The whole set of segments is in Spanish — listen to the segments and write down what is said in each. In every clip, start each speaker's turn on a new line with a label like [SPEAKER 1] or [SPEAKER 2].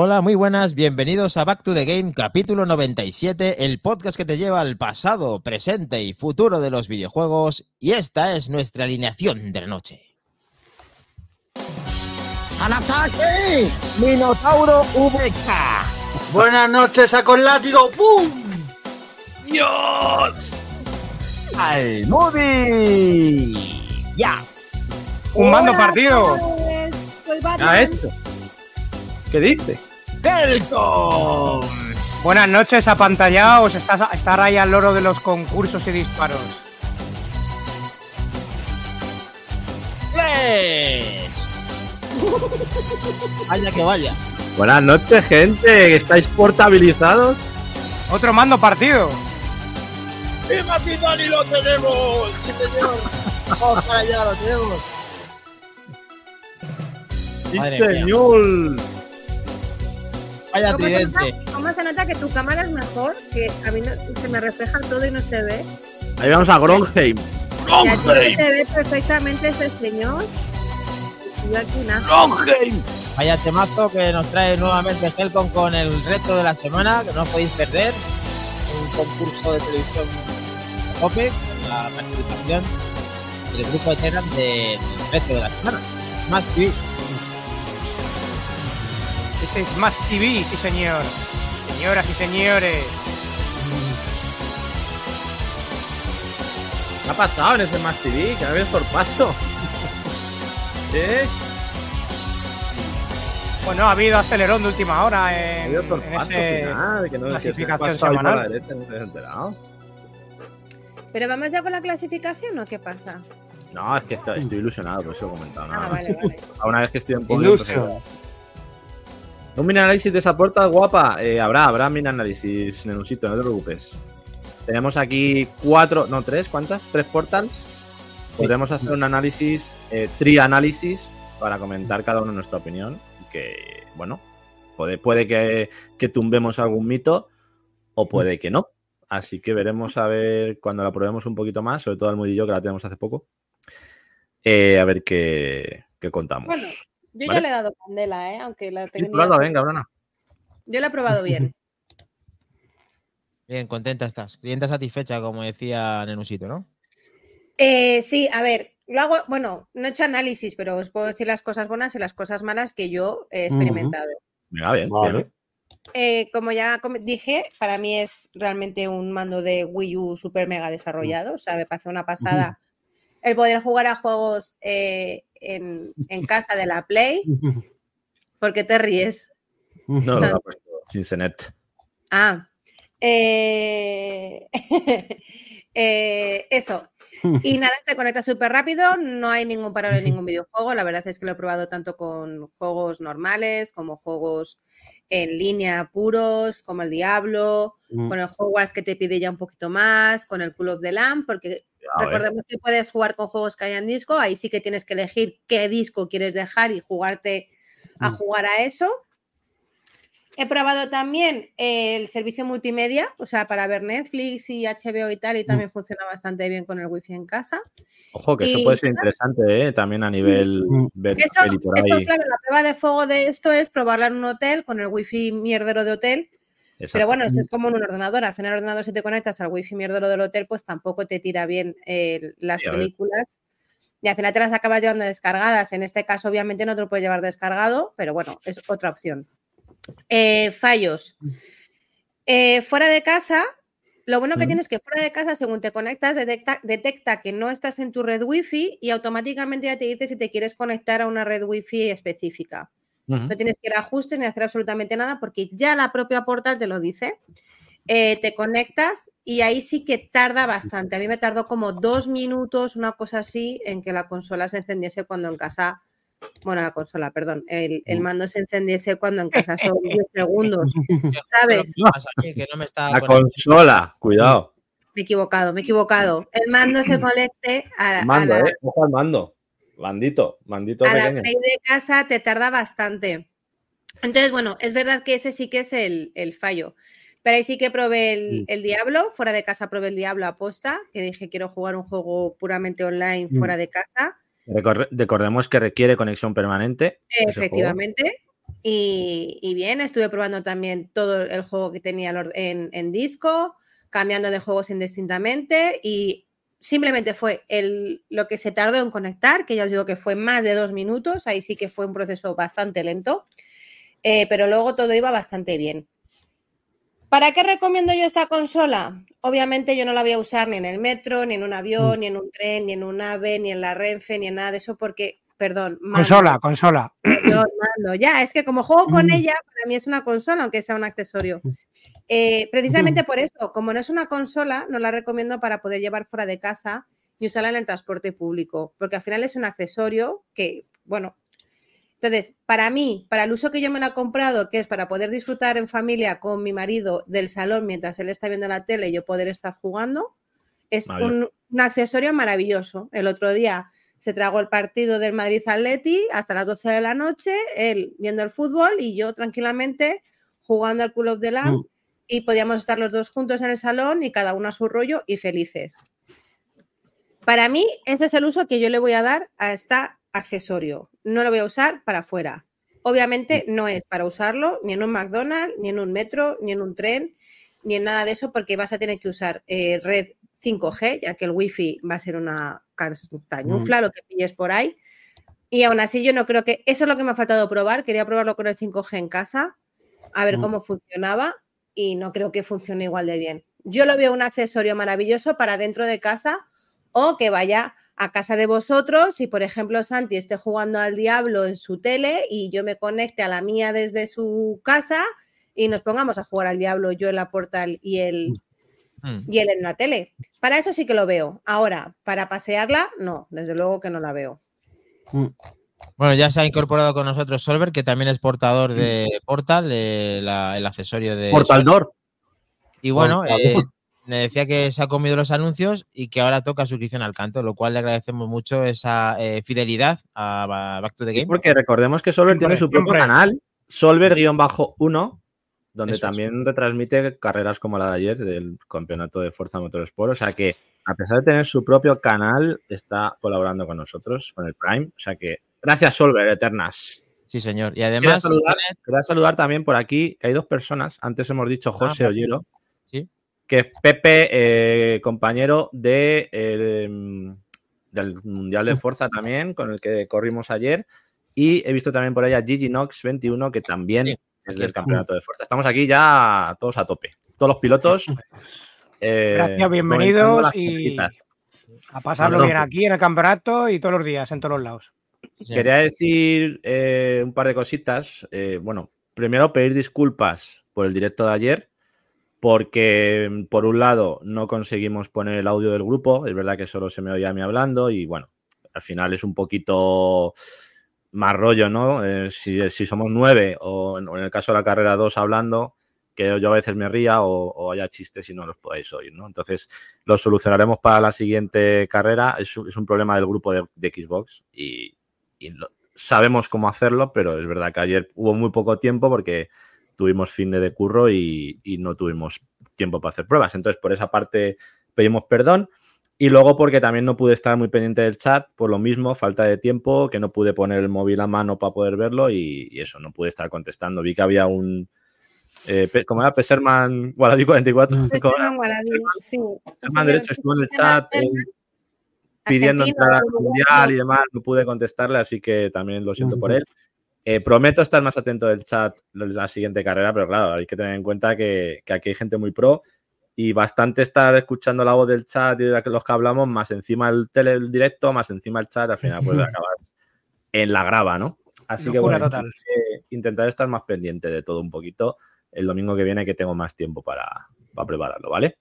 [SPEAKER 1] Hola, muy buenas, bienvenidos a Back to the Game, capítulo 97, el podcast que te lleva al pasado, presente y futuro de los videojuegos, y esta es nuestra alineación de la noche.
[SPEAKER 2] ¡Al ataque! ¡Minotauro VK!
[SPEAKER 3] Buenas noches, a con látigo, ¡pum!
[SPEAKER 2] ¡Dios! ¡Al Moody! ¡Ya!
[SPEAKER 4] ¡Un mando partido! ¿Ha
[SPEAKER 5] Batman.
[SPEAKER 4] hecho? ¿Qué dice?
[SPEAKER 2] ¡Helcom!
[SPEAKER 4] Buenas noches, apantallaos. Estás, estar ahí al loro de los concursos y disparos.
[SPEAKER 1] ¡Flesh! Vaya que vaya.
[SPEAKER 6] Buenas noches, gente. ¿Estáis portabilizados?
[SPEAKER 4] Otro mando partido.
[SPEAKER 2] ¡Viva Titani lo tenemos! ¡Sí, señor! ¡Vamos para allá, lo tenemos!
[SPEAKER 6] ¡Sí,
[SPEAKER 1] Madre mía. Vaya
[SPEAKER 5] ¿Cómo se, nota,
[SPEAKER 1] tridente.
[SPEAKER 5] cómo se nota que tu cámara es mejor? Que a mí no- se me refleja todo y no se ve.
[SPEAKER 6] Ahí vamos a Gronheim.
[SPEAKER 5] Aquí se ve perfectamente ese señor. Y yo aquí nada.
[SPEAKER 2] ¡Longheim!
[SPEAKER 1] Vaya temazo que nos trae nuevamente Helcom con el reto de la semana, que no os podéis perder. Un concurso de televisión a tope, con la participación del grupo de Telegram del reto de la semana. Más TV.
[SPEAKER 4] Este es más TV, sí señor. Señoras y señores.
[SPEAKER 6] ¿Qué ha pasado en ese Max TV? Cada vez por paso. ¿Eh?
[SPEAKER 4] Bueno, ha habido acelerón de última hora en,
[SPEAKER 6] Ha habido por
[SPEAKER 4] en
[SPEAKER 6] paso
[SPEAKER 4] ese...
[SPEAKER 6] final. Que no
[SPEAKER 4] clasificación
[SPEAKER 6] que se
[SPEAKER 4] semanal.
[SPEAKER 6] la derecha, no.
[SPEAKER 5] ¿Pero vamos ya con la clasificación o qué pasa?
[SPEAKER 6] No, es que estoy, estoy ilusionado, por eso lo he comentado.
[SPEAKER 5] Ah,
[SPEAKER 6] nada más.
[SPEAKER 5] vale,
[SPEAKER 6] Una vez que estoy en podio. Un mini análisis de esa puerta, guapa. Eh, habrá, habrá mini análisis, Nenusito, no te preocupes. Tenemos aquí cuatro, no, tres, ¿cuántas? Tres portals. Podremos hacer un análisis, eh, tri-análisis, para comentar cada uno nuestra opinión. Que, bueno, puede, puede que, que tumbemos algún mito o puede que no. Así que veremos a ver cuando la probemos un poquito más, sobre todo al yo, que la tenemos hace poco. eh, a ver qué, qué contamos.
[SPEAKER 5] Bueno, yo
[SPEAKER 6] Vale.
[SPEAKER 5] ya le he dado candela, ¿eh? Aunque la
[SPEAKER 6] Sí,
[SPEAKER 5] tenía...
[SPEAKER 6] pruébalo, venga, Brana.
[SPEAKER 5] Yo la he probado bien.
[SPEAKER 1] Bien, contenta estás. Clienta satisfecha, como decía Nenusito, ¿no?
[SPEAKER 5] Eh, sí, a ver, lo hago, bueno, no he hecho análisis, pero os puedo decir las cosas buenas y las cosas malas que yo he experimentado.
[SPEAKER 6] Venga, bien,
[SPEAKER 2] Vale.
[SPEAKER 6] bien.
[SPEAKER 5] Eh, como ya dije, para mí es realmente un mando de Wii U super mega desarrollado. O sea, me parece una pasada el poder jugar a juegos eh, en, en casa de la Play. ¿Por qué te ríes?
[SPEAKER 6] No, no,
[SPEAKER 5] sea-
[SPEAKER 6] sin Senet.
[SPEAKER 5] Ah, eh, eh, eso. Y nada, se conecta súper rápido, no hay ningún paro en ningún videojuego. La verdad es que lo he probado tanto con juegos normales como juegos en línea puros, como el Diablo, con el Hogwarts que te pide ya un poquito más, con el Cool of the Lamb, porque
[SPEAKER 6] A ver.
[SPEAKER 5] recordemos que puedes jugar con juegos que hayan disco, ahí sí que tienes que elegir qué disco quieres dejar y jugarte a
[SPEAKER 2] Mm.
[SPEAKER 5] jugar a eso. He probado también el servicio multimedia, o sea, para ver Netflix y HBO y tal, y también funciona bastante bien con el wifi en casa.
[SPEAKER 6] Ojo, que eso puede ser interesante, ¿eh? También a nivel ver
[SPEAKER 5] Eso, esto, claro, la prueba de fuego de esto es probarla en un hotel con el wifi mierdero de hotel. Pero bueno, eso es como en un ordenador. Al final, el ordenador, si te conectas al wifi mierdero del hotel, pues tampoco te tira bien eh, las
[SPEAKER 6] Sí,
[SPEAKER 5] películas. Y al final te las acabas llevando descargadas. En este caso, obviamente, no te lo puedes llevar descargado, pero bueno, es otra opción. Eh, fallos. Eh, fuera de casa, lo bueno que
[SPEAKER 6] Ujú.
[SPEAKER 5] tienes es que fuera de casa, según te conectas, detecta, detecta que no estás en tu red wifi y automáticamente ya te dice si te quieres conectar a una red wifi específica. No tienes que ir a ajustes ni hacer absolutamente nada porque ya la propia portal te lo dice. Eh, te conectas y ahí sí que tarda bastante. A mí me tardó como dos minutos, una cosa así, en que la consola se encendiese cuando en casa, bueno, la consola, perdón, el, el mando se encendiese cuando en casa son 10 segundos, ¿sabes?
[SPEAKER 6] La consola, cuidado.
[SPEAKER 5] Me he equivocado, me he equivocado. El mando se conecte a, a
[SPEAKER 6] Mando,
[SPEAKER 5] la,
[SPEAKER 6] ¿eh? Ojo al mando. Mandito, mandito
[SPEAKER 5] a la. Play de casa te tarda bastante. Entonces, bueno, es verdad que ese sí que es el, el fallo. Pero ahí sí que probé el, el Diablo, fuera de casa probé el Diablo aposta, que dije quiero jugar un juego puramente online
[SPEAKER 2] Mm.
[SPEAKER 5] fuera de casa.
[SPEAKER 6] Recordemos que requiere conexión permanente.
[SPEAKER 5] Efectivamente. Y, y bien, estuve probando también todo el juego que tenía en, en disco, cambiando de juegos indistintamente y simplemente fue el, lo que se tardó en conectar, que ya os digo que fue más de dos minutos, ahí sí que fue un proceso bastante lento, eh, pero luego todo iba bastante bien. ¿Para qué recomiendo yo esta consola? Obviamente yo no la voy a usar ni en el metro, ni en un avión, ni en un tren, ni en un ave, ni en la Renfe, ni en nada de eso, porque, perdón, mando,
[SPEAKER 4] Consola, consola.
[SPEAKER 5] yo mando. Ya, es que como juego con
[SPEAKER 3] Mm.
[SPEAKER 5] ella, para mí es una consola, aunque sea un accesorio. Eh, precisamente por eso, como no es una consola, no la recomiendo para poder llevar fuera de casa y usarla en el transporte público, porque al final es un accesorio que, bueno, entonces, para mí, para el uso que yo me la he comprado, que es para poder disfrutar en familia con mi marido del salón mientras él está viendo la tele y yo poder estar jugando, es
[SPEAKER 6] Vale.
[SPEAKER 5] un, un accesorio maravilloso. El otro día se tragó el partido del Madrid Atleti hasta las 12 de la noche, él viendo el fútbol y yo tranquilamente jugando al Cool of the Lamb
[SPEAKER 3] Mm.
[SPEAKER 5] y podíamos estar los dos juntos en el salón y cada uno a su rollo y felices. Para mí, ese es el uso que yo le voy a dar a este accesorio. No lo voy a usar para afuera. Obviamente no es para usarlo ni en un McDonald's, ni en un metro, ni en un tren, ni en nada de eso, porque vas a tener que usar eh, red 5G, ya que el wifi va a ser una castañufla, lo que pilles por ahí. Y aún así yo no creo que... Eso es lo que me ha faltado probar. Quería probarlo con el 5G en casa, a ver
[SPEAKER 3] Mm.
[SPEAKER 5] cómo funcionaba y no creo que funcione igual de bien. Yo lo veo un accesorio maravilloso para dentro de casa o que vaya a casa de vosotros y, por ejemplo, Santi esté jugando al diablo en su tele y yo me conecte a la mía desde su casa y nos pongamos a jugar al diablo yo en la portal y él,
[SPEAKER 1] Mm.
[SPEAKER 5] y él en la tele. Para eso sí que lo veo. Ahora, para pasearla, no, desde luego que no la veo.
[SPEAKER 1] Bueno, ya se ha incorporado con nosotros Solver, que también es portador de Portal, de la- el accesorio de.
[SPEAKER 3] Portal Door.
[SPEAKER 1] Y bueno, eh, me decía que se ha comido los anuncios y que ahora toca suscripción al canto, lo cual le agradecemos mucho esa eh, fidelidad a Ba- Back to the Game.
[SPEAKER 6] Porque recordemos que Solver tiene su propio
[SPEAKER 4] siempre.
[SPEAKER 6] canal, Solver-1, donde
[SPEAKER 1] Eso es.
[SPEAKER 6] también retransmite carreras como la de ayer del campeonato de Forza Motorsport. O sea que, a pesar de tener su propio canal, está colaborando con nosotros, con el Prime. O sea que, gracias Solver, Eternas.
[SPEAKER 1] Sí, señor. Y
[SPEAKER 6] Quería
[SPEAKER 1] además,
[SPEAKER 6] saludar,
[SPEAKER 1] Internet-
[SPEAKER 6] quería saludar también por aquí, que hay dos personas. Antes hemos dicho José
[SPEAKER 1] Ah,
[SPEAKER 6] Ollero,
[SPEAKER 1] sí.
[SPEAKER 6] que es Pepe, eh, compañero de, eh, del Mundial de Forza también, con el que corrimos ayer. Y he visto también por ahí a Gigi Nox 21, que también
[SPEAKER 1] Sí,
[SPEAKER 6] del
[SPEAKER 1] está.
[SPEAKER 6] campeonato de Forza. Estamos aquí ya todos a tope. Todos los pilotos. eh,
[SPEAKER 4] Gracias, bienvenidos y a pasarlo bien aquí en el campeonato y todos los días, en todos los lados.
[SPEAKER 6] Quería decir eh, un par de cositas. Eh, bueno, primero pedir disculpas por el directo de ayer, porque por un lado no conseguimos poner el audio del grupo, es verdad que solo se me oía a mí hablando y bueno, al final es un poquito más rollo, ¿no? Eh, si, si somos nueve o en, o en el caso de la carrera dos hablando, que yo a veces me ría o, o haya chistes y no los podáis oír, ¿no? Entonces lo solucionaremos para la siguiente carrera. Es, un- es un problema del grupo de, de Xbox y, y lo- sabemos cómo hacerlo, pero es verdad que ayer hubo muy poco tiempo porque tuvimos fin de, de curro y, y no tuvimos tiempo para hacer pruebas. Entonces, por esa parte pedimos perdón. Y luego porque también no pude estar muy pendiente del chat, por lo mismo, falta de tiempo, que no pude poner el móvil a mano para poder verlo y, y eso, no pude estar contestando. Vi que había un... Eh, ¿Cómo era? Peserman Wallaby 44. ¿cómo era?
[SPEAKER 5] Esteban Guarabí, sí.
[SPEAKER 6] Peserman
[SPEAKER 5] Sí,
[SPEAKER 6] Derecho estuvo en el chat. eh, pidiendo entrar al mundial y demás, no pude contestarle, así que también lo siento por él. Eh, prometo estar más atento del chat la siguiente carrera, pero claro, hay que tener en cuenta que, que aquí hay gente muy pro y bastante estar escuchando la voz del chat y de los que hablamos, más encima el tele el directo, más encima el chat, al final pues acabas en la grava, ¿no? Así que bueno,
[SPEAKER 4] total.
[SPEAKER 6] eh, intentaré estar más pendiente de todo un poquito el domingo que viene que tengo más tiempo para, para prepararlo, ¿vale?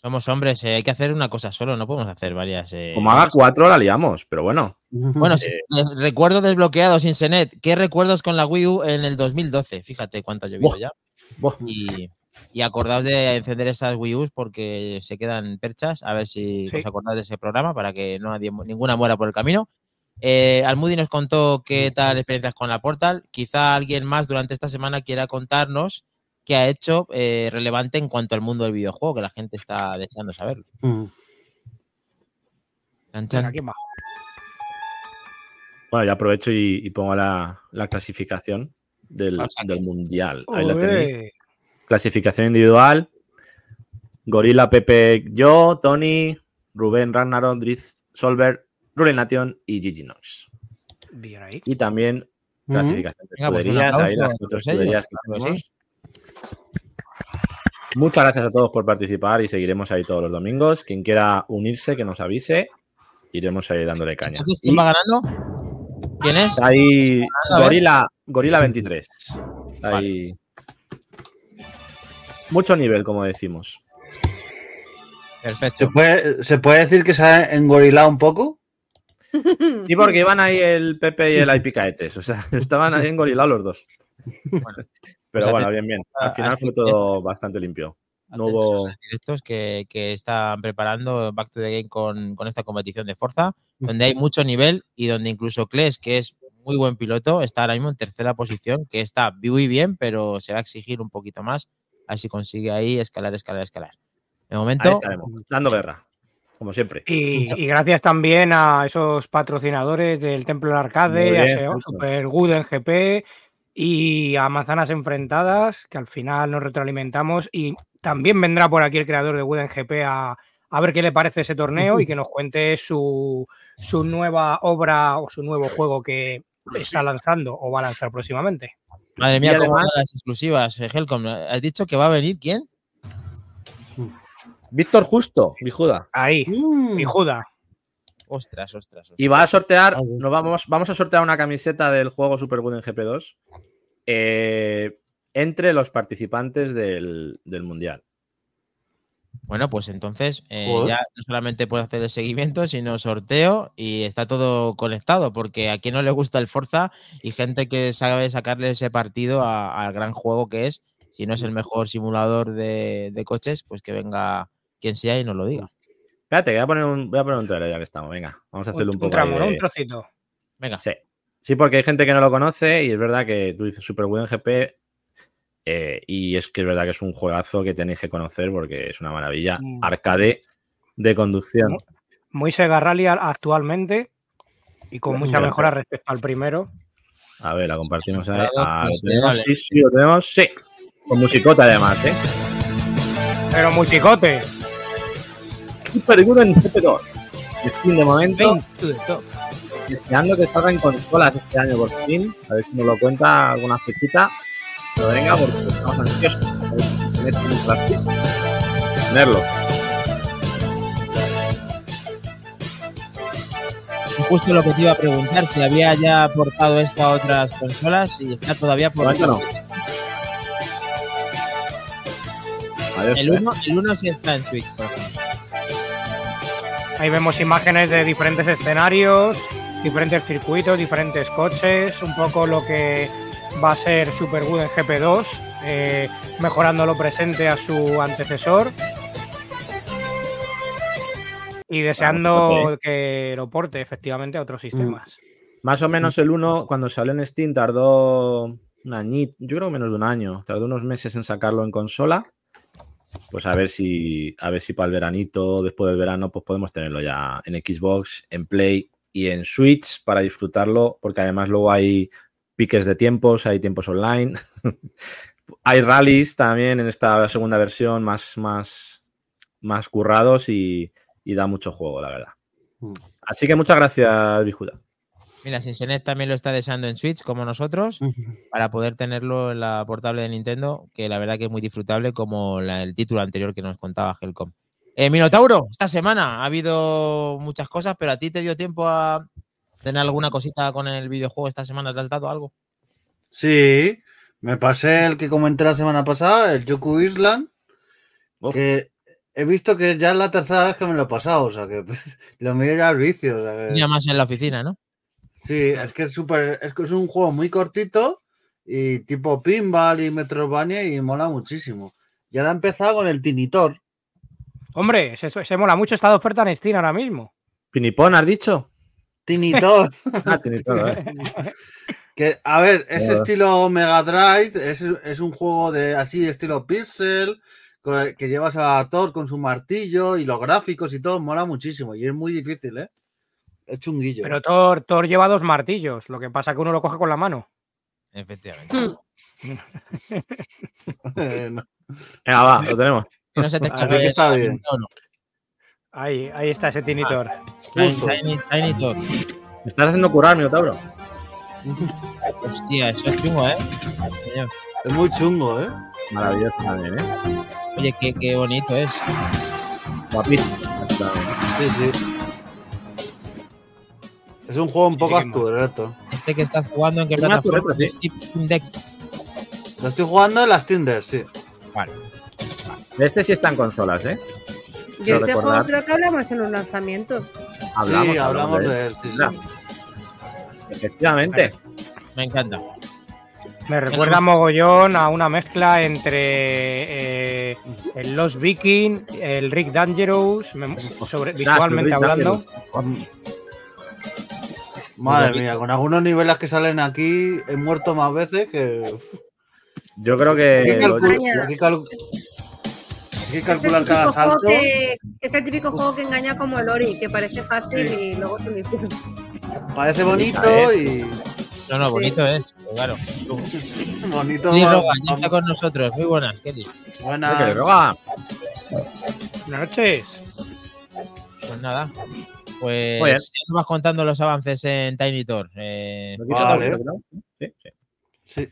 [SPEAKER 1] Somos hombres, eh, hay que hacer una cosa solo, no podemos hacer varias. eh,
[SPEAKER 6] Como haga cuatro la liamos, pero bueno.
[SPEAKER 1] Bueno, sí,
[SPEAKER 6] eh,
[SPEAKER 1] recuerdos desbloqueados, Insenet. ¿Qué recuerdos con la Wii U en el 2012? Fíjate cuánto ha llovido
[SPEAKER 6] Buah.
[SPEAKER 1] ya.
[SPEAKER 6] buah.
[SPEAKER 1] Y, y acordaos de encender esas Wii U's porque se quedan perchas. A ver si
[SPEAKER 4] Sí.
[SPEAKER 1] os acordáis de ese programa para que no nadie, ninguna muera por el camino. Eh, Almudi nos contó qué tal experiencias con la Portal. Quizá alguien más durante esta semana quiera contarnos qué ha hecho eh, relevante en cuanto al mundo del videojuego, que la gente está deseando saberlo.
[SPEAKER 3] Mm.
[SPEAKER 1] Chan, chan.
[SPEAKER 4] Venga, ¿quién va?
[SPEAKER 6] Bueno, ya aprovecho y, y pongo la, la clasificación del Mundial. Ahí la tenéis. Clasificación individual. Gorila, Pepe, yo, Tony, Rubén, Ragnarok, Driz, Solver, Rulin Nation y Gigi Nox.
[SPEAKER 4] Bien ahí.
[SPEAKER 6] Y también clasificación de
[SPEAKER 1] pues
[SPEAKER 6] escuderías. ahí las cuatro que. Muchas gracias a todos por participar y seguiremos ahí todos los domingos. Quien quiera unirse, que nos avise. Iremos ahí dándole caña.
[SPEAKER 1] ¿quién va ganando? ¿Quién es?
[SPEAKER 6] ahí
[SPEAKER 1] A ver.
[SPEAKER 6] Gorila, Gorila 23. Está ahí. Mucho nivel, como decimos.
[SPEAKER 3] ¿Se
[SPEAKER 1] Perfecto.
[SPEAKER 3] puede, ¿Se puede decir que se ha engorilado un poco?
[SPEAKER 6] Sí, porque iban ahí el Pepe y el IP Caetes. O sea, estaban ahí engorilados los dos. Pero
[SPEAKER 1] sea,
[SPEAKER 6] bueno, bien, bien. Al final fue todo bastante limpio. No hubo.
[SPEAKER 1] directos que, que están preparando Back to the Game con, con esta competición de Forza, donde hay mucho nivel y donde incluso Kles, que es muy buen piloto, está ahora mismo en tercera posición, que está muy bien, pero se va a exigir un poquito más, a ver si consigue ahí escalar, escalar, escalar. De
[SPEAKER 6] Ahí
[SPEAKER 1] momento,
[SPEAKER 6] estaremos, dando guerra. Como siempre.
[SPEAKER 4] Y, y gracias también a esos patrocinadores del Templo del Arcade,
[SPEAKER 6] bien,
[SPEAKER 4] a SEO. Super Good en GP y a Manzanas Enfrentadas, que al final nos retroalimentamos. Y también vendrá por aquí el creador de Wooden GP a, a ver qué le parece ese torneo y que nos cuente su, su nueva obra o su nuevo juego que está lanzando o va a lanzar próximamente.
[SPEAKER 1] Madre mía, cómo
[SPEAKER 6] además-
[SPEAKER 1] las exclusivas, eh, Helcom. ¿Has dicho que va a venir quién?
[SPEAKER 6] Víctor Justo, Bijuda.
[SPEAKER 4] Ahí,
[SPEAKER 3] Mm.
[SPEAKER 4] mi Juda.
[SPEAKER 1] Ostras, ostras. ostras.
[SPEAKER 6] Y va a sortear, nos vamos, vamos a sortear una camiseta del juego Super Good en GP2 eh, entre los participantes del, del Mundial.
[SPEAKER 1] Bueno, pues entonces eh, ya no solamente puede hacer el seguimiento, sino sorteo y está todo conectado, porque a quien no le gusta el Forza y gente que sabe sacarle ese partido a- al gran juego que es, si no es el mejor simulador de, de coches, pues que venga quien sea y nos lo diga.
[SPEAKER 6] Espérate, que voy a poner un, voy a poner un trailer ya que estamos. Venga, vamos a hacerle un,
[SPEAKER 4] Un,
[SPEAKER 6] poco
[SPEAKER 4] tramo, ¿no?
[SPEAKER 6] de-
[SPEAKER 4] Un trocito.
[SPEAKER 1] Venga,
[SPEAKER 6] Sí. Sí, porque hay gente que no lo conoce y es verdad que tú dices Super GP eh, y es que es verdad que es un juegazo que tenéis que conocer porque es una maravilla.
[SPEAKER 4] Mm.
[SPEAKER 6] Arcade de conducción.
[SPEAKER 4] Muy Sega Rally a- actualmente y con mucha mejora respecto al primero.
[SPEAKER 6] A ver, la compartimos ahí.
[SPEAKER 1] Preparado,
[SPEAKER 6] Ah, ¿lo tenemos? Sí, sí, lo tenemos. Sí. Con musicota además, ¿eh?
[SPEAKER 4] Pero musicote.
[SPEAKER 6] Super Good en GP2. Steam de momento. Deseando que salga en consolas este año por fin. A ver si nos lo cuenta alguna fechita. Pero venga, porque estamos ansiosos. Tenerlo.
[SPEAKER 1] justo lo que te iba a preguntar, si había ya aportado esto a otras consolas y está todavía por
[SPEAKER 6] no. Adiós,
[SPEAKER 1] El
[SPEAKER 6] eh.
[SPEAKER 1] 1 el uno sí está en Switch, por ejemplo.
[SPEAKER 4] Ahí vemos imágenes de diferentes escenarios, diferentes circuitos, diferentes coches, un poco lo que va a ser Super Good en GP2, eh, mejorando lo presente a su antecesor. Y deseando que lo porte efectivamente a otros sistemas.
[SPEAKER 6] Más o menos el 1, cuando salió en Steam, tardó un añito, yo creo menos de un año, tardó unos meses en sacarlo en consola. Pues a ver si, a ver si para el veranito, después del verano, pues podemos tenerlo ya en Xbox, en Play y en Switch para disfrutarlo, porque además luego hay piques de tiempos, hay tiempos online, hay rallies también en esta segunda versión más, más, más currados y, y da mucho juego, la verdad.
[SPEAKER 3] Mm.
[SPEAKER 6] Así que muchas gracias, Bijuda.
[SPEAKER 1] Mira, Sinsenet también lo está deseando en Switch, como nosotros, para poder tenerlo en la portable de Nintendo, que la verdad que es muy disfrutable, como la- el título anterior que nos contaba Helcom. Eh, Minotauro, esta semana ha habido muchas cosas, pero a ti te dio tiempo a tener alguna cosita con el videojuego esta semana, ¿te has dado algo?
[SPEAKER 3] Sí, me pasé el que comenté la semana pasada, el Yoku Island,
[SPEAKER 6] Uf.
[SPEAKER 3] que he visto que ya es la tercera vez que me lo he pasado, o sea que lo mío ya es vicio. o sea que-
[SPEAKER 1] día más en la oficina, ¿no?
[SPEAKER 3] Sí, es que es súper, es que es un juego muy cortito y tipo pinball y Metroidvania y mola muchísimo. Y ahora he empezado con el Tinitor.
[SPEAKER 4] Hombre, se, se mola mucho esta oferta en Steam ahora mismo.
[SPEAKER 6] Pinipón, ¿has dicho?
[SPEAKER 3] Tinitor.
[SPEAKER 6] Ah, ¿eh?
[SPEAKER 3] Que, a ver, es
[SPEAKER 6] Claro.
[SPEAKER 3] estilo Mega Drive, es, es un juego de así, estilo pixel, que llevas a Thor con su martillo y los gráficos y todo, mola muchísimo. Y es muy difícil, ¿eh? Es chunguillo.
[SPEAKER 4] Pero Thor, Thor lleva dos martillos, lo que pasa que uno lo coge con la mano.
[SPEAKER 1] Efectivamente.
[SPEAKER 5] Mm.
[SPEAKER 3] Eh, no.
[SPEAKER 6] Venga, va, lo tenemos.
[SPEAKER 1] No se te
[SPEAKER 3] Así
[SPEAKER 1] escape
[SPEAKER 3] que está bien.
[SPEAKER 4] Ahí, ahí está ese tinitor.
[SPEAKER 1] Tiny,
[SPEAKER 3] Justo.
[SPEAKER 1] Tiny, Tiny Talk.
[SPEAKER 6] Me estás haciendo curar, Minotauro.
[SPEAKER 1] Hostia, eso es chungo, ¿eh?
[SPEAKER 3] Es muy chungo, ¿eh?
[SPEAKER 6] Maravilloso también, ¿eh?
[SPEAKER 1] Oye, qué, qué bonito es.
[SPEAKER 6] Guapísimo.
[SPEAKER 3] Sí, sí. Es un juego un poco
[SPEAKER 4] Sí.
[SPEAKER 1] Este que está jugando en qué plataforma?
[SPEAKER 6] torreta, sí.
[SPEAKER 1] Steam Deck.
[SPEAKER 3] Lo estoy jugando en las Tinder, sí.
[SPEAKER 6] Este sí está en consolas, ¿eh?
[SPEAKER 5] Yo
[SPEAKER 6] Quiero
[SPEAKER 5] este
[SPEAKER 6] recordar.
[SPEAKER 5] juego creo que hablamos en un lanzamiento.
[SPEAKER 6] Hablamos,
[SPEAKER 3] sí, hablamos de él. sí, sí.
[SPEAKER 6] Mira. Efectivamente.
[SPEAKER 1] Me encanta.
[SPEAKER 4] Me recuerda mogollón a una mezcla entre eh, el Lost Viking, el Rick Dangerous, sobre, visualmente hablando.
[SPEAKER 3] Madre mía, con algunos niveles que salen aquí he muerto más veces que.
[SPEAKER 6] Yo creo que.
[SPEAKER 3] Hay que calcular cada
[SPEAKER 5] típico juego
[SPEAKER 3] salto.
[SPEAKER 5] que, es el típico juego que engaña como el Ori, que parece fácil y luego es un infierno.
[SPEAKER 3] Parece bonito y.
[SPEAKER 1] No, no, bonito es. Claro.
[SPEAKER 3] Bonito.
[SPEAKER 1] Kelly Rogan ya está con nosotros. Muy buenas, Kelly.
[SPEAKER 3] Buenas.
[SPEAKER 6] que le roga.
[SPEAKER 4] Buenas noches.
[SPEAKER 1] Pues nada. Pues
[SPEAKER 6] bien.
[SPEAKER 1] ya nos vas contando los avances en Tiny Tor. Eh,
[SPEAKER 6] ¿No
[SPEAKER 3] Vale.
[SPEAKER 6] Sí, sí.
[SPEAKER 3] Sí.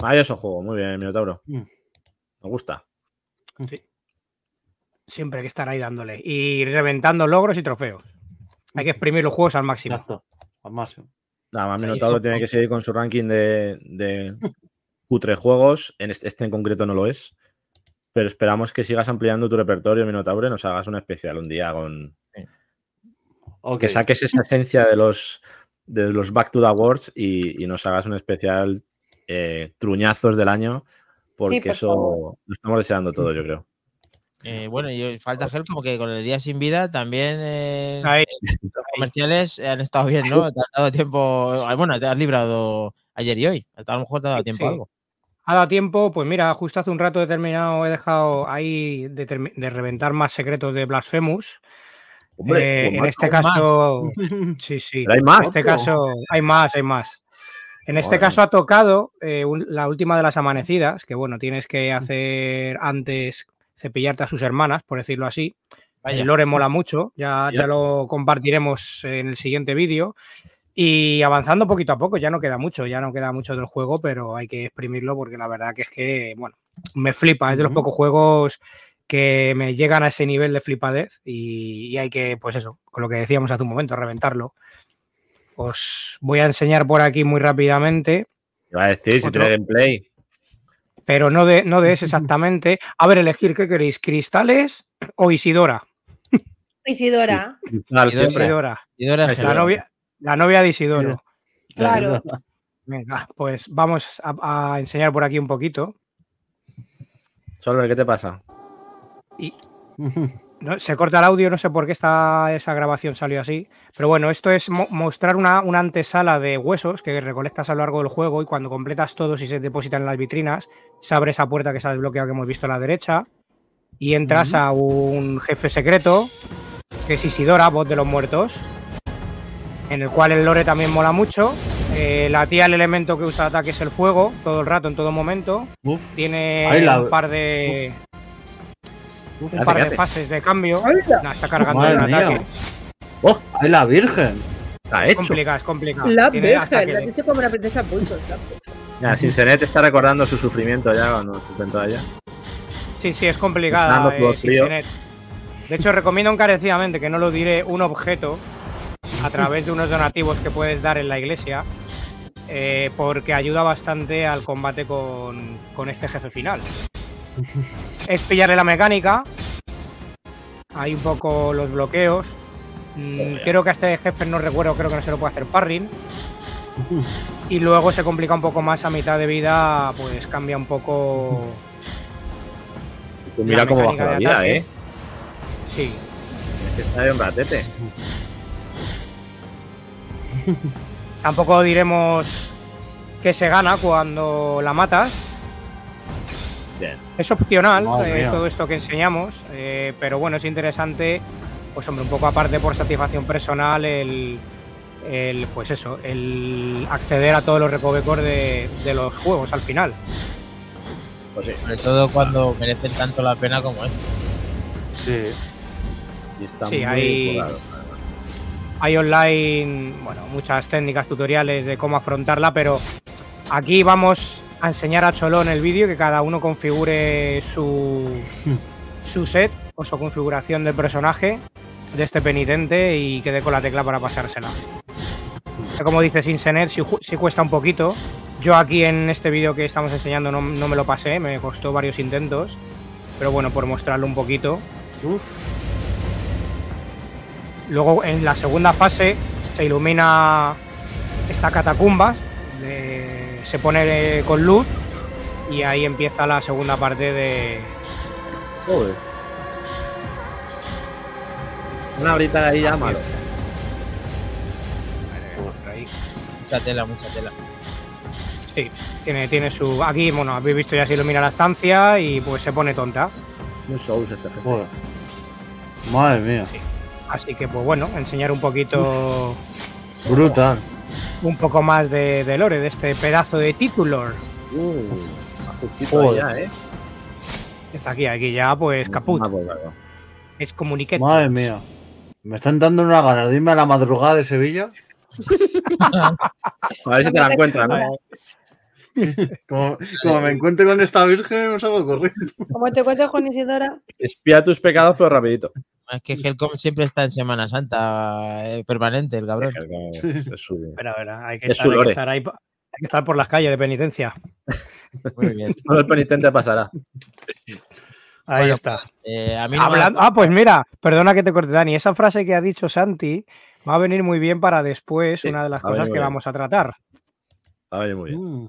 [SPEAKER 6] Maravilloso juego, muy bien, Minotauro.
[SPEAKER 3] Mm.
[SPEAKER 6] Me gusta.
[SPEAKER 4] Siempre hay que estar ahí dándole. Y reventando logros y trofeos. Hay que exprimir los juegos al máximo.
[SPEAKER 3] Exacto. Al máximo.
[SPEAKER 6] Nada más, Minotauro tiene que seguir con su ranking de, de cutre juegos. En este, este en concreto no lo es. Pero esperamos que sigas ampliando tu repertorio, Minotauro, y nos hagas un especial un día con. Que saques esa esencia de los, de los Back to the Awards y, y nos hagas un especial eh, truñazos del año. Porque
[SPEAKER 5] por
[SPEAKER 6] eso
[SPEAKER 5] favor.
[SPEAKER 6] lo estamos deseando todo, yo creo.
[SPEAKER 1] Eh, bueno, y falta Gel como que con el día sin vida también eh,
[SPEAKER 4] Ahí.
[SPEAKER 1] los comerciales han estado bien, ¿no? Te ha dado tiempo. Bueno, te has librado ayer y hoy. A lo mejor te ha dado tiempo
[SPEAKER 4] Sí.
[SPEAKER 1] a algo.
[SPEAKER 4] Ha dado tiempo, pues mira, justo hace un rato he terminado, he dejado ahí de, reventar más secretos de Blasphemous.
[SPEAKER 6] Hombre,
[SPEAKER 4] Eh, en
[SPEAKER 6] joder,
[SPEAKER 4] este
[SPEAKER 1] más.
[SPEAKER 4] caso, sí, sí.
[SPEAKER 6] pero hay más.
[SPEAKER 4] En este
[SPEAKER 3] Otro.
[SPEAKER 4] caso, hay más, hay más. En este caso ha tocado eh, un- la última de las amanecidas, que bueno, tienes que hacer antes cepillarte a sus hermanas, por decirlo así.
[SPEAKER 1] Vaya.
[SPEAKER 4] El lore mola mucho, ya,
[SPEAKER 6] Ya.
[SPEAKER 4] lo compartiremos en el siguiente vídeo. Y avanzando poquito a poco, ya no queda mucho, ya no queda mucho del juego, pero hay que exprimirlo porque la verdad que es que, bueno, me flipa, es de los pocos juegos que me llegan a ese nivel de flipadez y, y hay que, pues eso, con lo que decíamos hace un momento, reventarlo. Os voy a enseñar por aquí muy rápidamente,
[SPEAKER 6] Iba a decir, si tiene gameplay.
[SPEAKER 4] Pero no de, no de ese exactamente. A ver, elegir qué queréis, cristales o Isidora.
[SPEAKER 5] Isidora.
[SPEAKER 4] Isidora,
[SPEAKER 1] Y ahora es
[SPEAKER 4] la novia, la novia de Isidoro.
[SPEAKER 5] claro.
[SPEAKER 4] Venga, pues vamos a, a enseñar por aquí un poquito.
[SPEAKER 6] Solver, ¿qué te pasa?
[SPEAKER 4] No, se corta el audio, no sé por qué esta, esa grabación salió así. Pero bueno, esto es mo- mostrar una, una antesala de huesos que recolectas a lo largo del juego y cuando completas todos y se depositan en las vitrinas, se abre esa puerta que se ha desbloqueado que hemos visto a la derecha y entras a un jefe secreto que es Isidora, voz de los muertos, en el cual el lore también mola mucho. Eh, la tía, el elemento que usa ataque es el fuego, todo el rato, en todo momento.
[SPEAKER 3] Uf.
[SPEAKER 4] Tiene
[SPEAKER 3] la-
[SPEAKER 4] un par de, un
[SPEAKER 6] ¿Qué hace,
[SPEAKER 4] par de
[SPEAKER 6] hace?
[SPEAKER 4] fases de cambio. Está cargando
[SPEAKER 3] mía.
[SPEAKER 4] ataque.
[SPEAKER 6] ¡Oh!
[SPEAKER 3] ¡Ay, la Virgen!
[SPEAKER 6] Está
[SPEAKER 4] Es
[SPEAKER 6] hecho.
[SPEAKER 4] complicado, es complicado.
[SPEAKER 5] La
[SPEAKER 4] Tiene
[SPEAKER 5] Virgen, la
[SPEAKER 4] que-
[SPEAKER 5] viste como una princesa la puta.
[SPEAKER 6] Ya, Sinsenet está recordando su sufrimiento ya cuando se enfrentó a ella.
[SPEAKER 4] Sí, sí, es complicada. eh. Sinsenet. De hecho, recomiendo encarecidamente que no lo diré un objeto a través de unos donativos que puedes dar en la iglesia, eh, porque ayuda bastante al combate con, con este jefe final. Es pillarle la mecánica, hay un poco los bloqueos. Mm, creo que a este jefe no recuerdo, creo que no se lo puede hacer parring. Y luego se complica un poco más a mitad de vida, pues cambia un poco.
[SPEAKER 6] Tú mira cómo baja la vida. ¿eh?
[SPEAKER 4] Sí,
[SPEAKER 6] Es que está de un ratete.
[SPEAKER 4] Tampoco diremos que se gana cuando la matas.
[SPEAKER 6] Bien.
[SPEAKER 4] Es opcional eh, todo esto que enseñamos, eh, pero bueno, es interesante, pues hombre, un poco aparte por satisfacción personal, el, el, pues eso, el acceder a todos los recovecos de, de los juegos al final.
[SPEAKER 6] Pues sí.
[SPEAKER 1] Sobre todo cuando merecen tanto la pena como este.
[SPEAKER 3] Sí.
[SPEAKER 6] Y está
[SPEAKER 4] Sí,
[SPEAKER 6] muy
[SPEAKER 4] hay-. Hay online, bueno, muchas técnicas, tutoriales de cómo afrontarla, pero aquí vamos a enseñar a Cholón el vídeo que cada uno configure su, su set o su configuración del personaje de este penitente y quede con la tecla para pasársela. Como dice Sinsenet, si, si cuesta un poquito. Yo aquí en este vídeo que estamos enseñando no, no me lo pasé, me costó varios intentos. Pero bueno, por mostrarlo un poquito.
[SPEAKER 3] Uf.
[SPEAKER 4] Luego en la segunda fase se ilumina esta catacumba, de- se pone con luz y ahí empieza la segunda parte de...
[SPEAKER 6] Joder. Una horita de ahí ya malo.
[SPEAKER 1] Mucha tela, mucha tela.
[SPEAKER 4] Sí, tiene, tiene su... Aquí, bueno, habéis visto ya se ilumina la estancia y pues se pone tonta.
[SPEAKER 6] Muy Souls este jefe.
[SPEAKER 3] Joder. Madre mía.
[SPEAKER 4] Así que pues bueno, enseñar un poquito,
[SPEAKER 3] Brutal.
[SPEAKER 4] Un poco más de, de lore, de este pedazo de título.
[SPEAKER 6] Uh, ya, ¿eh?
[SPEAKER 4] Está aquí, aquí ya pues caput.
[SPEAKER 6] Ah, pues, claro.
[SPEAKER 4] Es comuniquete.
[SPEAKER 3] Madre mía. Me están dando una ganas de irme a la madrugada de Sevilla.
[SPEAKER 6] A ver si te la encuentran, ¿no?
[SPEAKER 3] Como, como me encuentre con esta virgen, me salgo corriendo.
[SPEAKER 5] Como te cuento, Juan Isidora,
[SPEAKER 6] Espía tus pecados, pero rapidito.
[SPEAKER 1] Es que Helcom siempre está en Semana Santa eh, permanente, el cabrón.
[SPEAKER 6] Es, es su-
[SPEAKER 4] Espera, espera, hay que,
[SPEAKER 6] Es
[SPEAKER 4] estar,
[SPEAKER 6] su
[SPEAKER 4] hay que
[SPEAKER 6] lore.
[SPEAKER 4] estar ahí, hay que estar por las calles de penitencia.
[SPEAKER 1] Muy bien.
[SPEAKER 6] Solo el penitente pasará.
[SPEAKER 4] Ahí
[SPEAKER 1] Bueno,
[SPEAKER 4] está.
[SPEAKER 1] Eh, a mí no me ha
[SPEAKER 4] Hablando- ah, pues mira, perdona que te corte, Dani. Esa frase que ha dicho Santi va a venir muy bien para después,
[SPEAKER 6] Sí,
[SPEAKER 4] una de las cosas que
[SPEAKER 6] bien.
[SPEAKER 4] vamos a tratar.
[SPEAKER 6] Va a venir muy bien.
[SPEAKER 3] Mm.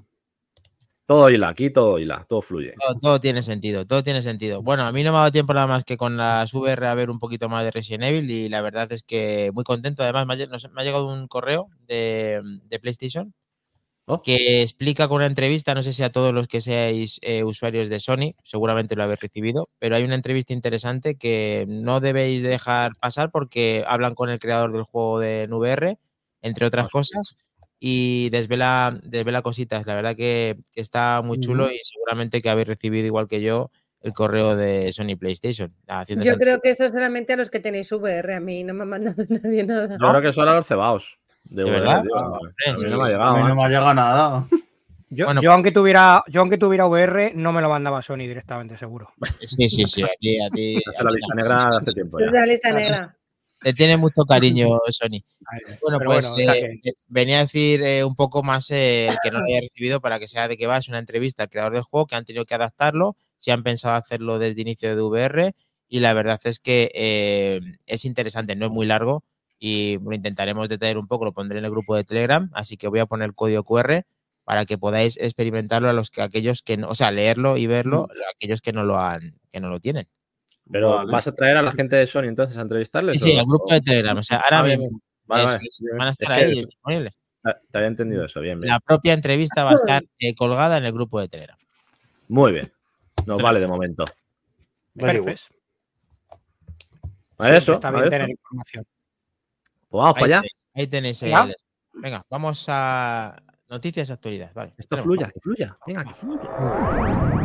[SPEAKER 6] Todo hila, aquí todo hila, todo fluye.
[SPEAKER 1] Todo, todo tiene sentido, todo tiene sentido. Bueno, a mí no me ha dado tiempo nada más que con las VR a ver un poquito más de Resident Evil y la verdad es que muy contento. Además, me ha, me llegado un correo de, de PlayStation
[SPEAKER 6] Oh.
[SPEAKER 1] que explica con una entrevista, no sé si a todos los que seáis eh, usuarios de Sony, seguramente lo habéis recibido, pero hay una entrevista interesante que no debéis dejar pasar porque hablan con el creador del juego de VR, entre otras
[SPEAKER 6] Hostia.
[SPEAKER 1] cosas, y desvela, desvela cositas. La verdad que, que está muy chulo y seguramente que habéis recibido igual que yo el correo de Sony PlayStation. haciendo
[SPEAKER 5] yo creo que eso es solamente a los que tenéis VR. A mí no me ha mandado nadie nada.
[SPEAKER 6] Yo creo que son a los cebaos. De,
[SPEAKER 1] ¿De
[SPEAKER 6] VR,
[SPEAKER 1] verdad?
[SPEAKER 6] tío.
[SPEAKER 1] Ah,
[SPEAKER 6] a mí no me ha
[SPEAKER 3] A
[SPEAKER 6] llegado.
[SPEAKER 3] mí no me ha llegado nada.
[SPEAKER 4] Yo,
[SPEAKER 1] Bueno,
[SPEAKER 4] yo aunque tuviera, yo aunque tuviera VR, no me lo mandaba Sony directamente, seguro.
[SPEAKER 1] Sí, sí, sí. A ti, a ti-
[SPEAKER 6] Esa es
[SPEAKER 1] a
[SPEAKER 6] la
[SPEAKER 1] ti
[SPEAKER 6] lista negra de hace tiempo ya.
[SPEAKER 5] Es la lista negra.
[SPEAKER 1] Te tiene mucho cariño, Sony. Bueno,
[SPEAKER 4] Pero
[SPEAKER 1] pues
[SPEAKER 4] bueno, o sea
[SPEAKER 1] eh,
[SPEAKER 4] que-
[SPEAKER 1] eh, venía a decir eh, un poco más eh, el que no lo haya recibido para que sea de qué va. Es una entrevista al creador del juego que han tenido que adaptarlo, si han pensado hacerlo desde inicio de VR y la verdad es que es interesante, no es muy largo y lo intentaremos detallar un poco, lo pondré en el grupo de Telegram, así que voy a poner el código QR para que podáis experimentarlo a los que aquellos que no, o sea, leerlo y verlo, a aquellos que no lo han, que no lo tienen.
[SPEAKER 6] Pero
[SPEAKER 3] Vale.
[SPEAKER 6] vas a traer a la gente de Sony entonces a entrevistarles.
[SPEAKER 1] Sí, sí, el grupo de Telegram, o sea, ahora
[SPEAKER 6] Ah, bien,
[SPEAKER 1] mismo
[SPEAKER 6] Vale,
[SPEAKER 1] eso
[SPEAKER 6] vale.
[SPEAKER 1] van a estar
[SPEAKER 6] Es
[SPEAKER 1] ahí disponibles.
[SPEAKER 6] Te había entendido eso, bien, bien.
[SPEAKER 1] La propia entrevista va a estar eh, colgada en el grupo de Telegram.
[SPEAKER 6] Muy bien. Nos vale de momento.
[SPEAKER 4] Perfecto.
[SPEAKER 6] A eso,
[SPEAKER 4] Está bien
[SPEAKER 6] eso.
[SPEAKER 4] tener información.
[SPEAKER 6] Pues vamos
[SPEAKER 1] Ahí
[SPEAKER 6] para allá.
[SPEAKER 1] tenéis, ahí tenéis
[SPEAKER 4] Venga.
[SPEAKER 1] el- Venga, vamos a noticias de actualidad. Vale.
[SPEAKER 6] Esto fluya, que fluya. Venga, que fluya.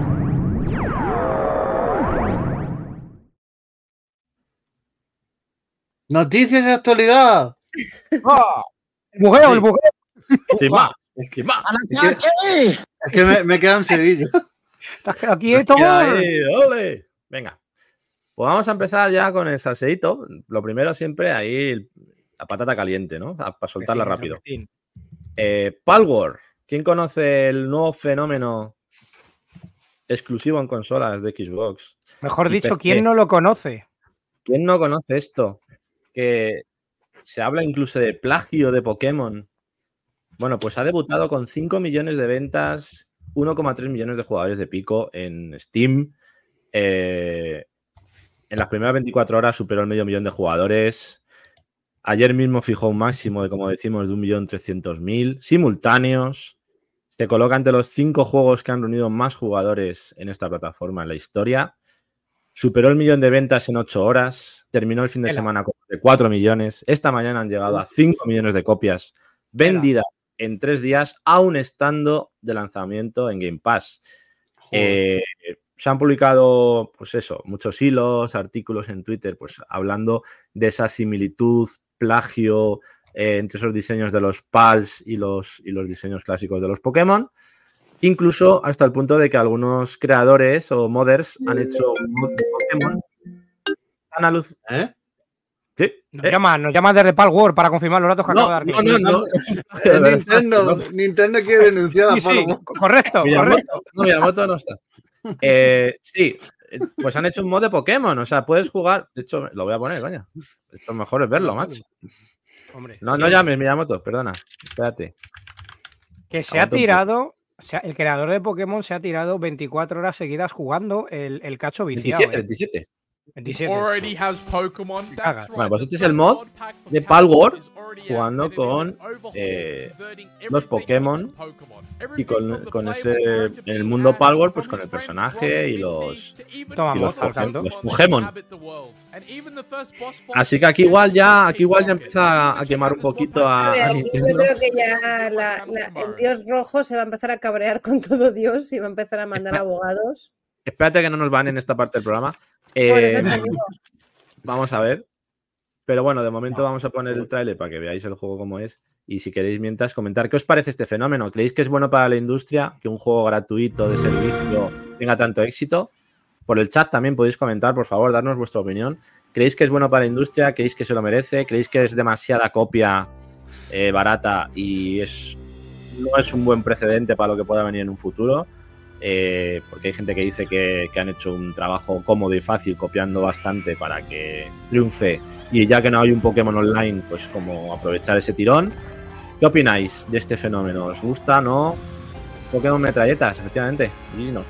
[SPEAKER 3] Noticias de actualidad.
[SPEAKER 1] ¡Oh!
[SPEAKER 4] El bugueo,
[SPEAKER 6] Sí.
[SPEAKER 4] el bugueo.
[SPEAKER 6] Sin más. Sin más.
[SPEAKER 3] Es que, es que me, me queda en Sevilla.
[SPEAKER 4] Estás quedado quieto.
[SPEAKER 6] Ahí, ole. Venga. Pues vamos a empezar ya con el salseíto. Lo primero siempre ahí la patata caliente, ¿no? Para soltarla rápido.
[SPEAKER 4] vecino.
[SPEAKER 6] Eh, Palworld. ¿Quién conoce el nuevo fenómeno exclusivo en consolas de Xbox?
[SPEAKER 4] Mejor dicho,
[SPEAKER 6] PC.
[SPEAKER 4] ¿quién no lo conoce?
[SPEAKER 6] ¿Quién no conoce esto? Que se habla incluso de plagio de Pokémon. Bueno, pues ha debutado con 5 millones de ventas, 1,3 millones de jugadores de pico en Steam. Eh, en las primeras 24 horas superó el medio millón de jugadores. Ayer mismo fijó un máximo de, como decimos, de 1.300.000 simultáneos. Se coloca entre los cinco juegos que han reunido más jugadores en esta plataforma en la historia. Superó el millón de ventas en 8 horas. Terminó el fin de semana con de 4 millones. Esta mañana han llegado a 5 millones de copias vendidas en 3 días, aún estando de lanzamiento en Game Pass. Eh, se han publicado, pues eso, muchos hilos, artículos en Twitter, pues hablando de esa similitud, plagio eh, entre esos diseños de los PALs y los, y los diseños clásicos de los Pokémon. Incluso hasta el punto de que algunos creadores o modders han hecho un mod de Pokémon tan aluz-
[SPEAKER 3] ¿Eh?
[SPEAKER 6] Sí,
[SPEAKER 4] Nos,
[SPEAKER 6] eh,
[SPEAKER 4] llama, nos llama desde Palworld para confirmar los datos que acabo de
[SPEAKER 6] no,
[SPEAKER 4] dar.
[SPEAKER 6] no, no, no.
[SPEAKER 3] Es Nintendo, Nintendo quiere denunciar a
[SPEAKER 4] Sí, correcto, correcto.
[SPEAKER 6] no, Miyamoto no está. Eh, sí, eh, pues han hecho un mod de Pokémon. O sea, puedes jugar. De hecho, lo voy a poner, coño. Esto mejor es verlo, macho.
[SPEAKER 4] Hombre,
[SPEAKER 6] No,
[SPEAKER 4] sí.
[SPEAKER 6] no llames, Miyamoto, perdona. Espérate.
[SPEAKER 4] Que se ha tirado, o sea, el creador de Pokémon se ha tirado 24 horas seguidas jugando el, el cacho viciado.
[SPEAKER 6] 27,
[SPEAKER 4] ¿eh?
[SPEAKER 6] 27.
[SPEAKER 4] 27.
[SPEAKER 7] already has Pokemon. That's right,
[SPEAKER 6] Bueno, pues este es el mod de Palworld jugando con, eh,
[SPEAKER 7] converting
[SPEAKER 6] los Pokémon. Y con, con ese. el mundo Palworld, pues con el personaje y los.
[SPEAKER 4] Toma,
[SPEAKER 6] y los, los Pokémon. Así que aquí igual ya, aquí igual ya empieza a quemar un poquito a,
[SPEAKER 5] aquí yo
[SPEAKER 6] Nintendo.
[SPEAKER 5] creo que ya la- la- el dios rojo se va a empezar a cabrear con todo Dios y va a empezar a mandar abogados.
[SPEAKER 6] Espérate que no nos van en esta parte del programa. Eh, Vamos a ver. Pero bueno, de momento vamos a poner el tráiler para que veáis el juego como es. Y si queréis, mientras, comentar qué os parece este fenómeno. ¿Creéis que es bueno para la industria que un juego gratuito de servicio tenga tanto éxito? Por el chat también podéis comentar, por favor, darnos vuestra opinión. ¿Creéis que es bueno para la industria? ¿Creéis que se lo merece? ¿Creéis que es demasiada copia eh, barata y es, no es un buen precedente para lo que pueda venir en un futuro? Eh, porque hay gente que dice que, que han hecho un trabajo cómodo y fácil copiando bastante para que triunfe y ya que no hay un Pokémon online, pues como aprovechar ese tirón. ¿Qué opináis de este fenómeno? ¿Os gusta? ¿No? Pokémon metralletas, efectivamente. Y no.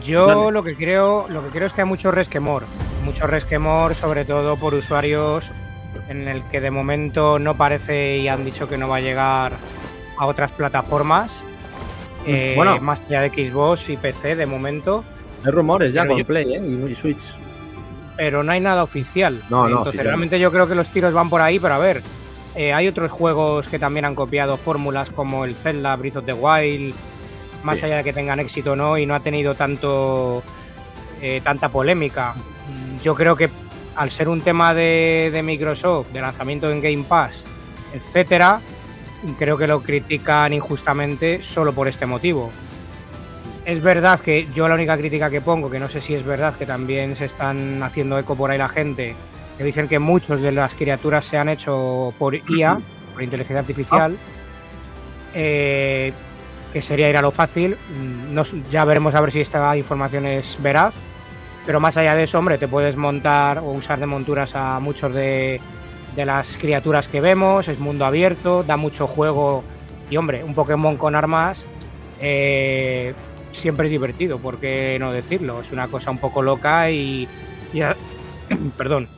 [SPEAKER 4] Yo lo que creo, lo que creo es que hay mucho resquemor, mucho resquemor, sobre todo por usuarios en el que de momento no parece y han dicho que no va a llegar a otras plataformas, eh,
[SPEAKER 6] Bueno.
[SPEAKER 4] más allá de Xbox y PC de momento,
[SPEAKER 6] Hay rumores ya con
[SPEAKER 4] yo-
[SPEAKER 6] Play ¿eh? y, Switch.
[SPEAKER 4] pero no hay nada oficial.
[SPEAKER 6] No, no,
[SPEAKER 4] Entonces realmente yo creo que los tiros van por ahí, pero a ver, eh, hay otros juegos que también han copiado fórmulas como el Zelda, Breath of the Wild, más
[SPEAKER 6] Sí.
[SPEAKER 4] allá de que tengan éxito o no, y no ha tenido tanto eh, tanta polémica. Yo creo que al ser un tema de, de Microsoft, de lanzamiento en Game Pass, etcétera, creo que lo critican injustamente solo por este motivo. Es verdad que yo la única crítica que pongo, que no sé si es verdad, que también se están haciendo eco por ahí la gente, que dicen que muchos de las criaturas se han hecho por IA, por inteligencia artificial, eh, que sería ir a lo fácil. Mm, no s- ya veremos a ver si esta información es veraz. Pero más allá de eso, hombre, te puedes montar o usar de monturas a muchos de, de las criaturas que vemos, es mundo abierto, da mucho juego y, hombre, un Pokémon con armas eh, siempre es divertido, ¿por qué no decirlo? Es una cosa un poco loca y, perdón,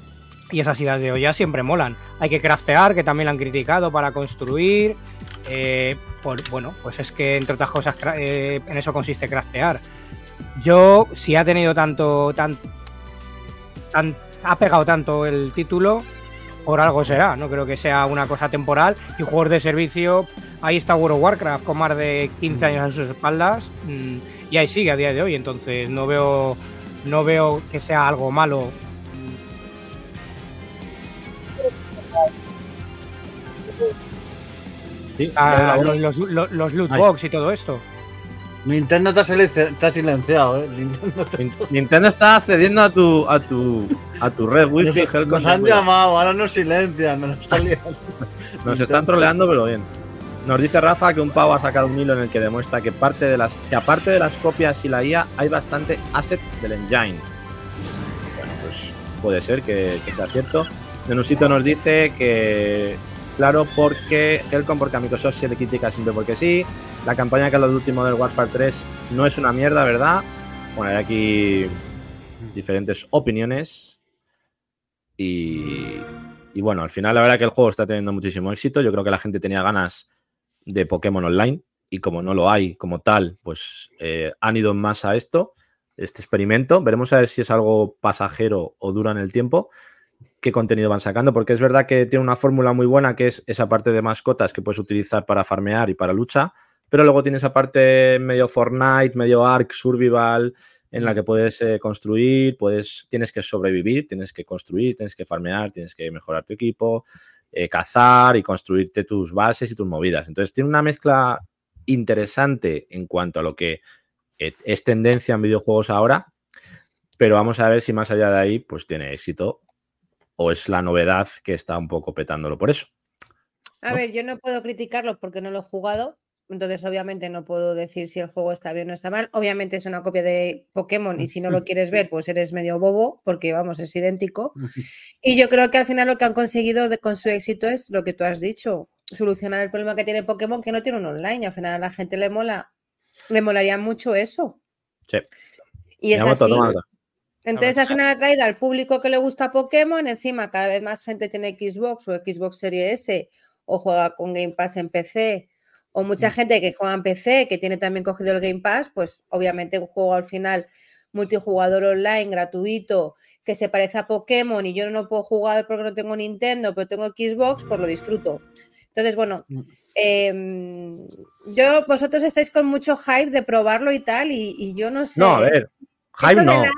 [SPEAKER 4] y esas ideas de olla siempre molan. Hay que craftear, que también lo han criticado para construir. eh, por- bueno, pues es que entre otras cosas eh, en eso consiste craftear. Yo, si ha tenido tanto, tan, tan- ha pegado tanto el título, por algo será. No creo que sea una cosa temporal. Y juegos de servicio, ahí está World of Warcraft con más de 15 años en sus espaldas mm, y ahí sigue a día de hoy. Entonces no veo, no veo que sea algo malo.
[SPEAKER 6] Sí,
[SPEAKER 4] Ah, los, los- los loot box y todo esto.
[SPEAKER 3] Nintendo te ha, silenciado, ¿eh? Nintendo te-
[SPEAKER 6] Nin- Nintendo está accediendo a tu, a tu, a tu red wifi.
[SPEAKER 3] nos, nos han
[SPEAKER 6] cuidado.
[SPEAKER 3] llamado, ahora nos silencian, nos.
[SPEAKER 6] Nos están troleando, pero bien. Nos dice Rafa que un pavo ha sacado un hilo en el que demuestra que, parte de las, que aparte de las copias y la IA hay bastante asset del engine. Bueno, pues puede ser que, que sea cierto. Nenusito nos dice que, claro, porque Helcom, porque a Microsoft se le critica siempre porque sí. La campaña que Call of Duty Modern Warfare 3 no es una mierda, ¿verdad? Bueno, hay aquí diferentes opiniones. Y, bueno, al final la verdad que el juego está teniendo muchísimo éxito. Yo creo que la gente tenía ganas de Pokémon Online y como no lo hay como tal, pues eh, han ido más a esto. este experimento. Veremos a ver si es algo pasajero o dura en el tiempo. Qué contenido van sacando, porque es verdad que tiene una fórmula muy buena que es esa parte de mascotas que puedes utilizar para farmear y para lucha, pero luego tiene esa parte medio Fortnite, medio Ark, Survival, en la que puedes eh, construir, puedes, tienes que sobrevivir, tienes que construir, tienes que farmear, tienes que mejorar tu equipo, eh, cazar y construirte tus bases y tus movidas. Entonces tiene una mezcla interesante en cuanto a lo que eh, es tendencia en videojuegos ahora, pero vamos a ver si más allá de ahí pues tiene éxito o es la novedad que está un poco petándolo por eso.
[SPEAKER 5] A
[SPEAKER 6] ¿no?
[SPEAKER 5] ver, yo no puedo criticarlo porque no lo he jugado, entonces obviamente no puedo decir si el juego está bien o está mal. Obviamente es una copia de Pokémon y si no lo quieres ver, pues eres medio bobo porque vamos, es idéntico. Y yo creo que al final lo que han conseguido de- con su éxito es lo que tú has dicho, solucionar el problema que tiene Pokémon que no tiene un online. Al final a la gente le mola, le molaría mucho eso.
[SPEAKER 6] Sí.
[SPEAKER 5] Y es así. Entonces al final ha traído al público que le gusta Pokémon, encima cada vez más gente tiene Xbox o Xbox Series S o juega con Game Pass en PC o mucha gente que juega en PC que tiene también cogido el Game Pass, pues obviamente un juego al final multijugador online gratuito que se parece a Pokémon y yo no puedo jugar porque no tengo Nintendo, pero tengo Xbox, pues lo disfruto. Entonces, bueno, em, yo vosotros estáis con mucho hype de probarlo y tal y, y yo no sé.
[SPEAKER 6] No, a ver, hype no.
[SPEAKER 5] la-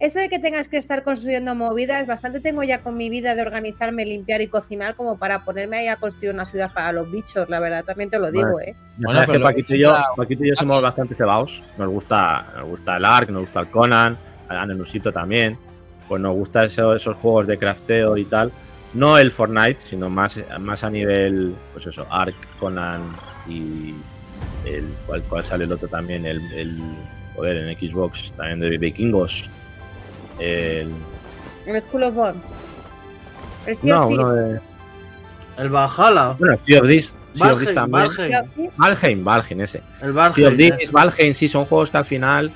[SPEAKER 5] eso de que tengas que estar construyendo movidas, bastante tengo ya con mi vida de organizarme, limpiar y cocinar como para ponerme ahí a construir una ciudad para los bichos, la verdad, también te lo digo,
[SPEAKER 6] Vale.
[SPEAKER 5] ¿eh?
[SPEAKER 1] Bueno, pero
[SPEAKER 6] que Paquito y yo, Paquito y yo somos bastante cebados. Nos gusta, nos gusta el Ark, nos gusta el Conan, a Nenusito también. Pues nos gusta eso- esos juegos de crafteo y tal. No el Fortnite, sino más, más a nivel, pues eso, Ark, Conan y el cual, cual sale el otro también, el, el joder, en Xbox, también de vikingos. El,
[SPEAKER 5] El School of Bond. El Sea
[SPEAKER 6] no,
[SPEAKER 5] of
[SPEAKER 6] uno
[SPEAKER 5] Thieves.
[SPEAKER 6] de.
[SPEAKER 3] El Valhalla.
[SPEAKER 6] Bueno, Sea of Thieves. Sea of Thieves también.
[SPEAKER 3] Valheim.
[SPEAKER 6] Valheim, ese.
[SPEAKER 3] El Valheim.
[SPEAKER 6] Sea of Thieves. Valheim, sí, son juegos que al final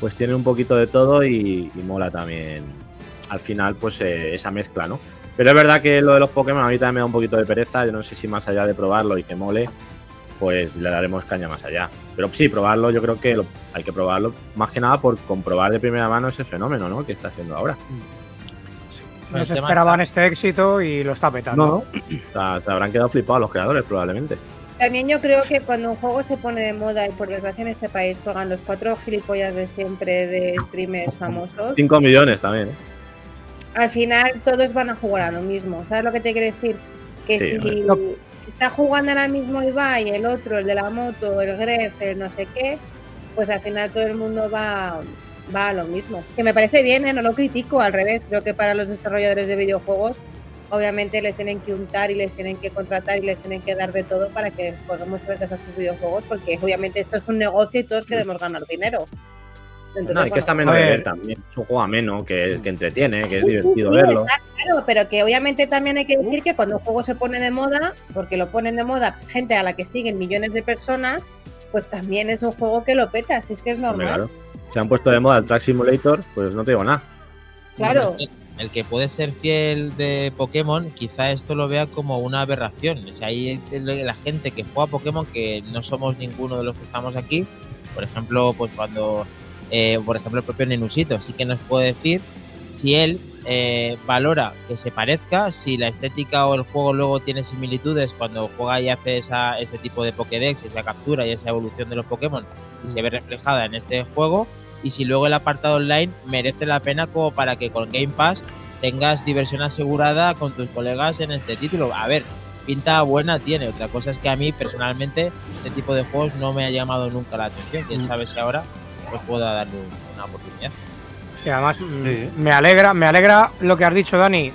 [SPEAKER 6] pues tienen un poquito de todo y, y mola también al final pues eh, esa mezcla, ¿no? Pero es verdad que lo de los Pokémon a mí también me da un poquito de pereza, yo no sé si más allá de probarlo y que mole, pues le daremos caña más allá. Pero sí, probarlo, yo creo que lo- hay que probarlo más que nada por comprobar de primera mano ese fenómeno, ¿no? Que está haciendo ahora.
[SPEAKER 4] No
[SPEAKER 1] El
[SPEAKER 4] se esperaban este éxito y lo está petando.
[SPEAKER 6] No, o sea, te habrán quedado flipados los creadores probablemente.
[SPEAKER 5] También yo creo que cuando un juego se pone de moda y por desgracia en este país juegan los cuatro gilipollas de siempre de streamers famosos,
[SPEAKER 6] 5 millones también, ¿eh?
[SPEAKER 5] al final todos van a jugar a lo mismo. ¿Sabes lo que te quiero decir? Que
[SPEAKER 6] Sí,
[SPEAKER 5] si. Está jugando ahora mismo Ibai, el otro, el de la moto, el Gref, el no sé qué, pues al final todo el mundo va, va a lo mismo. Que me parece bien, ¿eh? no lo critico, al revés. Creo que para los desarrolladores de videojuegos, obviamente les tienen que untar y les tienen que contratar y les tienen que dar de todo para que jueguen muchas veces a sus videojuegos, porque obviamente esto es un negocio y todos queremos ganar dinero. Entonces,
[SPEAKER 6] No, y que
[SPEAKER 5] bueno,
[SPEAKER 6] está menos
[SPEAKER 4] a
[SPEAKER 6] de
[SPEAKER 4] ver.
[SPEAKER 6] también. Es un juego ameno, que, que entretiene, que es divertido
[SPEAKER 5] sí,
[SPEAKER 6] verlo.
[SPEAKER 5] está claro, pero que obviamente también hay que decir que cuando un juego se pone de moda, porque lo ponen de moda gente a la que siguen millones de personas, pues también es un juego que lo peta, si es que es normal.
[SPEAKER 6] claro. Se han puesto de moda el Track Simulator, pues no te digo nada.
[SPEAKER 5] Claro.
[SPEAKER 1] El, el que puede ser fiel de Pokémon, quizá esto lo vea como una aberración. O sea, hay la gente que juega Pokémon que no somos ninguno de los que estamos aquí. Por ejemplo, pues cuando, eh, por ejemplo, el propio Nenusito sí que nos puede decir si él eh, valora que se parezca, si la estética o el juego luego tiene similitudes cuando juega y hace esa, ese tipo de Pokédex, esa captura y esa evolución de los Pokémon y se ve reflejada en este juego y si luego el apartado online merece la pena como para que con Game Pass tengas diversión asegurada con tus colegas en este título. A ver, pinta buena tiene. Otra cosa es que a mí personalmente este tipo de juegos no me ha llamado nunca la atención. Quién sabe si ahora pues pueda darle un- una oportunidad.
[SPEAKER 4] Sí, además mm,
[SPEAKER 3] Sí.
[SPEAKER 4] me alegra, me alegra lo que has dicho, Dani,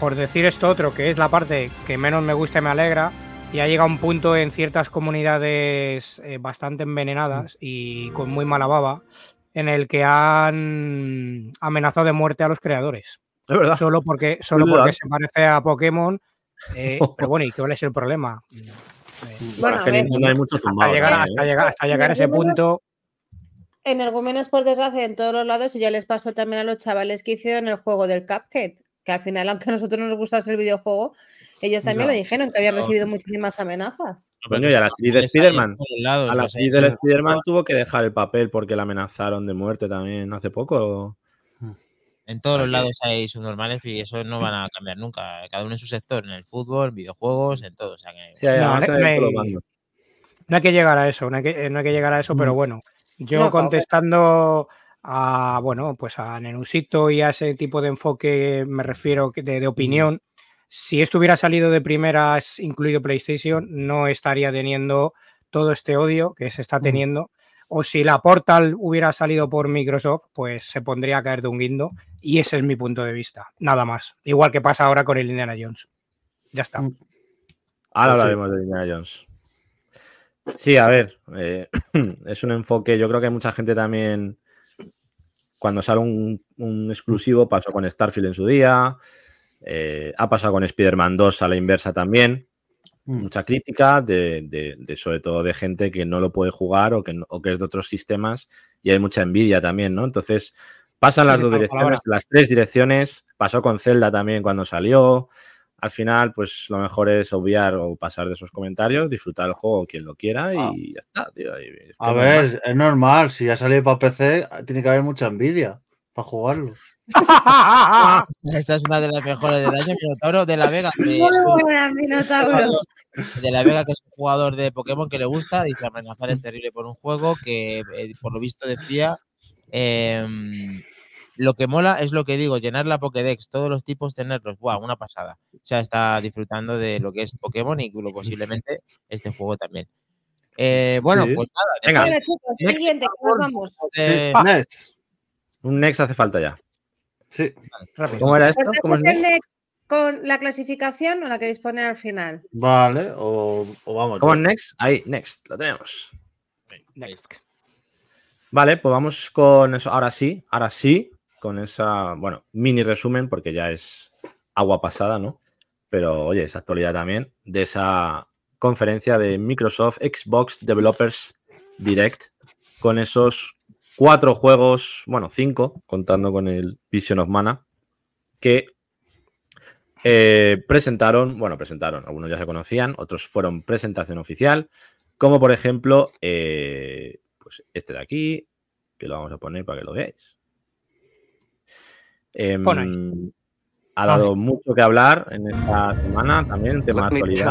[SPEAKER 4] por decir esto otro, que es la parte que menos me gusta y me alegra. Y ha llegado un punto en ciertas comunidades eh, bastante envenenadas y con muy mala baba, en el que han amenazado de muerte a los creadores.
[SPEAKER 6] Es verdad.
[SPEAKER 4] Solo porque, solo porque se parece a Pokémon. eh, pero bueno, ¿y cuál es el problema? Eh,
[SPEAKER 5] Bueno,
[SPEAKER 6] es
[SPEAKER 5] a
[SPEAKER 6] que
[SPEAKER 5] ver.
[SPEAKER 6] Nintendo hay muchos
[SPEAKER 4] hasta llegar, hasta llegar a ese punto.
[SPEAKER 5] En Argumenos, por desgracia, en todos los lados, y ya les pasó también a los chavales que hicieron el juego del Cuphead, que al final, aunque a nosotros no nos gustase el videojuego, ellos también
[SPEAKER 3] No.
[SPEAKER 5] lo dijeron, que habían
[SPEAKER 1] No.
[SPEAKER 5] recibido muchísimas amenazas.
[SPEAKER 6] Coño, y a la actriz de Spider-Man. A la actriz del Spider-Man tuvo que dejar el papel porque la amenazaron de muerte también hace poco.
[SPEAKER 1] En todos los lados hay subnormales y eso no van a cambiar nunca. Cada uno en su sector, en el fútbol, en videojuegos, en todo. O sea que
[SPEAKER 6] Sí, hay- hay.
[SPEAKER 4] No hay que llegar a eso, no hay que, eh, no hay que llegar a eso, pero
[SPEAKER 3] Mm.
[SPEAKER 4] bueno, yo
[SPEAKER 5] No,
[SPEAKER 4] contestando a, bueno, pues a Nenusito y a ese tipo de enfoque, me refiero de, de opinión, si esto hubiera salido de primeras, incluido PlayStation, no estaría teniendo todo este odio que se está teniendo. O si la Portal hubiera salido por Microsoft, pues se pondría a caer de un guindo. Y ese es mi punto de vista, nada más. Igual que pasa ahora con el Indiana Jones. Ya está.
[SPEAKER 3] Mm.
[SPEAKER 6] Ahora
[SPEAKER 3] Pues sí.
[SPEAKER 6] hablaremos de Indiana Jones. Sí, a ver, eh, es un enfoque. Yo creo que hay mucha gente también. Cuando sale un, un exclusivo, pasó con Starfield en su día. eh, ha pasado con Spider-Man 2 a la inversa también.
[SPEAKER 3] Mm.
[SPEAKER 6] Mucha crítica, de, de- de- sobre todo de gente que no lo puede jugar o que, no- o que es de otros sistemas. Y hay mucha envidia también, ¿no? Entonces, pasan las
[SPEAKER 4] Sí,
[SPEAKER 6] dos direcciones, las tres direcciones. Pasó con Zelda también cuando salió al final, pues lo mejor es obviar o pasar de esos comentarios, disfrutar el juego quien lo quiera y ya está, tío. Y es que
[SPEAKER 3] A ver, es normal. Si ya salido para PC, tiene que haber mucha envidia para jugarlo.
[SPEAKER 1] Esta es una de las mejores del año, Minotauro de la Vega.
[SPEAKER 5] buena, Minotauro.
[SPEAKER 1] jugador de la Vega, que es un jugador de Pokémon que le gusta, dice amenazar es terrible por un juego que, eh, por lo visto, decía. em, lo que mola es lo que digo, llenar la Pokédex, todos los tipos tenerlos. Buah, una pasada. O sea, está disfrutando de lo que es Pokémon y lo posiblemente este juego también. Eh, bueno,
[SPEAKER 3] Sí.
[SPEAKER 1] pues nada,
[SPEAKER 6] Venga.
[SPEAKER 5] Bueno, chicos,
[SPEAKER 1] Next.
[SPEAKER 5] siguiente, nos vamos.
[SPEAKER 1] de-
[SPEAKER 3] Sí, Next.
[SPEAKER 6] Un Next hace falta ya.
[SPEAKER 3] Sí,
[SPEAKER 4] Rápido.
[SPEAKER 6] ¿Cómo era esto?
[SPEAKER 5] ¿Os
[SPEAKER 6] ¿Cómo es
[SPEAKER 5] el
[SPEAKER 6] Next?
[SPEAKER 5] next con la clasificación o la que dispone al final?
[SPEAKER 3] vale. O, o vamos.
[SPEAKER 6] ¿Cómo es. Next? Ahí, Next, lo tenemos.
[SPEAKER 4] Next.
[SPEAKER 6] Vale, pues vamos con eso. Ahora sí, ahora sí, con esa, bueno, mini resumen, porque ya es agua pasada, ¿no? Pero oye, es actualidad también, de esa conferencia de Microsoft Xbox Developers Direct, con esos cuatro juegos, bueno, cinco, contando con el Vision of Mana, que eh, presentaron, bueno, presentaron, algunos ya se conocían, otros fueron presentación oficial, como por ejemplo, eh, pues este de aquí, que lo vamos a poner para que lo veáis. Em,
[SPEAKER 4] Pon ahí.
[SPEAKER 6] ha dado mucho que hablar en esta semana también, tema de actualidad.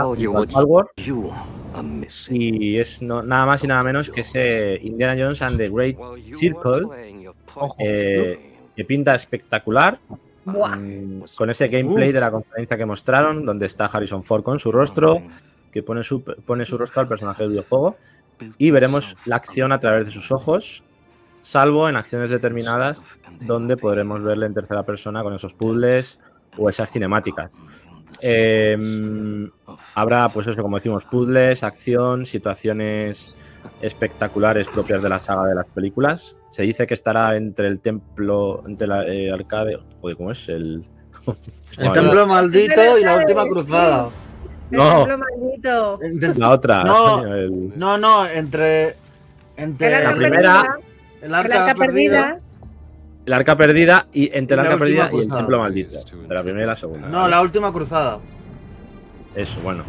[SPEAKER 6] y es no- nada más y nada menos que ese Indiana Jones and the Great Circle, eh, que pinta espectacular.
[SPEAKER 5] Buah.
[SPEAKER 6] mm, con ese gameplay de la conferencia que mostraron, donde está Harrison Ford con su rostro, que pone su, pone su rostro al personaje del videojuego, y veremos la acción a través de sus ojos, salvo en acciones determinadas, donde podremos verle en tercera persona con esos puzzles o esas cinemáticas. Eh, habrá, pues eso, como decimos, puzzles, acción, situaciones espectaculares propias de la saga de las películas. Se dice que estará entre el templo, entre la eh, arcade, joder, ¿cómo es? El,
[SPEAKER 3] El templo maldito y la última cruzada.
[SPEAKER 5] El
[SPEAKER 6] No.
[SPEAKER 5] templo maldito.
[SPEAKER 3] Entre-
[SPEAKER 6] La otra,
[SPEAKER 3] No.
[SPEAKER 6] el-
[SPEAKER 3] No, no, entre. Entre
[SPEAKER 5] El
[SPEAKER 6] La primera-
[SPEAKER 3] el
[SPEAKER 5] El
[SPEAKER 3] arca,
[SPEAKER 5] arca
[SPEAKER 3] perdida.
[SPEAKER 5] perdida.
[SPEAKER 6] el arca perdida y entre el
[SPEAKER 3] la
[SPEAKER 6] arca perdida y el templo maldito. De la primera y la segunda.
[SPEAKER 3] No, la última cruzada.
[SPEAKER 6] Eso, bueno.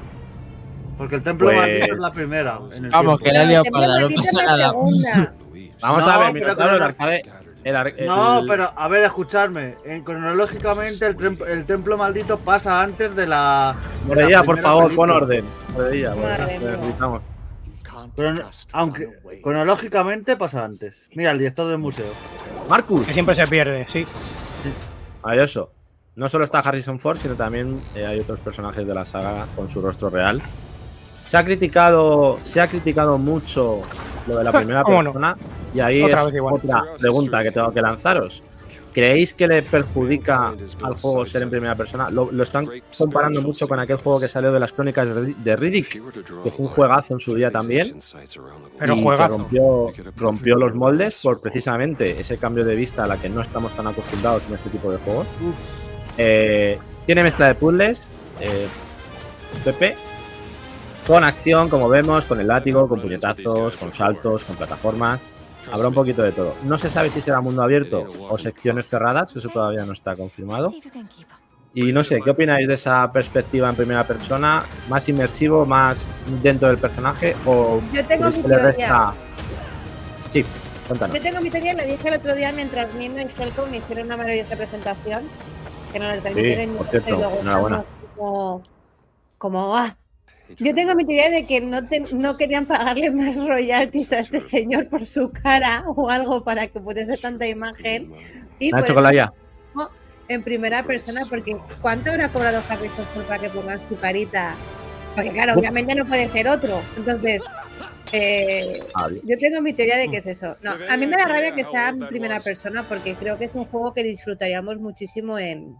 [SPEAKER 3] Porque el templo
[SPEAKER 6] Pues-
[SPEAKER 3] maldito es la primera. en el
[SPEAKER 1] Vamos,
[SPEAKER 3] tiempo.
[SPEAKER 1] que la he para no pasa
[SPEAKER 5] la
[SPEAKER 1] nada.
[SPEAKER 5] segunda.
[SPEAKER 6] Vamos
[SPEAKER 3] No,
[SPEAKER 6] a ver, mira, claro,
[SPEAKER 3] no-
[SPEAKER 6] el arcade. el ar-
[SPEAKER 3] No, pero a ver, escuchadme. En, cronológicamente, el, el templo maldito pasa antes de la.
[SPEAKER 6] Moredilla, por favor,
[SPEAKER 3] película.
[SPEAKER 6] pon orden. Moredilla,
[SPEAKER 5] Madre
[SPEAKER 6] bueno,
[SPEAKER 3] aunque cronológicamente pasa antes. Mira, el director del museo.
[SPEAKER 6] Marcus.
[SPEAKER 4] Que siempre se pierde, sí.
[SPEAKER 6] Maravilloso. No solo está Harrison Ford, sino también eh, hay otros personajes de la saga con su rostro real. Se ha criticado, se ha criticado mucho lo de la primera
[SPEAKER 4] ¿Cómo no?
[SPEAKER 6] persona. Y ahí
[SPEAKER 4] Otra
[SPEAKER 6] es
[SPEAKER 4] vez igual.
[SPEAKER 6] otra pregunta que tengo que lanzaros. ¿Creéis que le perjudica al juego ser en primera persona? Lo, lo están comparando mucho con aquel juego que salió de las crónicas de Rid- de Riddick, que fue un juegazo en su día también.
[SPEAKER 4] Pero
[SPEAKER 6] y que
[SPEAKER 4] juegazo.
[SPEAKER 6] rompió, rompió los moldes por precisamente ese cambio de vista a la que no estamos tan acostumbrados en este tipo de juegos. Eh, tiene mezcla de puzzles, eh, Pepe, con acción, como vemos, con el látigo, con puñetazos, con saltos, con plataformas. Habrá un poquito de todo. No se sabe si será mundo abierto o secciones cerradas, eso todavía no está confirmado. Y no sé, ¿qué opináis de esa perspectiva en primera persona? ¿Más inmersivo, más dentro del personaje? ¿O
[SPEAKER 5] Yo tengo mi teoría.
[SPEAKER 6] resta- Sí, cuéntanos.
[SPEAKER 5] Yo tengo mi teoría, le dije el otro día mientras Nino y Helcom me hicieron una maravillosa presentación, que nos la transmitieron
[SPEAKER 6] por
[SPEAKER 5] en
[SPEAKER 6] cierto,
[SPEAKER 5] y luego
[SPEAKER 6] enhorabuena.
[SPEAKER 5] como, como ah. Yo tengo mi teoría de que no, te- no querían pagarle más royalties a este señor por su cara o algo para que pudiese tanta imagen. Y
[SPEAKER 6] ¿La la IA?
[SPEAKER 5] en primera persona, porque ¿cuánto habrá cobrado Harrison Ford para que pongas tu carita? Porque claro, obviamente no puede ser otro. Entonces, eh,
[SPEAKER 6] Ah,
[SPEAKER 5] yo tengo mi teoría de que es eso. No, a mí me da rabia que sea en primera persona porque creo que es un juego que disfrutaríamos muchísimo en,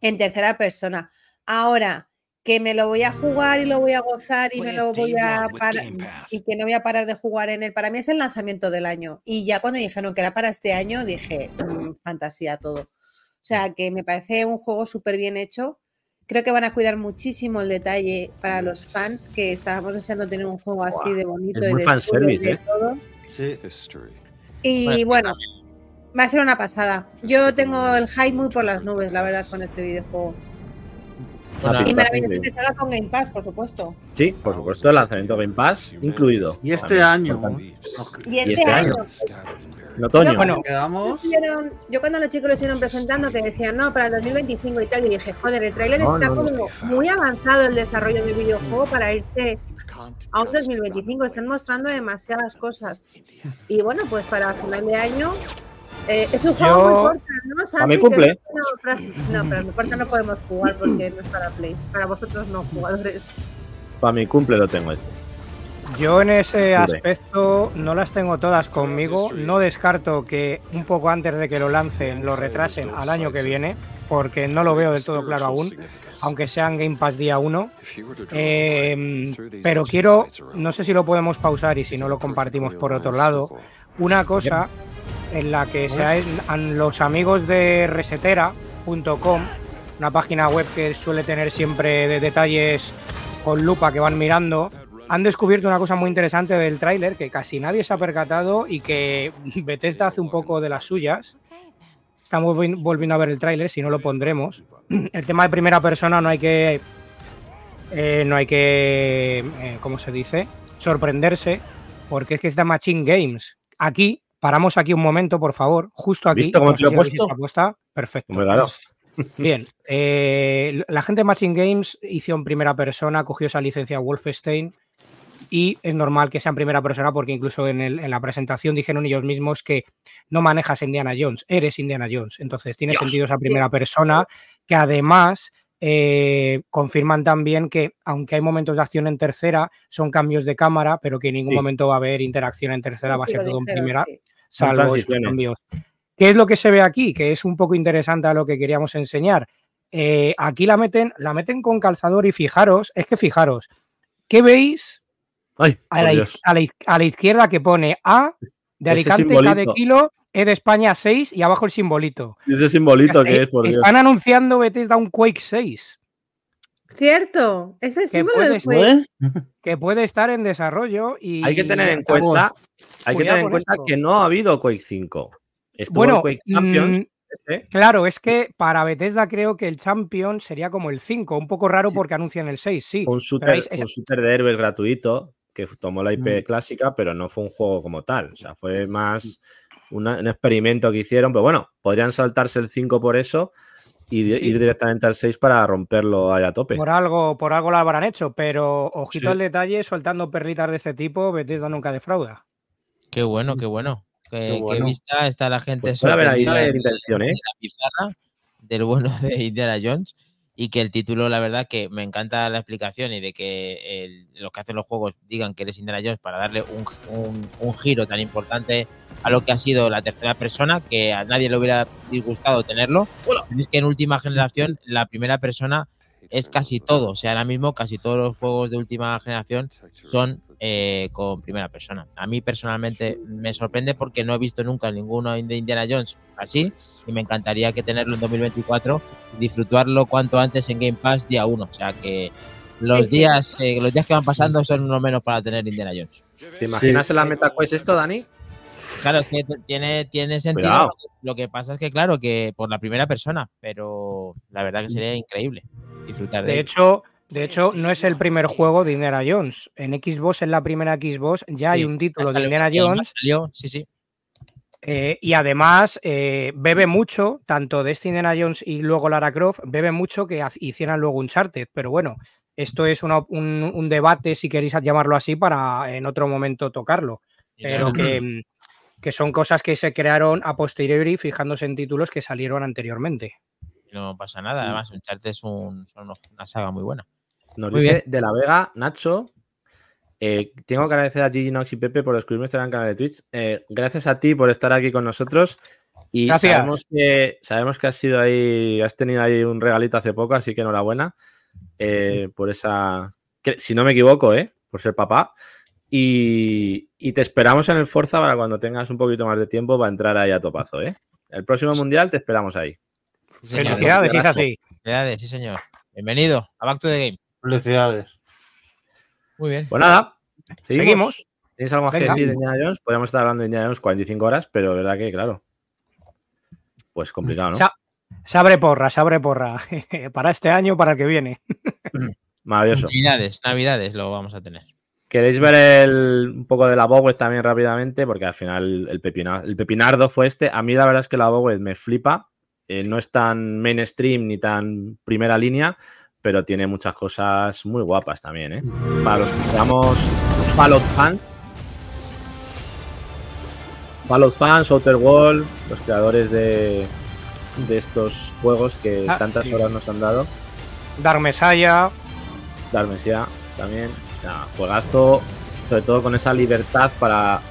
[SPEAKER 5] en tercera persona. Ahora, que me lo voy a jugar y lo voy a gozar y me lo voy a parar y que no voy a parar de jugar en él. Para mí es el lanzamiento del año. Y ya cuando dijeron que era para este año, dije, "Mm, fantasía todo. O sea, que me parece un juego súper bien hecho. Creo que van a cuidar muchísimo el detalle para los fans que estábamos deseando tener un juego así de bonito
[SPEAKER 6] es
[SPEAKER 5] y
[SPEAKER 6] muy
[SPEAKER 5] de y de
[SPEAKER 6] ¿eh?
[SPEAKER 5] todo.
[SPEAKER 3] Sí.
[SPEAKER 5] Y bueno, va a ser una pasada. Yo tengo el hype muy por las nubes, la verdad, con este videojuego. Y maravilloso que salga con Game Pass, por supuesto.
[SPEAKER 6] Sí, por supuesto, el lanzamiento Game Pass incluido.
[SPEAKER 3] Y este
[SPEAKER 6] También,
[SPEAKER 3] año.
[SPEAKER 6] también.
[SPEAKER 5] Y este,
[SPEAKER 6] este
[SPEAKER 5] año.
[SPEAKER 6] En otoño.
[SPEAKER 5] Yo
[SPEAKER 4] Bueno,
[SPEAKER 3] Quedamos.
[SPEAKER 5] Yo cuando los chicos lo estuvieron presentando que decían no para el 2025 y tal, y dije, joder, el tráiler
[SPEAKER 6] No,
[SPEAKER 5] está
[SPEAKER 6] no, no.
[SPEAKER 5] como muy avanzado el desarrollo del videojuego para irse a un 2025. Están mostrando demasiadas cosas. Y bueno, pues para final de año eh, es un juego
[SPEAKER 4] Yo-
[SPEAKER 5] muy corto, ¿no? Santi?
[SPEAKER 6] mi
[SPEAKER 5] Que
[SPEAKER 6] cumple.
[SPEAKER 5] no, no, pero mi corta no podemos jugar porque no es para Play. Para vosotros no, jugadores.
[SPEAKER 6] Para mi cumple lo tengo este.
[SPEAKER 4] Yo en ese aspecto no las tengo todas conmigo. No descarto que un poco antes de que lo lancen lo retrasen al año que viene, porque no lo veo del todo claro aún, aunque sean Game Pass día 1. Eh, pero quiero, no sé si lo podemos pausar y si no lo compartimos por otro lado, una cosa en la que se ha- han- los amigos de resetera.com, una página web que suele tener siempre de detalles con lupa que van mirando, han descubierto una cosa muy interesante del tráiler que casi nadie se ha percatado y que Bethesda hace un poco de las suyas. Estamos volvi- volviendo a ver el tráiler, si no lo pondremos. El tema de primera persona no hay que, eh, no hay que, eh, ¿cómo se dice? Sorprenderse, porque es que es de Machine Games. Aquí, paramos aquí un momento, por favor, justo aquí.
[SPEAKER 6] ¿Visto cómo
[SPEAKER 4] No
[SPEAKER 6] te lo he puesto?
[SPEAKER 4] Perfecto.
[SPEAKER 6] Claro.
[SPEAKER 4] Bien, eh, la gente de Machine Games hizo en primera persona, cogió esa licencia Wolfenstein y es normal que sea en primera persona porque incluso en, el- en la presentación dijeron ellos mismos que no manejas Indiana Jones, eres Indiana Jones. Entonces tiene
[SPEAKER 6] Dios.
[SPEAKER 4] sentido esa primera persona que además eh, confirman también que aunque hay momentos de acción en tercera, son cambios de cámara, pero que en ningún
[SPEAKER 6] Sí.
[SPEAKER 4] momento va a haber interacción en tercera, va a ser todo en primera
[SPEAKER 5] sí.
[SPEAKER 4] salvo esos cambios. ¿Qué es lo que se ve aquí? Que es un poco interesante a lo que queríamos enseñar. Eh, aquí la meten, la meten con calzador y fijaros, es que fijaros, ¿qué veis
[SPEAKER 6] Ay,
[SPEAKER 4] a la, iz-
[SPEAKER 6] Dios.
[SPEAKER 4] a la iz- a la izquierda que pone A de Alicante, K de kilo, E de España 6 y abajo el simbolito?
[SPEAKER 6] Ese simbolito que es, por Dios.
[SPEAKER 4] Están anunciando Bethesda un Quake 6,
[SPEAKER 5] Cierto, es el símbolo del juego.
[SPEAKER 4] que puede estar en desarrollo y
[SPEAKER 6] Hay que tener en
[SPEAKER 4] estamos-
[SPEAKER 6] cuenta, hay que tener en cuenta
[SPEAKER 4] esto.
[SPEAKER 6] que no ha habido Quake 5. Estuvo
[SPEAKER 4] Bueno,
[SPEAKER 6] el Quake Champions.
[SPEAKER 4] mm,
[SPEAKER 6] este,
[SPEAKER 4] Claro, es que para Bethesda creo que el Champion sería como el 5, un poco raro
[SPEAKER 6] Sí.
[SPEAKER 4] porque anuncian el 6, sí.
[SPEAKER 6] un shooter,
[SPEAKER 4] esa-
[SPEAKER 6] un shooter de héroes gratuito que tomó la IP
[SPEAKER 3] Mm.
[SPEAKER 6] clásica, pero no fue un juego como tal. O sea, fue más una- un experimento que hicieron. Pero bueno, podrían saltarse el 5 por eso y
[SPEAKER 4] Sí.
[SPEAKER 6] ir directamente al 6 para romperlo ahí a tope.
[SPEAKER 4] Por algo, por algo lo habrán hecho, pero ojito
[SPEAKER 6] Sí.
[SPEAKER 4] al detalle, soltando perlitas de este tipo, Bethesda nunca defrauda.
[SPEAKER 1] Qué bueno, qué bueno. Qué,
[SPEAKER 3] Qué bueno.
[SPEAKER 1] vista está la gente
[SPEAKER 6] Pues puede haber ahí intención, ¿eh?
[SPEAKER 1] de la pizarra del bueno de Indiana Jones y que el título, la verdad, que me encanta la explicación y de que el- los que hacen los juegos digan que eres Indiana Jones para darle un, un- un giro tan importante a lo que ha sido la tercera persona, que a nadie le hubiera disgustado tenerlo. Pero es que en última generación la primera persona es casi todo. O sea, ahora mismo casi todos los juegos de última generación son eh, con primera persona. A mí personalmente me sorprende porque no he visto nunca ninguno de Indiana Jones así y me encantaría que tenerlo en 2024 y disfrutarlo cuanto antes en Game Pass día 1. O sea que los
[SPEAKER 5] Sí, sí.
[SPEAKER 1] días eh, los días que van pasando son uno menos para tener Indiana Jones.
[SPEAKER 6] ¿Te imaginas en la MetaQuest esto, Dani?
[SPEAKER 1] Claro, es que tiene, tiene sentido.
[SPEAKER 6] Cuidado.
[SPEAKER 1] Lo que pasa es que, claro, que por la primera persona, pero la verdad que sería increíble disfrutar de,
[SPEAKER 4] De hecho, de hecho, no es el primer juego de Indiana Jones. En Xbox, en la primera Xbox, ya hay un título de Indiana Jones
[SPEAKER 1] Salió, sí, sí.
[SPEAKER 4] eh, y además eh, bebe mucho, tanto de este Indiana Jones y luego Lara Croft, bebe mucho que hicieran luego Uncharted. Pero bueno, esto es una- un, un debate, si queréis llamarlo así, para en otro momento tocarlo. Pero que, mm, que son cosas que se crearon a posteriori fijándose en títulos que salieron anteriormente.
[SPEAKER 1] No pasa nada. Además, es un, son una saga muy buena.
[SPEAKER 6] Nos
[SPEAKER 1] Muy
[SPEAKER 6] dice de la Vega, Nacho. eh, tengo que agradecer a Gigi Nox y Pepe por escribirme este gran canal de Twitch. Eh, gracias a ti por estar aquí con nosotros. Y
[SPEAKER 4] Gracias.
[SPEAKER 6] sabemos que sabemos que has sido ahí, has tenido ahí un regalito hace poco, así que enhorabuena eh, por esa. que- si no me equivoco, ¿eh? Por ser papá. Y, y te esperamos en el Forza para cuando tengas un poquito más de tiempo para entrar ahí a topazo, ¿eh? El próximo mundial te esperamos ahí.
[SPEAKER 1] Sí.
[SPEAKER 4] Felicidades, si es así.
[SPEAKER 1] Felicidades, sí, señor. Bienvenido a Back to the Game.
[SPEAKER 3] Felicidades.
[SPEAKER 1] Muy bien.
[SPEAKER 6] Pues nada, seguimos.
[SPEAKER 4] Seguimos.
[SPEAKER 6] ¿Tienes algo más que decir de Indiana Jones? Podríamos estar hablando de Indiana Jones 45 horas, pero verdad que, claro, pues complicado, ¿no?
[SPEAKER 4] Se abre porra, se abre porra. para este año, para el que viene.
[SPEAKER 6] Maravilloso.
[SPEAKER 1] Navidades, Navidades lo vamos a tener.
[SPEAKER 6] ¿Queréis ver el- un poco de la Bowed también rápidamente? Porque al final el, pepina- el pepinardo fue este. A mí la verdad es que la Bowed me flipa. Eh, no es tan mainstream ni tan primera línea, pero tiene muchas cosas muy guapas también, ¿eh? Para los que seamos Fallout fans. Fallout fans, Outer World, los creadores de, de estos juegos que
[SPEAKER 4] Ah,
[SPEAKER 6] tantas
[SPEAKER 4] sí.
[SPEAKER 6] horas nos han dado.
[SPEAKER 4] Dar Mesaya.
[SPEAKER 6] Dark Messiah también. Juegazo, sobre todo con esa libertad para,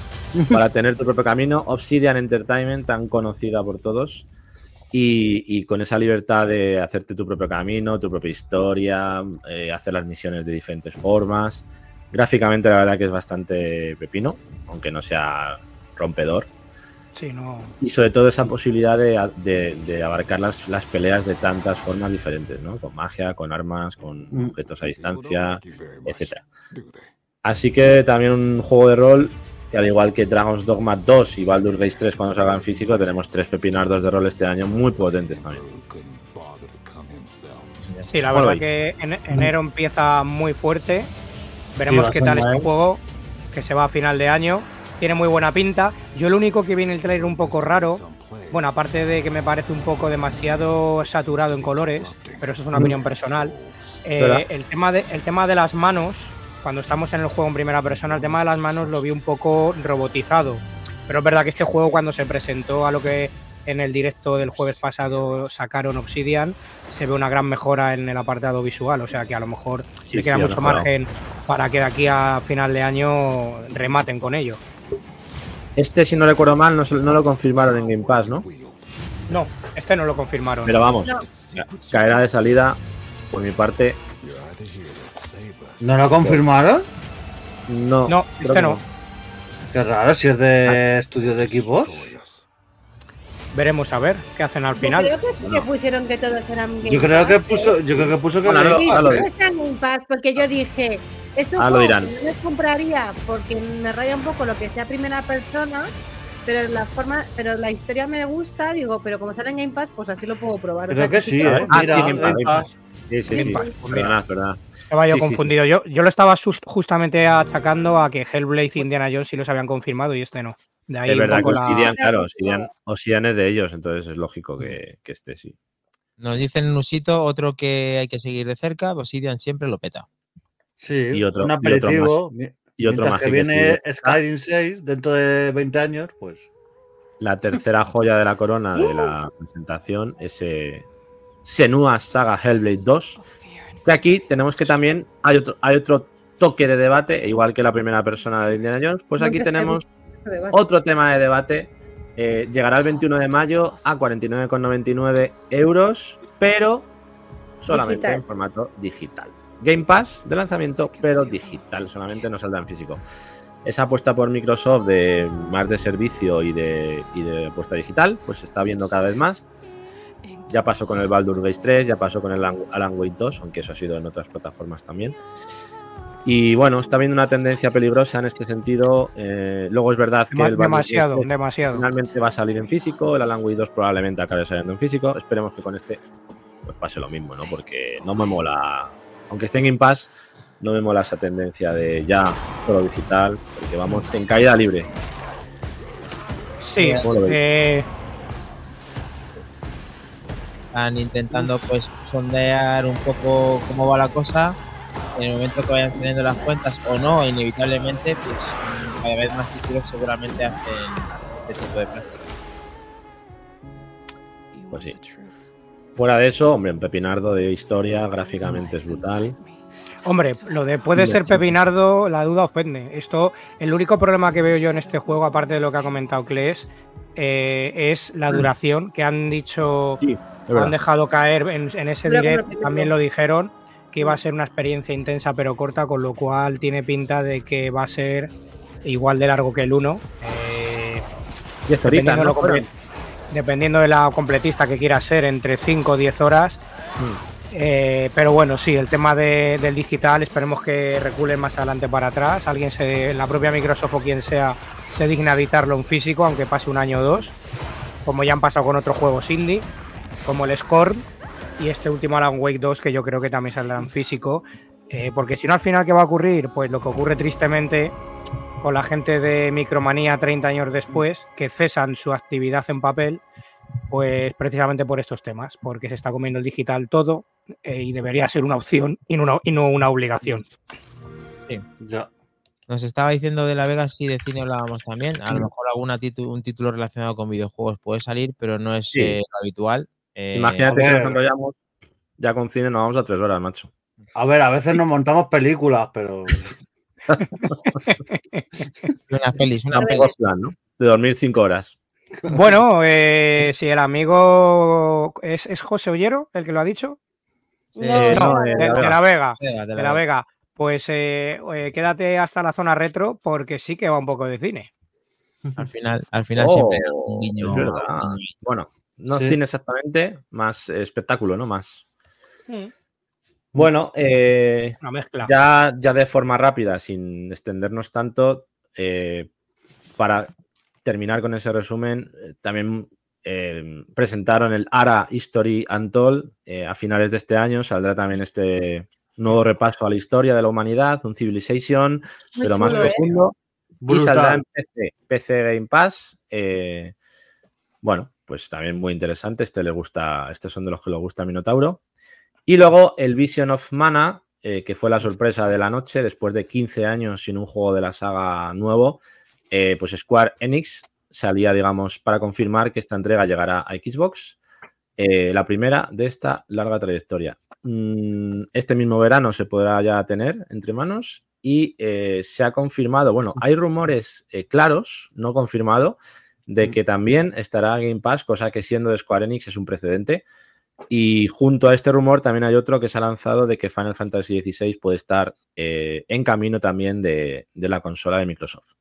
[SPEAKER 6] para tener tu propio camino. Obsidian Entertainment, tan conocida por todos. Y, y con esa libertad de hacerte tu propio camino, tu propia historia, eh, hacer las misiones de diferentes formas. Gráficamente, la verdad que es bastante pepino, aunque no sea rompedor.
[SPEAKER 4] Sí, no.
[SPEAKER 6] Y sobre todo esa posibilidad de, de- de abarcar las, las peleas de tantas formas diferentes, ¿no? Con magia, con armas, con
[SPEAKER 3] Mm.
[SPEAKER 6] objetos a distancia, etcétera. Así que también un juego de rol, que al igual que Dragon's Dogma 2 y Baldur's Gate 3 cuando salgan en físico, tenemos tres pepinardos de rol este año muy potentes también.
[SPEAKER 4] Sí, la
[SPEAKER 6] ¿Cómo lo
[SPEAKER 4] verdad que en- enero empieza muy fuerte. Veremos qué tal este juego, que se va a final de año. Tiene muy buena pinta. Yo lo único que viene el trailer un poco raro, bueno, aparte de que me parece un poco demasiado saturado en colores, pero eso es una opinión personal. eh, el, tema de, el tema de las manos, cuando estamos en el juego en primera persona, el tema de las manos lo vi un poco robotizado. Pero es verdad que este juego cuando se presentó a lo que en el directo del jueves pasado sacaron Obsidian, se ve una gran mejora en el apartado visual, o sea que a lo mejor
[SPEAKER 6] Sí,
[SPEAKER 4] le queda
[SPEAKER 6] sí,
[SPEAKER 4] mucho margen para que de aquí a final de año rematen con ello.
[SPEAKER 6] Este, si no recuerdo mal, no, lo confirmaron en Game Pass, ¿no?
[SPEAKER 4] No, este no lo confirmaron.
[SPEAKER 6] Pero vamos,
[SPEAKER 5] No.
[SPEAKER 6] ca- caerá de salida por mi parte.
[SPEAKER 3] ¿No lo confirmaron?
[SPEAKER 6] No,
[SPEAKER 4] no, este no.
[SPEAKER 3] Qué raro, si es de estudios de equipos.
[SPEAKER 4] Veremos a ver qué hacen al
[SPEAKER 5] Yo
[SPEAKER 4] final.
[SPEAKER 5] creo que sí que pusieron que todos eran Game
[SPEAKER 3] Yo creo que
[SPEAKER 5] Pass,
[SPEAKER 3] puso,
[SPEAKER 5] ¿eh?
[SPEAKER 3] yo creo que puso que
[SPEAKER 6] no,
[SPEAKER 5] Sí,
[SPEAKER 3] Pass,
[SPEAKER 6] ahora lo
[SPEAKER 3] ¿eh?
[SPEAKER 6] diré.
[SPEAKER 5] está en Game Pass porque yo dije, es un
[SPEAKER 6] Ah, lo dirán.
[SPEAKER 5] no me compraría porque me raya un poco lo que sea primera persona, pero la forma, pero la historia me gusta, digo, pero como sale en Game Pass, pues así lo puedo probar. O
[SPEAKER 3] Creo
[SPEAKER 5] sea,
[SPEAKER 3] que sí, ¿eh?
[SPEAKER 6] Ah, sí, Game Pass,
[SPEAKER 3] Game
[SPEAKER 6] Game
[SPEAKER 3] Pass.
[SPEAKER 6] Sí, sí,
[SPEAKER 4] Game
[SPEAKER 6] sí.
[SPEAKER 4] Pass,
[SPEAKER 6] Perdona, perdona.
[SPEAKER 4] Estaba yo
[SPEAKER 6] Sí, sí, sí.
[SPEAKER 4] confundido. Yo, yo lo estaba justamente atacando a que Hellblade y Indiana Jones sí los habían confirmado y este no. De ahí
[SPEAKER 6] Es verdad que
[SPEAKER 4] poco la-
[SPEAKER 6] Obsidian, claro, Obsidian, Obsidian es de ellos, entonces es lógico que, que este sí.
[SPEAKER 1] Nos dicen en Usito, otro que hay que seguir de cerca, Obsidian siempre lo peta.
[SPEAKER 3] Sí,
[SPEAKER 6] Y otro-
[SPEAKER 3] un
[SPEAKER 6] y otro
[SPEAKER 3] aperitivo.
[SPEAKER 6] Y otro más
[SPEAKER 3] que
[SPEAKER 6] que
[SPEAKER 3] viene. Skyrim 6 dentro de 20 años, pues.
[SPEAKER 6] La tercera joya de la corona de la presentación, ese Senua Saga Hellblade 2. De aquí tenemos que también hay otro, hay otro toque de debate, igual que la primera persona de Indiana Jones, pues aquí tenemos
[SPEAKER 5] Debate.
[SPEAKER 6] otro tema de debate. Eh, llegará el 21 de mayo a 49,99 euros, pero solamente
[SPEAKER 5] Digital.
[SPEAKER 6] en formato digital. Game Pass de lanzamiento, pero digital, solamente no saldrá en físico. Esa apuesta por Microsoft de más de servicio y de, y de apuesta digital, pues se está viendo cada vez más. Ya pasó con el Baldur's Gate 3, ya pasó con el Alan Wake 2, aunque eso ha sido en otras plataformas también. Y bueno, está habiendo una tendencia peligrosa en este sentido. Eh, luego es verdad que el Baldur's
[SPEAKER 4] demasiado,
[SPEAKER 6] Gate
[SPEAKER 4] demasiado.
[SPEAKER 6] finalmente va a salir en físico. El Alan Wake 2 probablemente acabe saliendo en físico. Esperemos que con este pues pase lo mismo, ¿no? Porque no me mola. Aunque esté en Game Pass, no me mola esa tendencia de ya todo digital. Porque vamos en caída libre.
[SPEAKER 4] Sí, eh,
[SPEAKER 1] Están intentando pues sondear un poco cómo va la cosa. En el momento que vayan saliendo las cuentas o no, inevitablemente, pues cada vez más títulos seguramente hacen este tipo de prácticas.
[SPEAKER 6] Pues sí. Fuera de eso, hombre, un pepinardo de historia gráficamente es brutal.
[SPEAKER 4] Hombre, lo de puede ser Pepinardo, la duda ofende. Esto, el único problema que veo yo en este juego, aparte de lo que ha comentado Kles, eh, es la duración que han dicho,
[SPEAKER 6] Sí,
[SPEAKER 4] han dejado caer en, en ese direct, también lo dijeron, que iba a ser una experiencia intensa pero corta, con lo cual tiene pinta de que va a ser igual de largo que el 1. Eh,
[SPEAKER 6] 10 horitas,
[SPEAKER 4] dependiendo, de
[SPEAKER 6] ¿no?
[SPEAKER 4] lo comple- dependiendo de la completista que quiera ser, entre 5 o 10 horas.
[SPEAKER 6] Mm.
[SPEAKER 4] Eh, pero bueno, sí, el tema de- del digital, esperemos que reculen más adelante para atrás. Alguien, se, la propia Microsoft o quien sea, se digna a editarlo en físico, aunque pase un año o dos, como ya han pasado con otros juegos indie, como el Scorn y este último Alan Wake 2, que yo creo que también saldrá en físico. Eh, porque si no, al final, ¿qué va a ocurrir? Pues lo que ocurre tristemente con la gente de Micromanía 30 años después, que cesan su actividad en papel, pues precisamente por estos temas, porque se está comiendo el digital todo eh, y debería ser una opción y no una, y no una obligación.
[SPEAKER 3] Ya.
[SPEAKER 1] Nos estaba diciendo de la Vega si de cine hablábamos también. A lo mejor un título relacionado con videojuegos puede salir, pero no es
[SPEAKER 6] Sí.
[SPEAKER 1] eh, lo habitual. Eh,
[SPEAKER 6] Imagínate
[SPEAKER 3] ver.
[SPEAKER 6] nos enrollamos. Ya con cine nos vamos a tres horas, macho.
[SPEAKER 3] A ver, a veces nos montamos películas, pero.
[SPEAKER 1] Pelis, una
[SPEAKER 5] Pero
[SPEAKER 1] peli.
[SPEAKER 5] ves-
[SPEAKER 6] plan, ¿no? De dormir cinco horas.
[SPEAKER 4] Bueno, eh, si el amigo es, es José Ollero, el que lo ha dicho, de,
[SPEAKER 6] la Vega.
[SPEAKER 4] de la Vega, pues eh, eh, quédate hasta la zona retro porque sí que va un poco de cine.
[SPEAKER 1] Al final, al final
[SPEAKER 6] Oh,
[SPEAKER 1] siempre un guiño.
[SPEAKER 6] Bueno, no
[SPEAKER 3] Sí.
[SPEAKER 6] cine exactamente, más espectáculo, ¿no? Más. Bueno, eh,
[SPEAKER 4] Una mezcla.
[SPEAKER 6] ya, ya de forma rápida, sin extendernos tanto, eh, para terminar con ese resumen, también eh, presentaron el ARA History Untold eh, a finales de este año. Saldrá también este nuevo repaso a la historia de la humanidad, un Civilization,
[SPEAKER 5] Muy
[SPEAKER 6] lo más
[SPEAKER 5] ¿eh?
[SPEAKER 6] profundo. Y saldrá en PC, PC Game Pass. eh, bueno, pues también muy interesante. Este le gusta, estos son de los que le gusta a Minotauro. Y luego el Vision of Mana, eh, que fue la sorpresa de la noche, después de 15 años sin un juego de la saga nuevo, eh, pues Square Enix salía, digamos, para confirmar que esta entrega llegará a Xbox. eh, la primera de esta larga trayectoria. Mm, Este mismo verano se podrá ya tener entre manos y eh, se ha confirmado, bueno, hay rumores eh, claros, no confirmado, de que también estará Game Pass, cosa que siendo de Square Enix es un precedente. Y junto a este rumor también hay otro que se ha lanzado de que Final Fantasy XVI puede estar en camino también de, de la consola de Microsoft.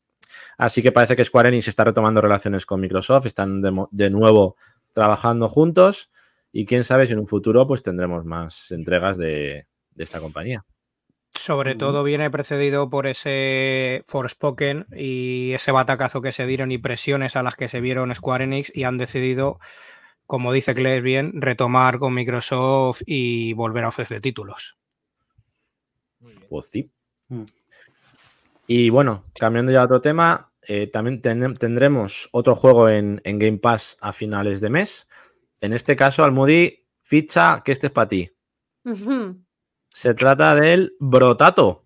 [SPEAKER 6] Así que parece que Square Enix está retomando relaciones con Microsoft, están de, nuevo trabajando juntos y quién sabe si en un futuro pues tendremos más entregas de, de esta compañía.
[SPEAKER 4] Sobre todo viene precedido por ese Forspoken y ese batacazo que se dieron y presiones a las que se vieron Square Enix y han decidido, como dice Claire bien, retomar con Microsoft y volver a ofrecer títulos.
[SPEAKER 6] Pues sí. Y bueno, cambiando ya a otro tema, eh, también ten- tendremos otro juego en, en Game Pass a finales de mes. En este caso, Almudi, ficha que este es para ti. Se trata del Brotato,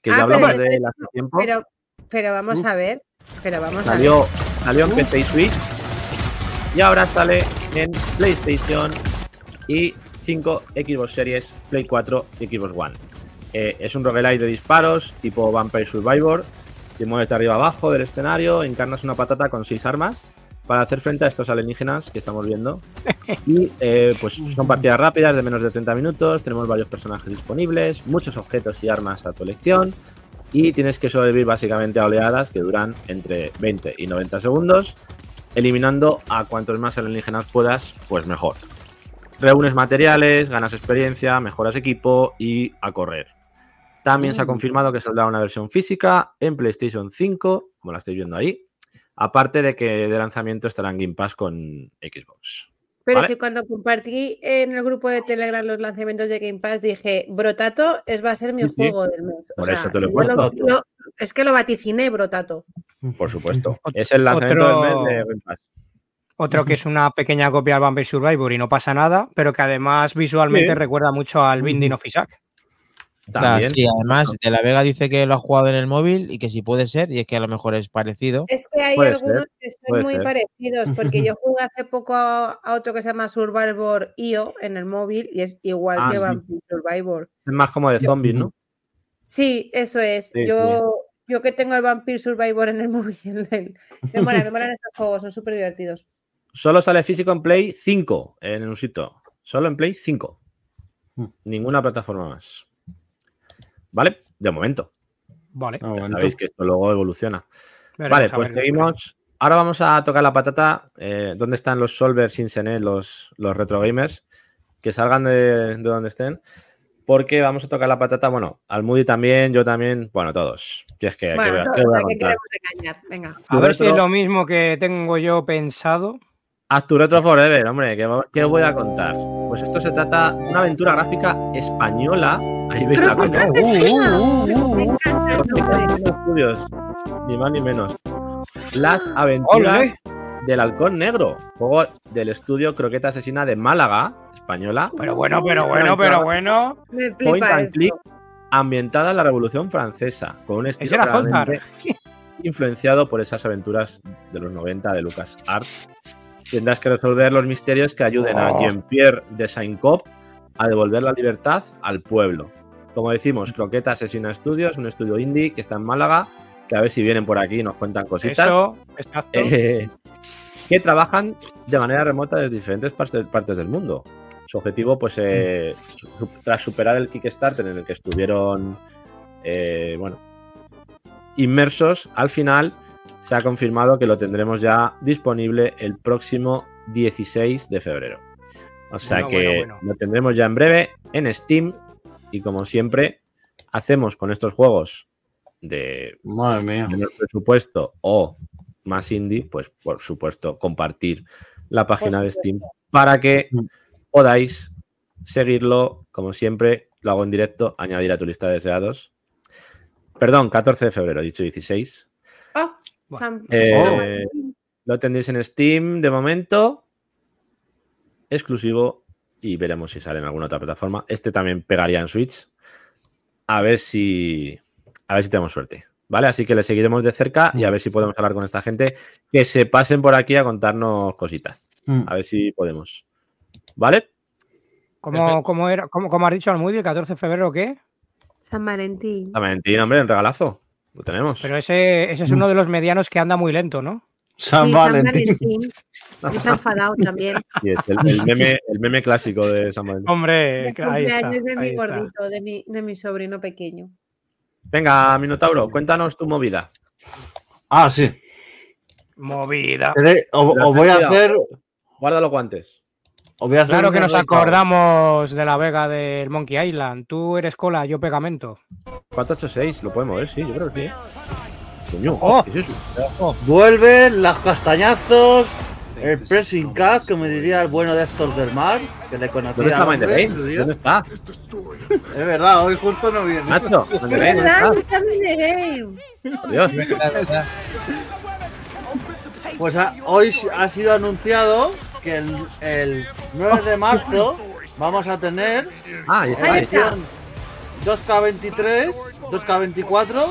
[SPEAKER 6] que
[SPEAKER 5] Ah,
[SPEAKER 6] ya
[SPEAKER 5] pero
[SPEAKER 6] hablamos
[SPEAKER 5] ese-
[SPEAKER 6] de él hace tiempo.
[SPEAKER 5] Pero, pero vamos a ver. Pero vamos a
[SPEAKER 6] Salió, salió en PC y Switch. Y ahora sale en PlayStation y 5 Xbox Series, Play 4 y Xbox One. Eh, es un roguelite de disparos tipo Vampire Survivor. Te mueves de arriba abajo del escenario, encarnas una patata con 6 armas para hacer frente a estos alienígenas que estamos viendo. Y eh, pues son partidas rápidas de menos de 30 minutos. Tenemos varios personajes disponibles, muchos objetos y armas a tu elección. Y tienes que sobrevivir básicamente a oleadas que duran entre 20 y 90 segundos, eliminando a cuantos más alienígenas puedas, pues mejor. Reúnes materiales, ganas experiencia, mejoras equipo y a correr. También se ha confirmado que saldrá una versión física en PlayStation 5, como la estáis viendo ahí. Aparte de que de lanzamiento estará en Game Pass con Xbox.
[SPEAKER 5] Pero
[SPEAKER 6] Vale.
[SPEAKER 5] si cuando compartí en el grupo de Telegram los lanzamientos de Game Pass dije, Brotato es, va a ser mi
[SPEAKER 6] Sí, sí.
[SPEAKER 5] juego del mes. O
[SPEAKER 6] Por
[SPEAKER 5] sea,
[SPEAKER 6] eso te lo he
[SPEAKER 5] lo-
[SPEAKER 3] puesto.
[SPEAKER 5] lo- es que lo vaticiné, Brotato.
[SPEAKER 6] Por supuesto. Es el lanzamiento
[SPEAKER 4] otro-
[SPEAKER 6] del mes de Game Pass.
[SPEAKER 4] Otro que es una pequeña copia del Vampire Survivor y no pasa nada, pero que además visualmente
[SPEAKER 6] Sí.
[SPEAKER 4] recuerda mucho al Binding of Isaac.
[SPEAKER 1] Está,
[SPEAKER 6] También.
[SPEAKER 1] sí, además, De la Vega dice que lo ha jugado en el móvil y que si puede ser, y es que a lo mejor es parecido.
[SPEAKER 5] Es que hay
[SPEAKER 6] Puede
[SPEAKER 5] algunos
[SPEAKER 6] ser,
[SPEAKER 5] que son
[SPEAKER 6] puede
[SPEAKER 5] muy
[SPEAKER 6] ser.
[SPEAKER 5] parecidos, porque yo jugué hace poco a, a otro que se llama Survivor IO en el móvil y es igual
[SPEAKER 6] Ah,
[SPEAKER 5] que
[SPEAKER 6] sí.
[SPEAKER 5] Vampire Survivor.
[SPEAKER 6] Es más como de zombies, ¿no?
[SPEAKER 5] Sí, eso es.
[SPEAKER 6] Sí,
[SPEAKER 5] yo, yo que tengo el Vampire Survivor en el móvil, en el- me mola, me molan esos juegos, son súper divertidos.
[SPEAKER 6] Solo sale físico en Play 5 en un sitio. Solo en Play 5.
[SPEAKER 3] Mm.
[SPEAKER 6] Ninguna plataforma más. ¿Vale? De momento.
[SPEAKER 4] Vale.
[SPEAKER 3] Ah,
[SPEAKER 6] Ya sabéis que esto luego evoluciona.
[SPEAKER 4] veremos
[SPEAKER 6] Vale, pues seguimos. Ahora vamos a tocar la patata. Eh, ¿Dónde están los solvers sin senet, los, los retro gamers? Que salgan de, de donde estén. Porque vamos a tocar la patata, bueno, al Moody también, yo también, bueno, todos. Que es que, ¿qué
[SPEAKER 5] Bueno,
[SPEAKER 6] voy a-
[SPEAKER 4] ver si es lo mismo que tengo yo pensado.
[SPEAKER 6] Haz tu retro forever, hombre. ¿qué, qué voy a contar? Pues esto se trata de una aventura gráfica española. Ahí veis la coña.
[SPEAKER 3] Uh, uh, uh, uh.
[SPEAKER 6] ni más ni menos. Las aventuras del halcón negro, juego del estudio Croqueta Asesina de Málaga, española,
[SPEAKER 4] Pero bueno, pero bueno, pero bueno.
[SPEAKER 5] Me
[SPEAKER 6] point and
[SPEAKER 5] esto.
[SPEAKER 6] click, ambientada en la Revolución Francesa, con un estilo influenciado por esas aventuras de los 90 de Lucas Arts. Tendrás que resolver los misterios que ayuden a
[SPEAKER 3] Oh.
[SPEAKER 6] Jean-Pierre de Saint-Cop a devolver la libertad al pueblo. Como decimos, Croqueta Asesina Studios, un estudio indie que está en Málaga, que a ver si vienen por aquí y nos cuentan cositas.
[SPEAKER 4] Eso, exacto.
[SPEAKER 6] Eh, que trabajan de manera remota desde diferentes partes, del mundo. Su objetivo, pues, eh, tras superar el Kickstarter en el que estuvieron, eh, bueno, inmersos, al final se ha confirmado que lo tendremos ya disponible el próximo 16 de febrero. O sea
[SPEAKER 4] Bueno,
[SPEAKER 6] que
[SPEAKER 4] bueno, bueno.
[SPEAKER 6] lo tendremos ya en breve en Steam y como siempre hacemos con estos juegos de
[SPEAKER 3] Madre mía.
[SPEAKER 6] menor presupuesto o más indie, pues por supuesto compartir la página de Steam para que
[SPEAKER 3] Mm.
[SPEAKER 6] podáis seguirlo, como siempre, lo hago en directo, añadir a tu lista de deseados. Perdón, 14 de febrero, he dicho 16.
[SPEAKER 5] Ah,
[SPEAKER 4] Bueno.
[SPEAKER 5] San-
[SPEAKER 6] Eh, Lo tendréis en Steam de momento, exclusivo, y veremos si sale en alguna otra plataforma. Este también pegaría en Switch. A ver si. A ver si tenemos suerte. ¿Vale? Así que le seguiremos de cerca y a ver si podemos hablar con esta gente. Que se pasen por aquí a contarnos cositas.
[SPEAKER 3] Mm.
[SPEAKER 6] A ver si podemos. ¿Vale?
[SPEAKER 4] ¿Cómo, cómo era, cómo, cómo has dicho al Moody el 14 de febrero qué?
[SPEAKER 5] San Valentín.
[SPEAKER 6] A mentir, hombre, en regalazo. Lo tenemos.
[SPEAKER 4] Pero ese, ese es uno de los medianos que anda muy lento, ¿no?
[SPEAKER 3] San
[SPEAKER 5] sí,
[SPEAKER 3] Valentín.
[SPEAKER 5] San Valentín. Está enfadado también.
[SPEAKER 6] Sí, es el, el meme, el meme clásico de San Valentín.
[SPEAKER 4] Hombre,
[SPEAKER 5] El
[SPEAKER 4] ahí está.
[SPEAKER 5] de mi
[SPEAKER 4] ahí
[SPEAKER 5] gordito, de mi, de mi sobrino pequeño.
[SPEAKER 6] Venga, Minotauro, cuéntanos tu movida.
[SPEAKER 3] Ah, sí.
[SPEAKER 4] Movida.
[SPEAKER 3] Os voy a hacer.
[SPEAKER 6] Guarda los guantes.
[SPEAKER 3] Os voy a hacer
[SPEAKER 4] Claro que nos acordamos de la Vega del Monkey Island. Tú eres cola, yo pegamento.
[SPEAKER 6] 486, lo podemos ver, sí, yo creo que sí. Coño,
[SPEAKER 4] Oh.
[SPEAKER 6] ¿qué es eso?
[SPEAKER 3] Vuelven las castañazos. El pressing cut, como diría el bueno de Héctor del Mar, que le conocía.
[SPEAKER 6] ¿Dónde está. ¿Dónde está?
[SPEAKER 3] Es verdad, hoy justo no viene.
[SPEAKER 6] Nacho, Mind the
[SPEAKER 5] Es
[SPEAKER 6] Game, ¿dónde
[SPEAKER 5] verdad,
[SPEAKER 6] está? Por Dios.
[SPEAKER 3] Pues ha- hoy ha sido anunciado que el, el 9 de marzo vamos a tener
[SPEAKER 6] Ah, está.
[SPEAKER 3] edición 2K23, 2K24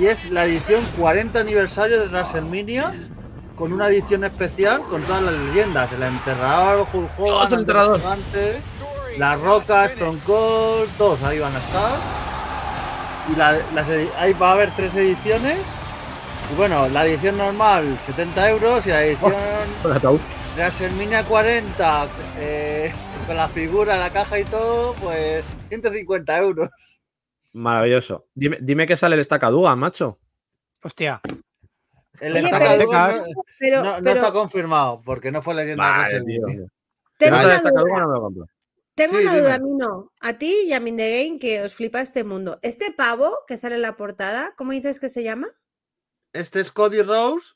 [SPEAKER 3] y es la edición 40 aniversario de WrestleMania con una edición especial con todas las leyendas, el enterrador, Hulk Hogan,
[SPEAKER 6] enterrador.
[SPEAKER 3] Gigante, La Roca, Stone Cold, todos ahí van a estar. Y la- las ahí va a haber tres ediciones. Y bueno, la edición normal 70 euros y la edición
[SPEAKER 6] Con
[SPEAKER 3] WrestleMania 40 eh, con la figura, la caja y todo, pues 150 euros.
[SPEAKER 6] Maravilloso. Dime, dime que sale el estacadúa, macho.
[SPEAKER 4] Hostia,
[SPEAKER 3] El
[SPEAKER 5] Oye,
[SPEAKER 4] pero-
[SPEAKER 3] no,
[SPEAKER 5] Pero,
[SPEAKER 3] no- no
[SPEAKER 5] pero
[SPEAKER 3] está confirmado porque no fue leyenda
[SPEAKER 6] Vale, tío.
[SPEAKER 3] WrestleMania.
[SPEAKER 5] tengo una duda.
[SPEAKER 6] no me.
[SPEAKER 5] Tengo
[SPEAKER 3] Sí,
[SPEAKER 5] una duda, Mino. A ti y a Mindegame, que os flipa este mundo. Este pavo que sale en la portada, ¿cómo dices que se llama?
[SPEAKER 3] Este es Cody Rose,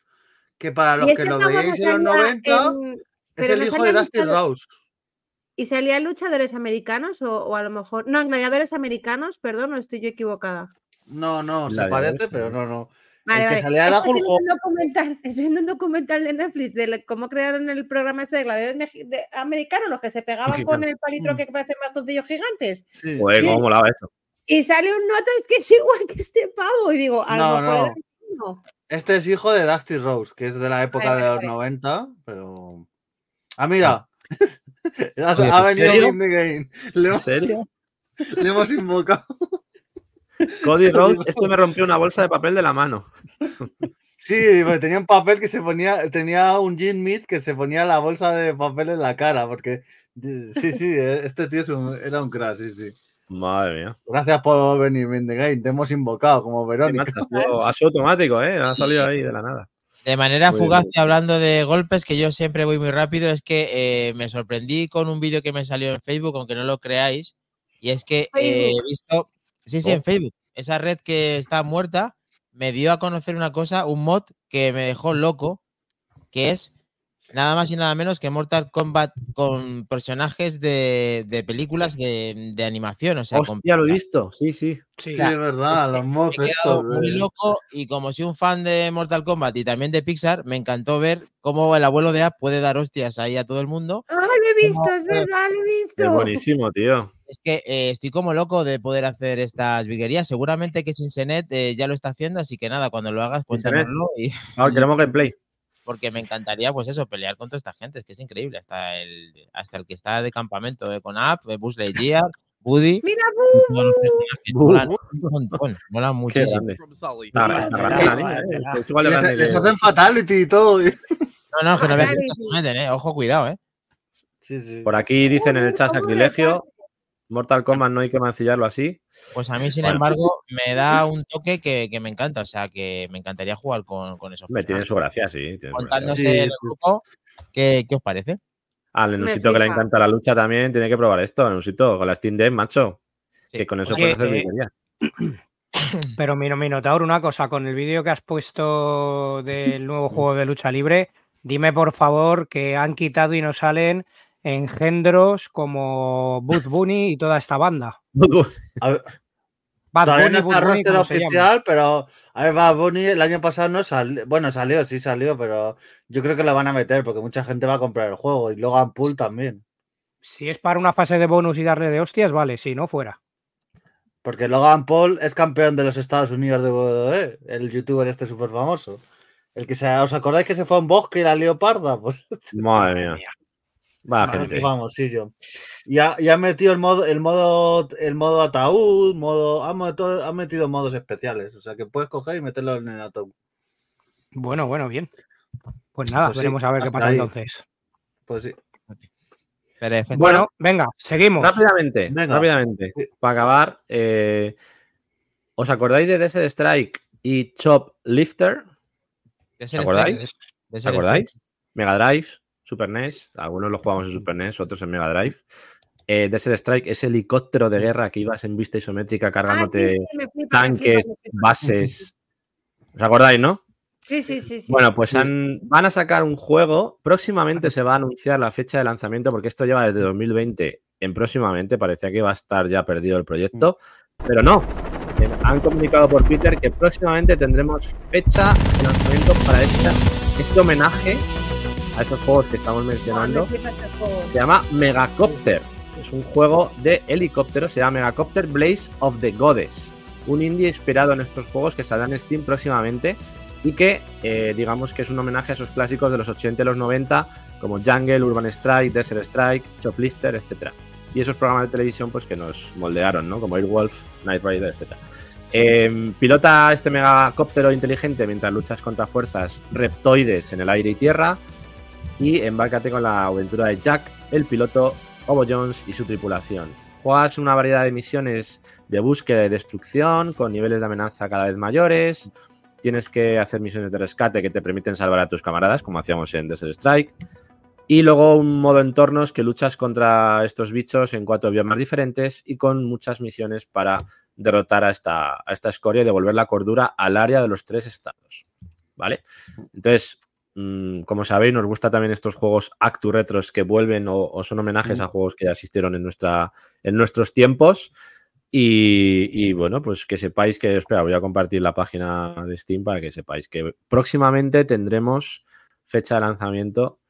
[SPEAKER 3] que para los que lo veíais en los
[SPEAKER 5] salía
[SPEAKER 3] 90
[SPEAKER 5] en-
[SPEAKER 3] es el
[SPEAKER 5] no
[SPEAKER 3] hijo
[SPEAKER 5] salía
[SPEAKER 3] de Dusty
[SPEAKER 5] luchador-
[SPEAKER 3] Rose.
[SPEAKER 5] ¿Y salían luchadores americanos o, o a lo mejor... No, en gladiadores americanos, perdón, o estoy yo equivocada.
[SPEAKER 3] No, no, se parece, pero no, no.
[SPEAKER 5] Vale,
[SPEAKER 3] el que
[SPEAKER 5] vale.
[SPEAKER 3] salía era Hulk
[SPEAKER 5] estoy viendo
[SPEAKER 3] Hogan.
[SPEAKER 5] un documental, estoy viendo un documental de Netflix de le- cómo crearon el programa este de gladiadores americanos, los que se pegaban con el palitro
[SPEAKER 3] Mm.
[SPEAKER 5] que parecen bastoncillos gigantes.
[SPEAKER 3] Sí.
[SPEAKER 6] Joder,
[SPEAKER 5] Sí.
[SPEAKER 6] cómo molaba esto.
[SPEAKER 5] Y sale un nota, es que es igual que este pavo. Y digo, a
[SPEAKER 3] No,
[SPEAKER 5] lo mejor
[SPEAKER 3] no. Este es hijo de Dusty Rose, que es de la época de los
[SPEAKER 5] vale.
[SPEAKER 3] 90, pero. Ah, mira. ha,
[SPEAKER 6] Oye,
[SPEAKER 3] ha
[SPEAKER 6] ¿en
[SPEAKER 3] venido
[SPEAKER 6] serio?
[SPEAKER 3] Win the Game. Le,
[SPEAKER 6] ¿En
[SPEAKER 3] hemos-
[SPEAKER 6] serio?
[SPEAKER 3] le hemos invocado.
[SPEAKER 6] Cody Rhodes, esto me rompió una bolsa de papel de la mano.
[SPEAKER 3] Sí, tenía un papel que se ponía, tenía un Jim Meat que se ponía la bolsa de papel en la cara, porque sí, sí, eh, este tío es un- era un crack, sí, sí.
[SPEAKER 6] Madre mía.
[SPEAKER 3] Gracias por venir, Win the Game. Te hemos invocado como
[SPEAKER 6] Sí,
[SPEAKER 3] Verónica.
[SPEAKER 6] macho, ha sido- ha sido automático, ¿eh? Ha salido ahí de la nada.
[SPEAKER 1] De manera
[SPEAKER 6] Muy
[SPEAKER 1] fugaz
[SPEAKER 6] bien.
[SPEAKER 1] y hablando de golpes, que yo siempre voy muy rápido, es que eh, me sorprendí con un vídeo que me salió en Facebook, aunque no lo creáis, y es que eh, he visto, sí, sí,
[SPEAKER 6] Oh.
[SPEAKER 1] en Facebook, esa red que está muerta, me dio a conocer una cosa, un mod que me dejó loco, que es nada más y nada menos que Mortal Kombat con personajes de, de películas de, de animación, o sea, con
[SPEAKER 6] Hostia, lo he visto. Sí, sí.
[SPEAKER 4] Sí.
[SPEAKER 3] Sí, es verdad, los mods estos.
[SPEAKER 1] muy loco y como soy un fan de Mortal Kombat y también de Pixar, me encantó ver cómo el abuelo de App puede dar hostias ahí a todo el mundo.
[SPEAKER 5] Ah, lo he visto, es verdad, lo he
[SPEAKER 6] Es
[SPEAKER 5] visto.
[SPEAKER 6] buenísimo, tío.
[SPEAKER 1] Es que eh, estoy como loco de poder hacer estas viguerías. Seguramente que Sinsenet eh, ya lo está haciendo, así que nada, cuando lo hagas, cuéntanoslo. Y,
[SPEAKER 6] Ahora queremos gameplay.
[SPEAKER 1] Porque me encantaría, pues eso, pelear contra esta gente. Es que es increíble. Hasta el, hasta el que está de campamento eh, con App, eh, Buzz Lightyear, Woody.
[SPEAKER 5] Mira,
[SPEAKER 1] molan un montón, molan muchísimo.
[SPEAKER 6] ¿eh? De
[SPEAKER 3] Les, hacen fatality y todo.
[SPEAKER 1] No, no, que no veas que se meten, eh. Ojo, cuidado, eh.
[SPEAKER 3] Sí, sí.
[SPEAKER 6] Por aquí dicen en el chat
[SPEAKER 5] ¿Cómo
[SPEAKER 6] sacrilegio. Mortal Kombat no hay que mancillarlo así.
[SPEAKER 1] Pues a mí, sin embargo, me da un toque que, que me encanta. O sea, que me encantaría jugar con, con esos
[SPEAKER 6] Hombre, tiene su gracia, sí. tiene su gracia.
[SPEAKER 1] Contándose el grupo, ¿qué, qué os parece?
[SPEAKER 6] Al Lenusito que le encanta la lucha también, tiene que probar esto, Lenusito, con la Steam Deck, macho.
[SPEAKER 1] Sí.
[SPEAKER 6] Que con eso
[SPEAKER 4] Oye,
[SPEAKER 6] puedes hacer
[SPEAKER 4] eh,
[SPEAKER 6] virguerías.
[SPEAKER 4] Pero Mino- Minotauro, una cosa, con el vídeo que has puesto del nuevo juego de lucha libre, dime por favor que han quitado y no salen engendros como Buzz Bunny y toda esta banda.
[SPEAKER 3] A ver,
[SPEAKER 4] Bad
[SPEAKER 3] todavía
[SPEAKER 4] Bunny,
[SPEAKER 3] no está
[SPEAKER 4] Bunny,
[SPEAKER 3] roster oficial, pero a ver, Bad Bunny el año pasado no salió. Bueno, salió, sí salió, pero yo creo que lo van a meter porque mucha gente va a comprar el juego y Logan Pool también.
[SPEAKER 4] Si es para una fase de bonus y darle de hostias, vale, si no fuera.
[SPEAKER 3] Porque Logan Paul es campeón de los Estados Unidos de WWE, el youtuber este súper famoso. El que se, ¿os acordáis que se fue a un bosque y la leoparda? Pues
[SPEAKER 6] Madre mía. Va,
[SPEAKER 3] Vale,
[SPEAKER 6] gente.
[SPEAKER 3] famosillo. Y ha, y ha metido el modo, el modo, el modo ataúd, modo, ha, meto- ha metido modos especiales. O sea que puedes coger y meterlo en el ataúd.
[SPEAKER 4] Bueno, bueno, bien. Pues nada,
[SPEAKER 3] Pues sí,
[SPEAKER 4] veremos a ver qué pasa
[SPEAKER 3] ahí.
[SPEAKER 4] entonces.
[SPEAKER 3] Pues sí.
[SPEAKER 1] Perfecto.
[SPEAKER 4] Bueno, venga, seguimos.
[SPEAKER 6] Rápidamente,
[SPEAKER 3] Venga.
[SPEAKER 6] rápidamente.
[SPEAKER 3] Sí.
[SPEAKER 6] Para acabar, eh, ¿os acordáis de Desert Strike y Chop Lifter?
[SPEAKER 1] ¿De
[SPEAKER 6] ¿Os acordáis?
[SPEAKER 1] Strike? ¿De
[SPEAKER 6] ¿Os acordáis?
[SPEAKER 1] Strike?
[SPEAKER 6] Mega Drive, Super NES, algunos lo jugamos en Super NES, otros en Mega Drive. Eh, Desert Strike, ese helicóptero de guerra que ibas en vista isométrica
[SPEAKER 5] Ah, sí,
[SPEAKER 6] cargándote
[SPEAKER 5] sí, me
[SPEAKER 6] tanques,
[SPEAKER 5] flipa, me flipa.
[SPEAKER 6] bases. ¿Os acordáis, no?
[SPEAKER 5] Sí, sí, sí. sí.
[SPEAKER 6] Bueno, pues han- van a sacar un juego. Próximamente se va a anunciar la fecha de lanzamiento porque esto lleva desde 2020 en próximamente. Parecía que iba a estar ya perdido el proyecto, pero no. Eh, Han comunicado por Twitter que próximamente tendremos fecha de lanzamiento para esta- este homenaje a esos juegos que estamos mencionando.
[SPEAKER 5] este.
[SPEAKER 6] Se llama Megacopter. Es un juego de helicópteros. Se llama Megacopter Blaze of the Goddess. Un indie inspirado en estos juegos que saldrán en Steam próximamente. Y que, eh, digamos que es un homenaje a esos clásicos de los 80 y los 90, como Jungle, Urban Strike, Desert Strike, Choplister, etc. Y esos programas de televisión pues, que nos moldearon, ¿no? Como Airwolf, Night Rider, etc. Eh, pilota este megacóptero inteligente mientras luchas contra fuerzas reptoides en el aire y tierra y embárcate con la aventura de Jack, el piloto, Obo Jones y su tripulación. Juegas una variedad de misiones de búsqueda y destrucción con niveles de amenaza cada vez mayores. Tienes que hacer misiones de rescate que te permiten salvar a tus camaradas, como hacíamos en Desert Strike. Y luego un modo entornos que luchas contra estos bichos en cuatro biomas diferentes y con muchas misiones para derrotar a esta, a esta escoria y devolver la cordura al área de los tres estados. ¿Vale? Entonces, mm, como sabéis, nos gusta también estos juegos actu retros que vuelven o, o son homenajes
[SPEAKER 3] Mm.
[SPEAKER 6] a juegos que ya existieron en, nuestra, en nuestros tiempos. Y, y, bueno, pues que sepáis que, espera, voy a compartir la página de Steam para que sepáis que próximamente tendremos fecha de lanzamiento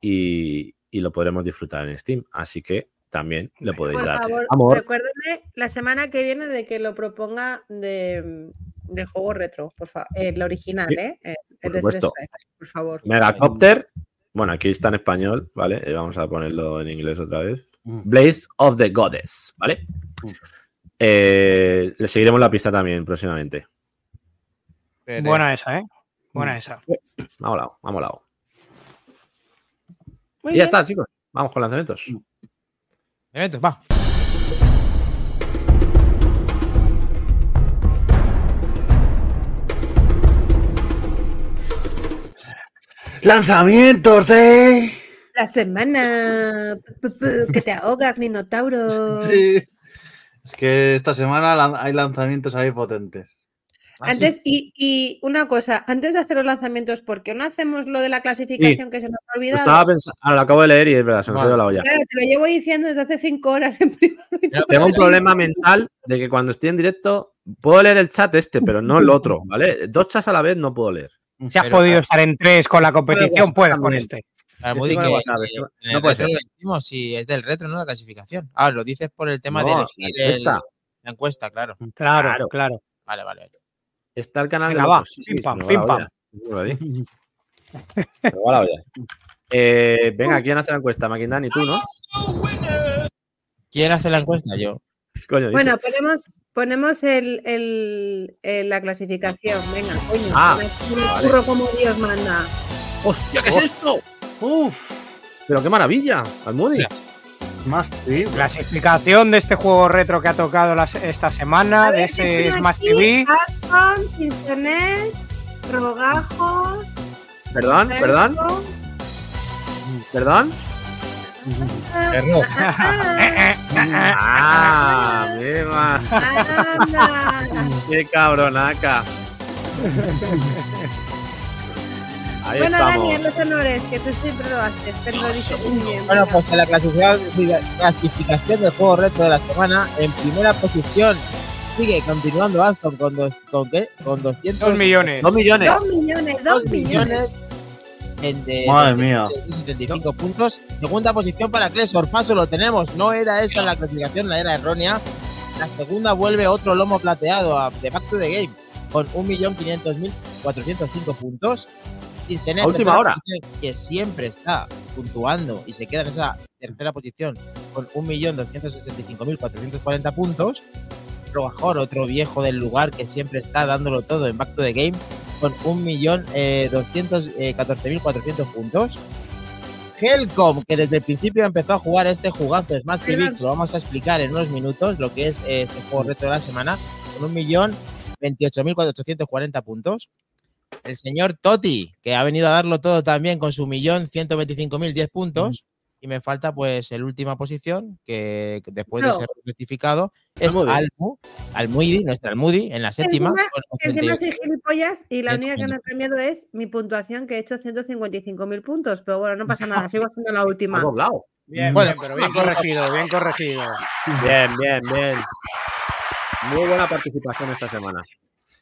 [SPEAKER 6] y, y lo podremos disfrutar en Steam. Así que también le podéis
[SPEAKER 5] Por
[SPEAKER 6] dar
[SPEAKER 5] favor,
[SPEAKER 6] amor.
[SPEAKER 5] recuérdame la semana que viene de que lo proponga de, de juego retro, por favor. El original,
[SPEAKER 6] Sí,
[SPEAKER 5] ¿eh? El,
[SPEAKER 6] por
[SPEAKER 5] el de
[SPEAKER 6] supuesto.
[SPEAKER 5] Por favor.
[SPEAKER 6] Megacopter. Bueno, aquí está en español, ¿vale? Eh, Vamos a ponerlo en inglés otra vez.
[SPEAKER 3] Mm.
[SPEAKER 6] Blaze of the Goddess, ¿vale?
[SPEAKER 3] Mm.
[SPEAKER 6] Eh, le seguiremos la pista también próximamente.
[SPEAKER 1] Pero-
[SPEAKER 4] Buena esa, ¿eh? Buena esa.
[SPEAKER 6] Ha molado, ha molado.
[SPEAKER 5] Muy
[SPEAKER 6] y ya
[SPEAKER 5] bien.
[SPEAKER 6] está, chicos. Vamos con lanzamientos.
[SPEAKER 1] Eventos, va.
[SPEAKER 3] ¡Lanzamientos de!
[SPEAKER 5] La semana. Que te ahogas, Minotauro.
[SPEAKER 3] Sí. Es que esta semana lan- hay lanzamientos ahí potentes.
[SPEAKER 1] Ah, sí.
[SPEAKER 5] Antes, y, y una cosa, antes de hacer los lanzamientos, ¿por qué no hacemos lo de la clasificación que se nos ha
[SPEAKER 6] Lo
[SPEAKER 5] olvidado?
[SPEAKER 6] estaba pensando, ahora lo acabo de leer y es verdad, se nos ha ido la olla.
[SPEAKER 5] Claro, te lo llevo diciendo desde hace cinco horas en privado. no
[SPEAKER 6] Tengo un
[SPEAKER 5] me-
[SPEAKER 6] problema mental de que cuando estoy en directo puedo leer el chat este, pero no el otro, ¿vale? Dos chats a la vez no puedo leer.
[SPEAKER 4] Si has
[SPEAKER 1] Pero-
[SPEAKER 4] podido estar en tres con la competición, puedes con este.
[SPEAKER 1] Claro, Moody, que, que
[SPEAKER 6] no puede
[SPEAKER 1] retro
[SPEAKER 6] ser.
[SPEAKER 1] decimos, si es del retro, ¿no? La clasificación. Ah, lo dices por el tema de elegir
[SPEAKER 6] la
[SPEAKER 1] el-
[SPEAKER 6] encuesta.
[SPEAKER 1] la encuesta, claro.
[SPEAKER 4] Claro,
[SPEAKER 6] Claro.
[SPEAKER 4] claro.
[SPEAKER 1] Vale, vale.
[SPEAKER 6] Está el canal
[SPEAKER 4] Venga,
[SPEAKER 6] del
[SPEAKER 4] va, pim pam, pim pam.
[SPEAKER 6] Eh, venga, ¿quién hace la encuesta? Maquindani, tú, ¿no?
[SPEAKER 1] ¿Quién hace la encuesta? Yo.
[SPEAKER 6] Coño.
[SPEAKER 5] Bueno, ponemos, ponemos el, el- el- la clasificación. Venga, coño.
[SPEAKER 6] Ah,
[SPEAKER 5] me
[SPEAKER 6] vale.
[SPEAKER 5] curro como Dios manda.
[SPEAKER 6] ¡Hostia, qué es
[SPEAKER 3] Oh.
[SPEAKER 6] esto!
[SPEAKER 3] ¡Uf!
[SPEAKER 6] Pero qué maravilla, Almudi.
[SPEAKER 3] Más sí.
[SPEAKER 4] Clasificación de este juego retro que ha tocado las- esta semana, de
[SPEAKER 5] ver, ¿qué
[SPEAKER 4] ese Smash? TV.
[SPEAKER 5] Ascom, Internet, Rogajos,
[SPEAKER 6] Perdón, perdón, perdón.
[SPEAKER 1] Error.
[SPEAKER 6] Ah,
[SPEAKER 5] Anda.
[SPEAKER 6] qué cabronaca. Ahí
[SPEAKER 5] Bueno,
[SPEAKER 6] estamos.
[SPEAKER 5] Daniel, los honores, que tú siempre lo haces, pero lo bien.
[SPEAKER 1] Bueno, pues en la clasificación, clasificación del juego reto de la semana, en primera posición sigue continuando Aston con, dos, con, ¿qué? con 200
[SPEAKER 4] Dos millones.
[SPEAKER 6] Dos millones.
[SPEAKER 5] Dos millones, dos
[SPEAKER 1] dos
[SPEAKER 5] millones.
[SPEAKER 1] De,
[SPEAKER 3] Madre mía.
[SPEAKER 1] de 75 puntos. Segunda posición para Clesor Paso lo tenemos. No era esa la clasificación, la era errónea. La segunda vuelve otro lomo plateado a de Back to the Game con 1.500.405 puntos. Sene
[SPEAKER 6] A última hora.
[SPEAKER 1] que siempre está puntuando y se queda en esa tercera posición con 1.265.440 puntos. Rogajor, otro viejo del lugar que siempre está dándolo todo en Back to the Game con 1.214.400 puntos. Helcom, que desde el principio empezó a jugar este jugazo Smash TV, que lo vamos a explicar en unos minutos, lo que es eh, este juego reto de la semana, con 1.028.440 puntos. El señor Toti, que ha venido a darlo todo también con su 1.125.010 puntos. Y me falta pues el última posición, que que después de
[SPEAKER 5] No.
[SPEAKER 1] ser rectificado, es. Almu, Almuidi, nuestra Almudi, en la séptima.
[SPEAKER 5] Encima-
[SPEAKER 1] con
[SPEAKER 5] Encima
[SPEAKER 1] 88.
[SPEAKER 5] soy gilipollas y la única que no
[SPEAKER 1] 150.
[SPEAKER 5] cambiado es mi puntuación, que he hecho 155.000 puntos. Pero bueno, no pasa nada, sigo siendo la última.
[SPEAKER 6] Ha.
[SPEAKER 4] Bien,
[SPEAKER 1] Bueno,
[SPEAKER 4] bien, pero bien corregido, bien corregido.
[SPEAKER 6] Bien, bien, bien. Muy buena participación esta semana.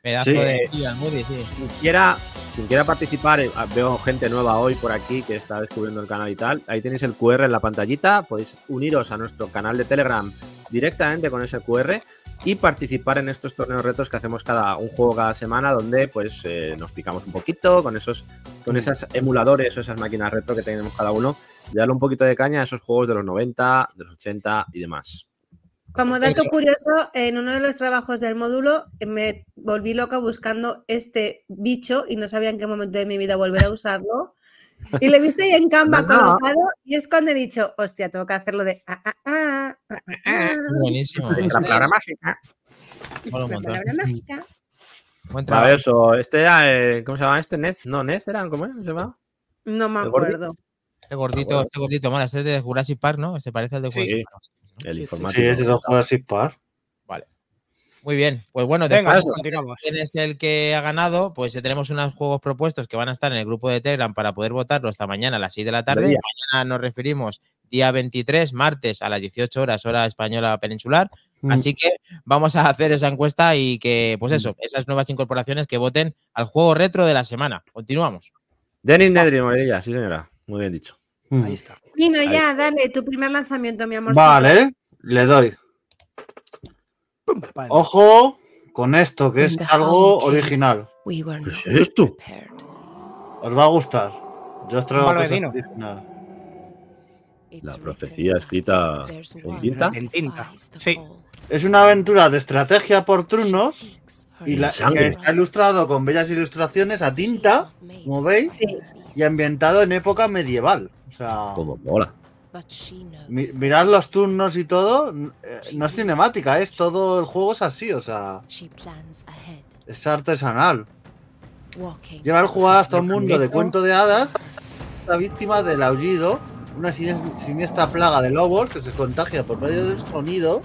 [SPEAKER 1] Pedazo
[SPEAKER 3] Sí.
[SPEAKER 1] de sí, Almudi, sí.
[SPEAKER 6] Quien quiera, quien quiera participar, eh, veo gente nueva hoy por aquí que está descubriendo el canal y tal. Ahí tenéis el QR en la pantallita. Podéis uniros a nuestro canal de Telegram directamente con ese QR y participar en estos torneos retos que hacemos cada un juego cada semana donde pues eh, nos picamos un poquito con esos con esos emuladores o esas máquinas retro que tenemos cada uno y darle un poquito de caña a esos juegos de los 90, de los 80 y demás.
[SPEAKER 5] Como dato curioso, en uno de los trabajos del módulo eh, me volví loca buscando este bicho y no sabía en qué momento de mi vida volver a usarlo. Y lo he visto ahí en Canva
[SPEAKER 6] No.
[SPEAKER 5] colocado y es cuando he dicho, hostia, tengo que hacerlo de... ah, ah, ah, ah, ah, ah,
[SPEAKER 1] Buenísimo.
[SPEAKER 6] La palabra mágica.
[SPEAKER 1] Un
[SPEAKER 5] la
[SPEAKER 1] montón.
[SPEAKER 5] palabra mágica.
[SPEAKER 1] Buen
[SPEAKER 6] A ver, eso, este era, eh, ¿cómo se llama este? Nez, no, Nez era, ¿cómo era? ¿Se llama?
[SPEAKER 5] No me acuerdo.
[SPEAKER 1] Este gordito, este gordito mola, este es de Jurassic Park, ¿no? Este parece al de
[SPEAKER 4] Sí.
[SPEAKER 1] Jurassic Park.
[SPEAKER 6] El
[SPEAKER 4] Sí,
[SPEAKER 6] informático.
[SPEAKER 3] Sí, ese es el Jurassic Park.
[SPEAKER 1] Muy bien, pues bueno,
[SPEAKER 4] Venga,
[SPEAKER 1] después
[SPEAKER 4] continuamos.
[SPEAKER 1] quién es el que ha ganado, pues ya tenemos unos juegos propuestos que van a estar en el grupo de Telegram para poder votarlo hasta mañana a las 6 de la tarde. Mañana nos referimos día 23, martes a las 18 horas, hora española peninsular.
[SPEAKER 3] Mm.
[SPEAKER 1] Así que vamos a hacer esa encuesta y que, pues eso, esas nuevas incorporaciones que voten al juego retro de la semana. Continuamos.
[SPEAKER 6] Denis Nedry, Moredilla, sí señora. Muy bien dicho.
[SPEAKER 3] Mm.
[SPEAKER 4] Ahí está.
[SPEAKER 5] Vino ya, dale, tu primer lanzamiento, mi amor.
[SPEAKER 3] Vale, le doy.
[SPEAKER 4] Vale.
[SPEAKER 3] Ojo con esto, que es algo original.
[SPEAKER 8] We
[SPEAKER 6] ¿Qué es esto?
[SPEAKER 8] prepared.
[SPEAKER 3] Os va a gustar. Yo os traigo cosas.
[SPEAKER 8] It's
[SPEAKER 6] La profecía escrita
[SPEAKER 8] "There's
[SPEAKER 6] en tinta".
[SPEAKER 4] En tinta, sí.
[SPEAKER 3] Es una aventura de estrategia por turnos y la, que está ilustrado con bellas ilustraciones a tinta, como veis,
[SPEAKER 5] Sí.
[SPEAKER 3] y ambientado en época medieval. O sea,
[SPEAKER 6] Como mola.
[SPEAKER 8] But she knows
[SPEAKER 3] mi-
[SPEAKER 8] that
[SPEAKER 3] mirad los turnos y todo. eh, No es cinemática, es todo el juego es así, o sea,
[SPEAKER 8] She plans ahead,
[SPEAKER 3] es artesanal.
[SPEAKER 8] walking
[SPEAKER 3] Lleva el jugar hasta un mundo de cuento de hadas, la víctima del aullido, una sinies- siniestra plaga de lobos que se contagia por medio del sonido,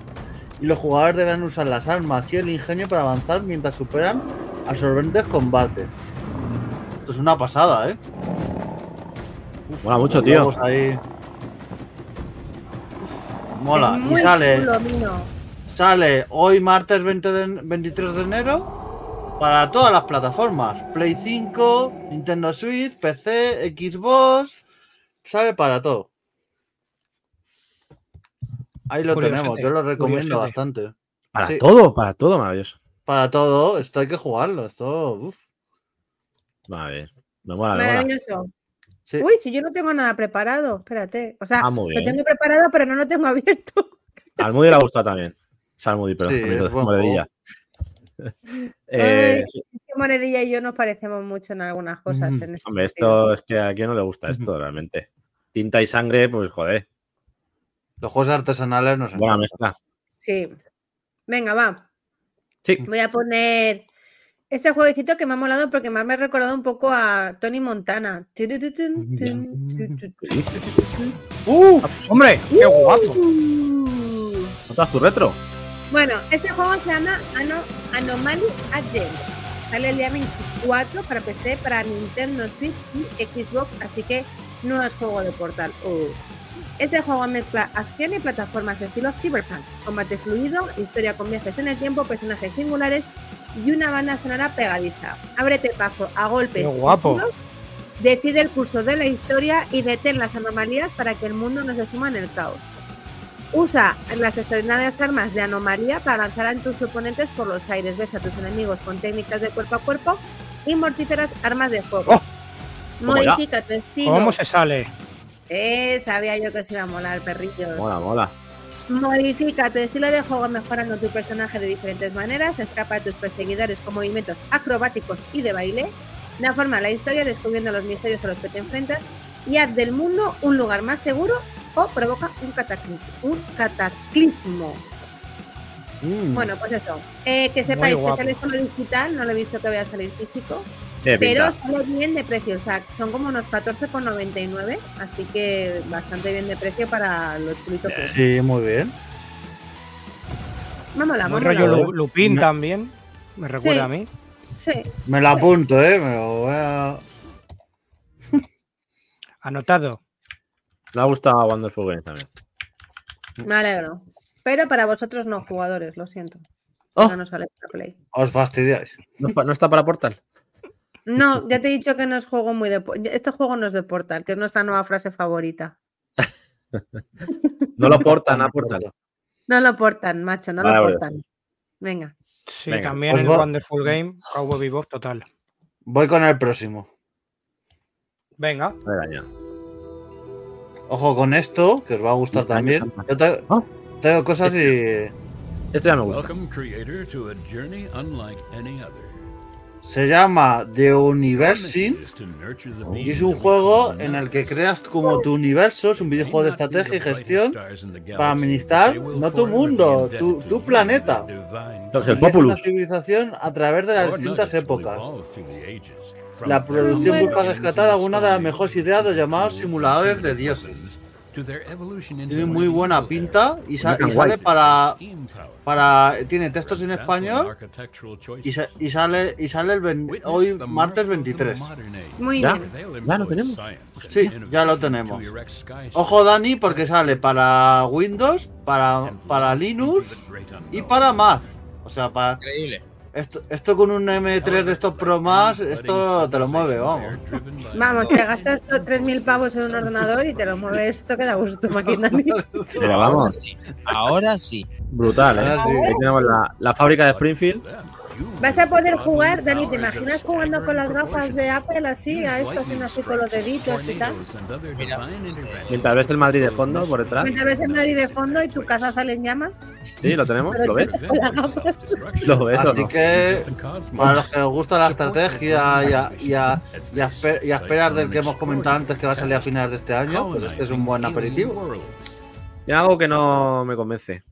[SPEAKER 3] y los jugadores deben usar las armas y el ingenio para avanzar mientras superan absorbentes combates. Esto es una pasada, ¿eh? Uf,
[SPEAKER 6] Mola mucho, tío.
[SPEAKER 3] lobos ahí. Uf, mola. Y sale, sale hoy martes 20 de- 23 de enero para todas las plataformas. Play 5, Nintendo Switch, PC, Xbox. Sale para todo. Ahí lo
[SPEAKER 4] Curiosete,
[SPEAKER 3] tenemos, yo lo recomiendo
[SPEAKER 4] curiosete.
[SPEAKER 3] bastante.
[SPEAKER 6] Para
[SPEAKER 3] Sí.
[SPEAKER 6] todo, para todo, maravilloso.
[SPEAKER 3] Para todo, esto hay que jugarlo. Esto, uf.
[SPEAKER 6] A ver. Me mola, me mola.
[SPEAKER 5] Maravilloso.
[SPEAKER 3] Sí.
[SPEAKER 5] Uy, si yo no tengo nada preparado, espérate. O sea,
[SPEAKER 6] Ah, muy
[SPEAKER 5] lo tengo preparado, pero no lo tengo abierto.
[SPEAKER 6] Al Moody le ha gustado también. Moody, pero
[SPEAKER 3] Sí,
[SPEAKER 6] también
[SPEAKER 3] es buen
[SPEAKER 6] Moredilla. Eh, sí.
[SPEAKER 5] Moredilla y yo nos parecemos mucho en algunas cosas.
[SPEAKER 3] Mm,
[SPEAKER 5] En ese
[SPEAKER 6] Hombre,
[SPEAKER 5] sentido.
[SPEAKER 6] esto es que a quién no le gusta esto realmente. Tinta y sangre, pues joder,
[SPEAKER 3] Los juegos artesanales no se
[SPEAKER 6] buena mezcla.
[SPEAKER 5] Sí. Venga, va.
[SPEAKER 6] Sí.
[SPEAKER 5] Voy a poner este jueguecito que me ha molado porque me ha recordado un poco a Tony Montana.
[SPEAKER 3] ¡Uh!
[SPEAKER 4] ¡Hombre! ¡Qué guapo!
[SPEAKER 5] Uh.
[SPEAKER 6] ¿Notas tu retro?
[SPEAKER 5] Bueno, este juego se llama Ano- Anomaly Agent. Sale el día 24 para PC, para Nintendo Switch y Xbox, así que no es juego de portal. Uh. Este juego mezcla acción y plataformas de estilo cyberpunk, combate fluido, historia con viajes en el tiempo, personajes singulares y una banda sonora pegadiza. Ábrete paso a golpes.
[SPEAKER 4] Qué guapo.
[SPEAKER 5] Decide el curso de la historia y detén las anomalías para que el mundo no se suma en el caos. Usa las extraordinarias armas de anomalía para lanzar a tus oponentes por los aires. Ves a tus enemigos con técnicas de cuerpo a cuerpo y mortíferas armas de fuego.
[SPEAKER 4] Oh.
[SPEAKER 5] Modifica tu estilo.
[SPEAKER 4] ¿Cómo se sale?
[SPEAKER 5] Eh, sabía yo que se iba a molar, perrillo.
[SPEAKER 6] Mola, mola.
[SPEAKER 5] Modifica tu estilo de juego mejorando tu personaje de diferentes maneras. Escapa de tus perseguidores con movimientos acrobáticos y de baile. Da forma a la historia descubriendo los misterios a los que te enfrentas. Y haz del mundo un lugar más seguro o provoca un cataclismo. Un cataclismo.
[SPEAKER 3] Mm.
[SPEAKER 5] Bueno, pues eso. Eh, que sepáis que sale solo digital, no lo he visto que vaya a salir físico. Pero sale bien de precio, o sea, son como unos 14,99, así que bastante bien de precio para los chulitos. que es.
[SPEAKER 3] Sí, muy bien.
[SPEAKER 5] Me mola, me
[SPEAKER 4] rollo
[SPEAKER 3] mola.
[SPEAKER 4] Lu- Lupin
[SPEAKER 3] Me-
[SPEAKER 4] también. Me recuerda
[SPEAKER 5] Sí.
[SPEAKER 4] a mí.
[SPEAKER 5] Sí,
[SPEAKER 3] Me lo apunto, ¿eh? Me lo voy a...
[SPEAKER 4] Anotado.
[SPEAKER 6] Me ha gustado Wonderful Games también.
[SPEAKER 5] me alegro. Pero para vosotros no, jugadores, lo siento.
[SPEAKER 3] Oh.
[SPEAKER 5] No nos sale para Play.
[SPEAKER 3] Os fastidiáis.
[SPEAKER 6] ¿No, no está para Portal?
[SPEAKER 5] No, ya te he dicho que no es juego muy de... Este juego no es de Portal, que es nuestra nueva frase favorita.
[SPEAKER 6] No lo portan a Portal.
[SPEAKER 5] No lo portan, macho, no
[SPEAKER 6] Vale,
[SPEAKER 5] lo portan. Venga.
[SPEAKER 4] Sí,
[SPEAKER 6] Venga,
[SPEAKER 4] también
[SPEAKER 3] va-
[SPEAKER 4] Wonderful Game, Cowboy Bebop total.
[SPEAKER 3] Voy con el próximo.
[SPEAKER 4] Venga.
[SPEAKER 6] Me daña.
[SPEAKER 3] Ojo con esto, que os va a gustar
[SPEAKER 6] Los
[SPEAKER 3] también. Yo te-
[SPEAKER 6] Oh.
[SPEAKER 3] tengo cosas y
[SPEAKER 6] Esto ya me gusta.
[SPEAKER 9] Welcome, creator, to a journey unlike any other.
[SPEAKER 3] Se llama The
[SPEAKER 9] Our
[SPEAKER 3] Universin
[SPEAKER 9] mission is to nurture the
[SPEAKER 3] y es un juego en el que creas como tu universo, es un videojuego de estrategia y gestión para administrar no tu mundo, tu, tu
[SPEAKER 9] you,
[SPEAKER 3] planeta. es una civilización a través de las distintas épocas. La producción busca rescatar algunas de las mejores ideas de los llamados simuladores de dioses. Tiene muy buena pinta y, sa- y sale para, para. Tiene textos en español y, sa- y sale y sale el hoy martes 23.
[SPEAKER 5] Muy
[SPEAKER 6] ¿Ya?
[SPEAKER 5] bien.
[SPEAKER 6] Ya lo tenemos.
[SPEAKER 3] Sí, ya lo tenemos. Ojo Dani porque sale para Windows, para, para Linux y para Mac. O sea, para
[SPEAKER 1] Increíble.
[SPEAKER 3] Esto, esto con un M3 de estos Pro más, esto te lo mueve, vamos.
[SPEAKER 5] Vamos, te gastas los 3.000 pavos en un ordenador y te lo mueves esto que da gusto, máquina.
[SPEAKER 6] Pero vamos.
[SPEAKER 1] Ahora sí.
[SPEAKER 6] brutal, ¿eh?
[SPEAKER 3] Ahora sí.
[SPEAKER 6] Ahí tenemos la, la fábrica de Springfield.
[SPEAKER 5] Vas a poder jugar, Dani, ¿te imaginas jugando con las gafas de Apple así, a esto, haciendo así con los deditos y tal?
[SPEAKER 6] Mientras ves el Madrid de fondo por detrás.
[SPEAKER 5] Mientras ves el Madrid de fondo y tu casa sale en llamas.
[SPEAKER 6] Sí, lo tenemos. ¿Lo ves? ¿Lo ves
[SPEAKER 3] Así
[SPEAKER 6] no?
[SPEAKER 3] que para los que os gusta la estrategia y a, y a- y a espe- y a esperar del que hemos comentado antes que va a salir a finales de este año, pues este es un buen aperitivo.
[SPEAKER 6] Tiene algo que no me convence.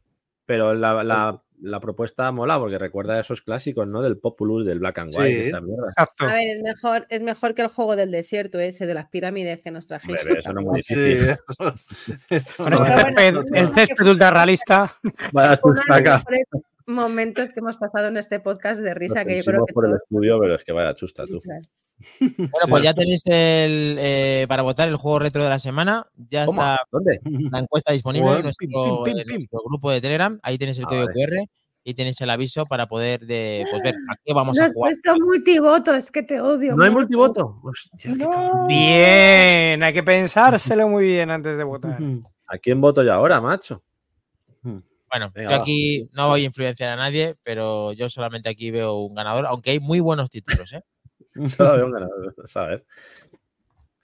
[SPEAKER 6] Pero la, la, la propuesta mola porque recuerda a esos clásicos, ¿no? Del Populus, del Black and White,
[SPEAKER 3] Sí.
[SPEAKER 6] de esta mierda.
[SPEAKER 4] Exacto.
[SPEAKER 5] A ver, es mejor, es mejor que el juego del desierto ese de las pirámides que nos trajiste.
[SPEAKER 6] pero eso no es muy
[SPEAKER 3] Sí,
[SPEAKER 6] difícil.
[SPEAKER 3] eso- eso
[SPEAKER 4] Con
[SPEAKER 3] no
[SPEAKER 4] este el césped ultra realista.
[SPEAKER 6] Vaya
[SPEAKER 5] Momentos que hemos pasado en este podcast de risa que yo creo que
[SPEAKER 6] por el estudio, pero es que vaya chusta tú.
[SPEAKER 1] Bueno, pues ya tenéis el, eh, para votar el juego retro de la semana. Ya
[SPEAKER 6] ¿Cómo?
[SPEAKER 1] está
[SPEAKER 6] ¿Dónde?
[SPEAKER 1] la encuesta disponible en nuestro,
[SPEAKER 4] pim, pim,
[SPEAKER 1] en
[SPEAKER 4] pim.
[SPEAKER 1] nuestro grupo de Telegram. Ahí tenéis el
[SPEAKER 6] Ah,
[SPEAKER 1] código. QR y tenéis el aviso para poder de, pues, ver a qué vamos
[SPEAKER 5] No
[SPEAKER 1] a
[SPEAKER 5] has
[SPEAKER 1] jugar.
[SPEAKER 5] puesto multivoto, es que te odio.
[SPEAKER 6] ¿No hay multivoto? Hostia.
[SPEAKER 4] Bien, hay que pensárselo muy bien antes de votar.
[SPEAKER 6] ¿A quién voto yo ahora, macho?
[SPEAKER 1] Bueno,
[SPEAKER 6] Venga,
[SPEAKER 1] yo
[SPEAKER 6] va.
[SPEAKER 1] aquí no voy a influenciar a nadie, pero yo solamente aquí veo un ganador, aunque hay muy buenos títulos, ¿eh?
[SPEAKER 6] Solo veo un ganador, a ver.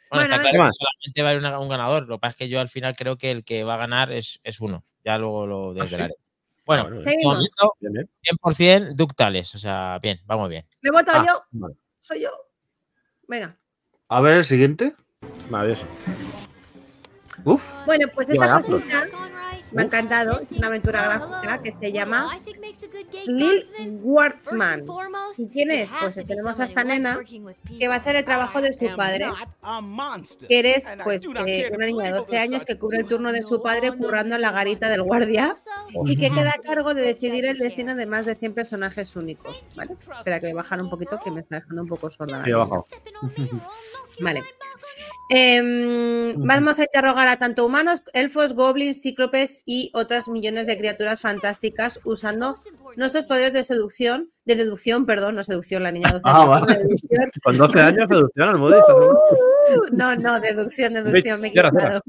[SPEAKER 1] Bueno,
[SPEAKER 5] Bueno,
[SPEAKER 1] está
[SPEAKER 5] venga.
[SPEAKER 1] claro que solamente va a haber una- un ganador. Lo que pasa es que yo al final creo que el que va a ganar es, es uno. Ya luego lo desvelaré. Bueno,
[SPEAKER 6] Ah, bueno,
[SPEAKER 5] Seguimos.
[SPEAKER 6] bien.
[SPEAKER 1] 100% ductales. O sea, bien, vamos bien.
[SPEAKER 5] Le he votado
[SPEAKER 6] Ah,
[SPEAKER 5] yo,
[SPEAKER 6] vale.
[SPEAKER 5] soy yo. Venga.
[SPEAKER 3] A ver, el siguiente.
[SPEAKER 6] Maravilloso.
[SPEAKER 3] Uf,
[SPEAKER 5] Bueno, pues esta
[SPEAKER 6] barato.
[SPEAKER 5] Me ha encantado. Es una aventura gráfica que se llama Lil Wartsman. ¿Y quién es? Pues tenemos a esta nena que va a hacer el trabajo de su padre. Que eres pues eh, una niña de 12 años que cubre el turno de su padre currando en la garita del guardia y que queda a cargo de decidir el destino de más de 100 personajes únicos. ¿Vale? Espera que voy a bajar un poquito que me está dejando un poco sorda. Vale. Em, vamos a interrogar a tanto humanos, elfos, goblins, cíclopes y otras millones de criaturas fantásticas usando nuestros poderes de seducción, de deducción, perdón, no seducción, la niña de 12
[SPEAKER 3] Ah,
[SPEAKER 5] años,
[SPEAKER 3] vale.
[SPEAKER 5] de.
[SPEAKER 6] Con 12 años, seducción al Moody. ¿estás seguro?
[SPEAKER 5] Uh, No, no, deducción, deducción, me he equivocado.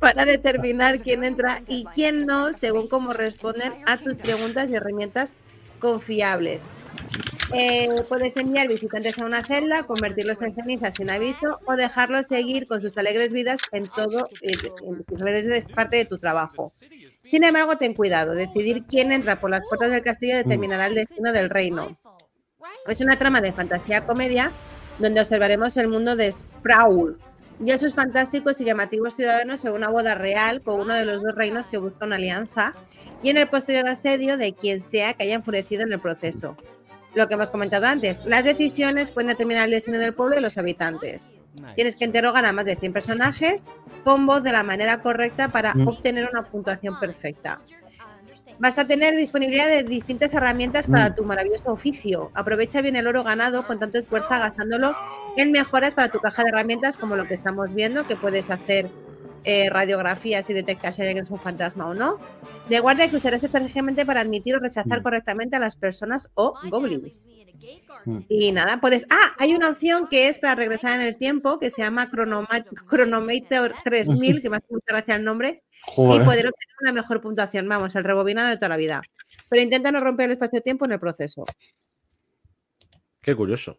[SPEAKER 5] Para determinar quién entra y quién no, según cómo responden a tus preguntas y herramientas confiables. Eh, puedes enviar visitantes a una celda, convertirlos en cenizas sin aviso o dejarlos seguir con sus alegres vidas en todo, eh, en sus alegres vidas es parte de tu trabajo. Sin embargo, ten cuidado, decidir quién entra por las puertas del castillo determinará el destino del reino. Es una trama de fantasía comedia donde observaremos el mundo de Sprawl y a sus fantásticos y llamativos ciudadanos en una boda real con uno de los dos reinos que busca una alianza y en el posterior asedio de quien sea que haya enfurecido en el proceso. Lo que hemos comentado antes, las decisiones pueden determinar el destino del pueblo y los habitantes. Tienes que interrogar a más de 100 personajes con voz de la manera correcta para
[SPEAKER 3] Mm.
[SPEAKER 5] obtener una puntuación perfecta. Vas a tener disponibilidad de distintas herramientas para tu maravilloso oficio. Aprovecha bien el oro ganado con tanto esfuerzo gastándolo en mejoras para tu caja de herramientas como lo que estamos viendo, que puedes hacer eh, radiografías y detectar si alguien es un fantasma o no. De guardia que usarás estratégicamente para admitir o rechazar
[SPEAKER 3] Mm.
[SPEAKER 5] correctamente a las personas o goblins.
[SPEAKER 3] Mm.
[SPEAKER 5] Y nada, puedes... Ah, hay una opción que es para regresar en el tiempo, que se llama Chronoma- Chronometer 3000, que me hace mucha gracia el nombre, y poder obtener una mejor puntuación. Vamos, el rebobinado de toda la vida. Pero intenta no romper el espacio-tiempo en el proceso.
[SPEAKER 6] Qué curioso.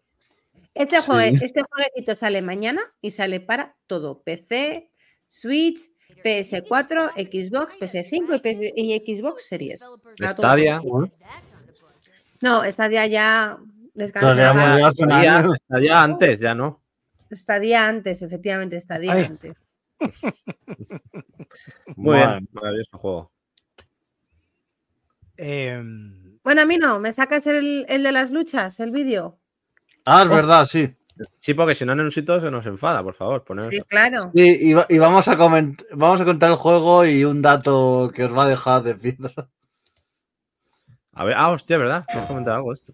[SPEAKER 5] Este, jue-
[SPEAKER 3] Sí.
[SPEAKER 5] este jueguecito sale mañana y sale para todo: PC, Switch, PS4, Xbox, PS5 y, PS y Xbox Series.
[SPEAKER 6] Stadia.
[SPEAKER 5] No, Stadia ya descansa.
[SPEAKER 3] Todavía murió hace un
[SPEAKER 6] Stadia, antes, ya no.
[SPEAKER 5] Stadia antes, efectivamente, Stadia
[SPEAKER 4] Ay.
[SPEAKER 5] antes.
[SPEAKER 6] Muy bien, maravilloso juego.
[SPEAKER 4] Em,
[SPEAKER 5] Bueno, a mí no, me sacas el, el de las luchas, el vídeo.
[SPEAKER 3] Ah, es verdad, sí.
[SPEAKER 6] Sí, porque si no, Nenusito se nos enfada, por favor. Poner
[SPEAKER 5] Sí, claro.
[SPEAKER 3] Sí, y, va- y vamos, a coment- vamos a contar el juego y un dato que os va a dejar de piedra.
[SPEAKER 6] A ver, ah, hostia, ¿verdad? Vamos a comentar algo de esto.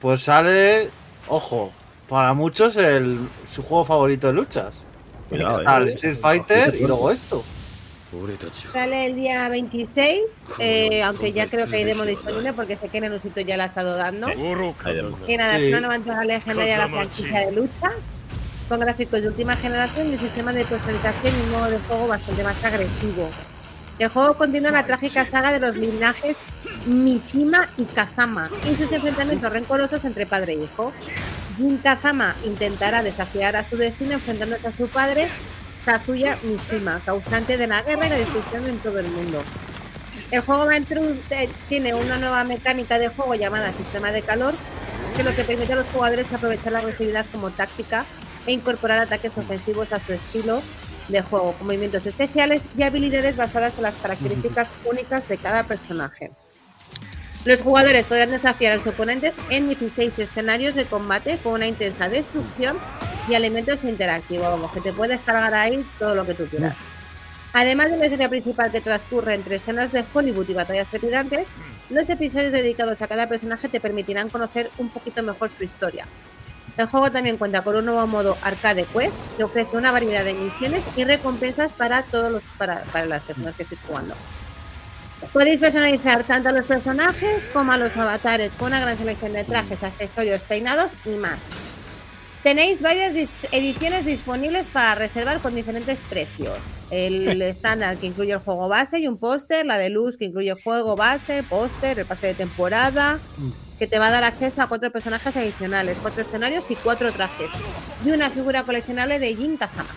[SPEAKER 3] Pues sale, ojo, para muchos el, su juego favorito de luchas.
[SPEAKER 6] Cuidado,
[SPEAKER 3] Está el
[SPEAKER 6] eh.
[SPEAKER 3] Street Fighter y luego esto.
[SPEAKER 5] Sale el día 26, eh, aunque ya creo que hay demo disponible porque sé que Nenusito ya la ha estado dando. Y nada, es una nueva entrega legendaria de la franquicia de lucha, con gráficos de última generación y un sistema de personalización y un modo de juego bastante más agresivo. El juego continúa la trágica saga de los linajes Mishima y Kazama y sus enfrentamientos rencorosos entre padre e hijo. Jin Kazama intentará desafiar a su destino enfrentándose a su padre, Kazuya Mishima, causante de la guerra y la destrucción en todo el mundo. El juego eh, tiene una nueva mecánica de juego llamada sistema de calor, que lo que permite a los jugadores aprovechar la agresividad como táctica e incorporar ataques ofensivos a su estilo de juego, con movimientos especiales y habilidades basadas en las características únicas de cada personaje. Los jugadores podrán desafiar a los oponentes en 16 escenarios de combate con una intensa destrucción y elementos interactivos, vamos, que te puedes cargar ahí todo lo que tú quieras. Además de la historia principal que transcurre entre escenas de Hollywood y batallas trepidantes, los episodios dedicados a cada personaje te permitirán conocer un poquito mejor su historia. El juego también cuenta con un nuevo modo Arcade Quest que ofrece una variedad de misiones y recompensas para todos los para, para las personas que estéis jugando. Podéis personalizar tanto a los personajes como a los avatares con una gran selección de trajes, accesorios, peinados y más. Tenéis varias ediciones disponibles para reservar con diferentes precios. El estándar que incluye el juego base y un póster, la de luz que incluye juego base, póster, el pase de temporada, que te va a dar acceso a cuatro personajes adicionales, cuatro escenarios y cuatro trajes, y una figura coleccionable de Jin Kazama.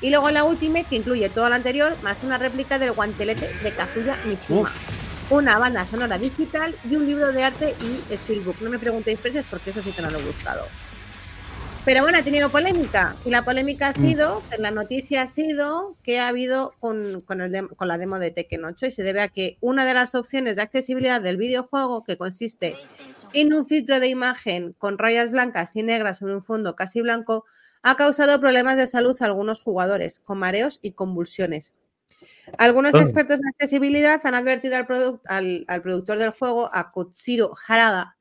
[SPEAKER 5] Y luego la Ultimate que incluye todo lo anterior, más una réplica del guantelete de Kazuya Mishima. Una banda sonora digital y un libro de arte y steelbook. No me preguntéis precios porque eso sí que no lo he buscado. Pero bueno, ha tenido polémica. Y la polémica ha sido, la noticia ha sido que ha habido con, con, el dem- con la demo de Tekken 8 y se debe a que una de las opciones de accesibilidad del videojuego, que consiste en un filtro de imagen con rayas blancas y negras sobre un fondo casi blanco, ha causado problemas de salud a algunos jugadores, con mareos y convulsiones. Algunos
[SPEAKER 6] Oh.
[SPEAKER 5] expertos en accesibilidad han advertido al, al- al productor del juego, a Kotsiro Harada,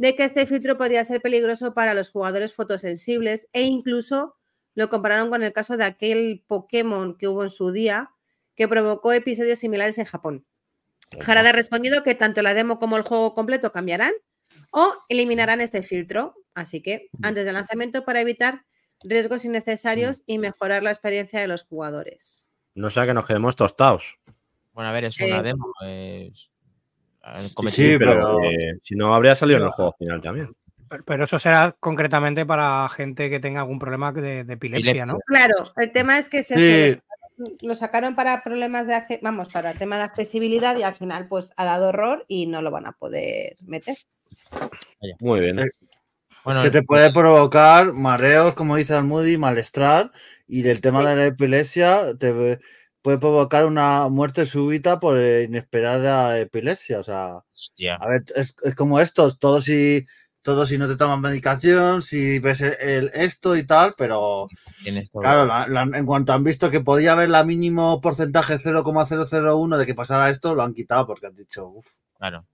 [SPEAKER 5] de que este filtro podría ser peligroso para los jugadores fotosensibles e incluso lo compararon con el caso de aquel Pokémon que hubo en su día que provocó episodios similares en Japón. Harada ha respondido que tanto la demo como el juego completo cambiarán o eliminarán este filtro, así que antes del lanzamiento para evitar riesgos innecesarios y mejorar la experiencia de los jugadores.
[SPEAKER 6] No sea que nos quedemos tostados.
[SPEAKER 1] Bueno, a ver, es una
[SPEAKER 5] Eh,
[SPEAKER 1] demo. es-
[SPEAKER 3] Sí,
[SPEAKER 6] pero
[SPEAKER 3] pero-
[SPEAKER 6] eh, si no, habría salido en el juego final también.
[SPEAKER 4] Pero- Pero eso será concretamente para gente que tenga algún problema de, de epilepsia, ¿no?
[SPEAKER 5] Claro, el tema es que se
[SPEAKER 3] Sí.
[SPEAKER 5] lo sacaron para problemas de vamos, para tema de accesibilidad y al final pues ha dado error y no lo van a poder meter.
[SPEAKER 6] Muy bien.
[SPEAKER 3] Eh,
[SPEAKER 1] Bueno,
[SPEAKER 3] que te puede provocar mareos, como dice Almudi, malestar. Y el tema
[SPEAKER 5] Sí.
[SPEAKER 3] de la epilepsia te puede provocar una muerte súbita por eh, inesperada epilepsia. O sea,
[SPEAKER 1] hostia.
[SPEAKER 3] a ver, es, es como estos, todos si, todos si no te toman medicación, si ves el, el- esto y tal, pero claro, la- la- en cuanto han visto que podía haber la mínimo porcentaje 0,001 de que pasara esto, lo han quitado porque han dicho, uff.
[SPEAKER 1] Claro.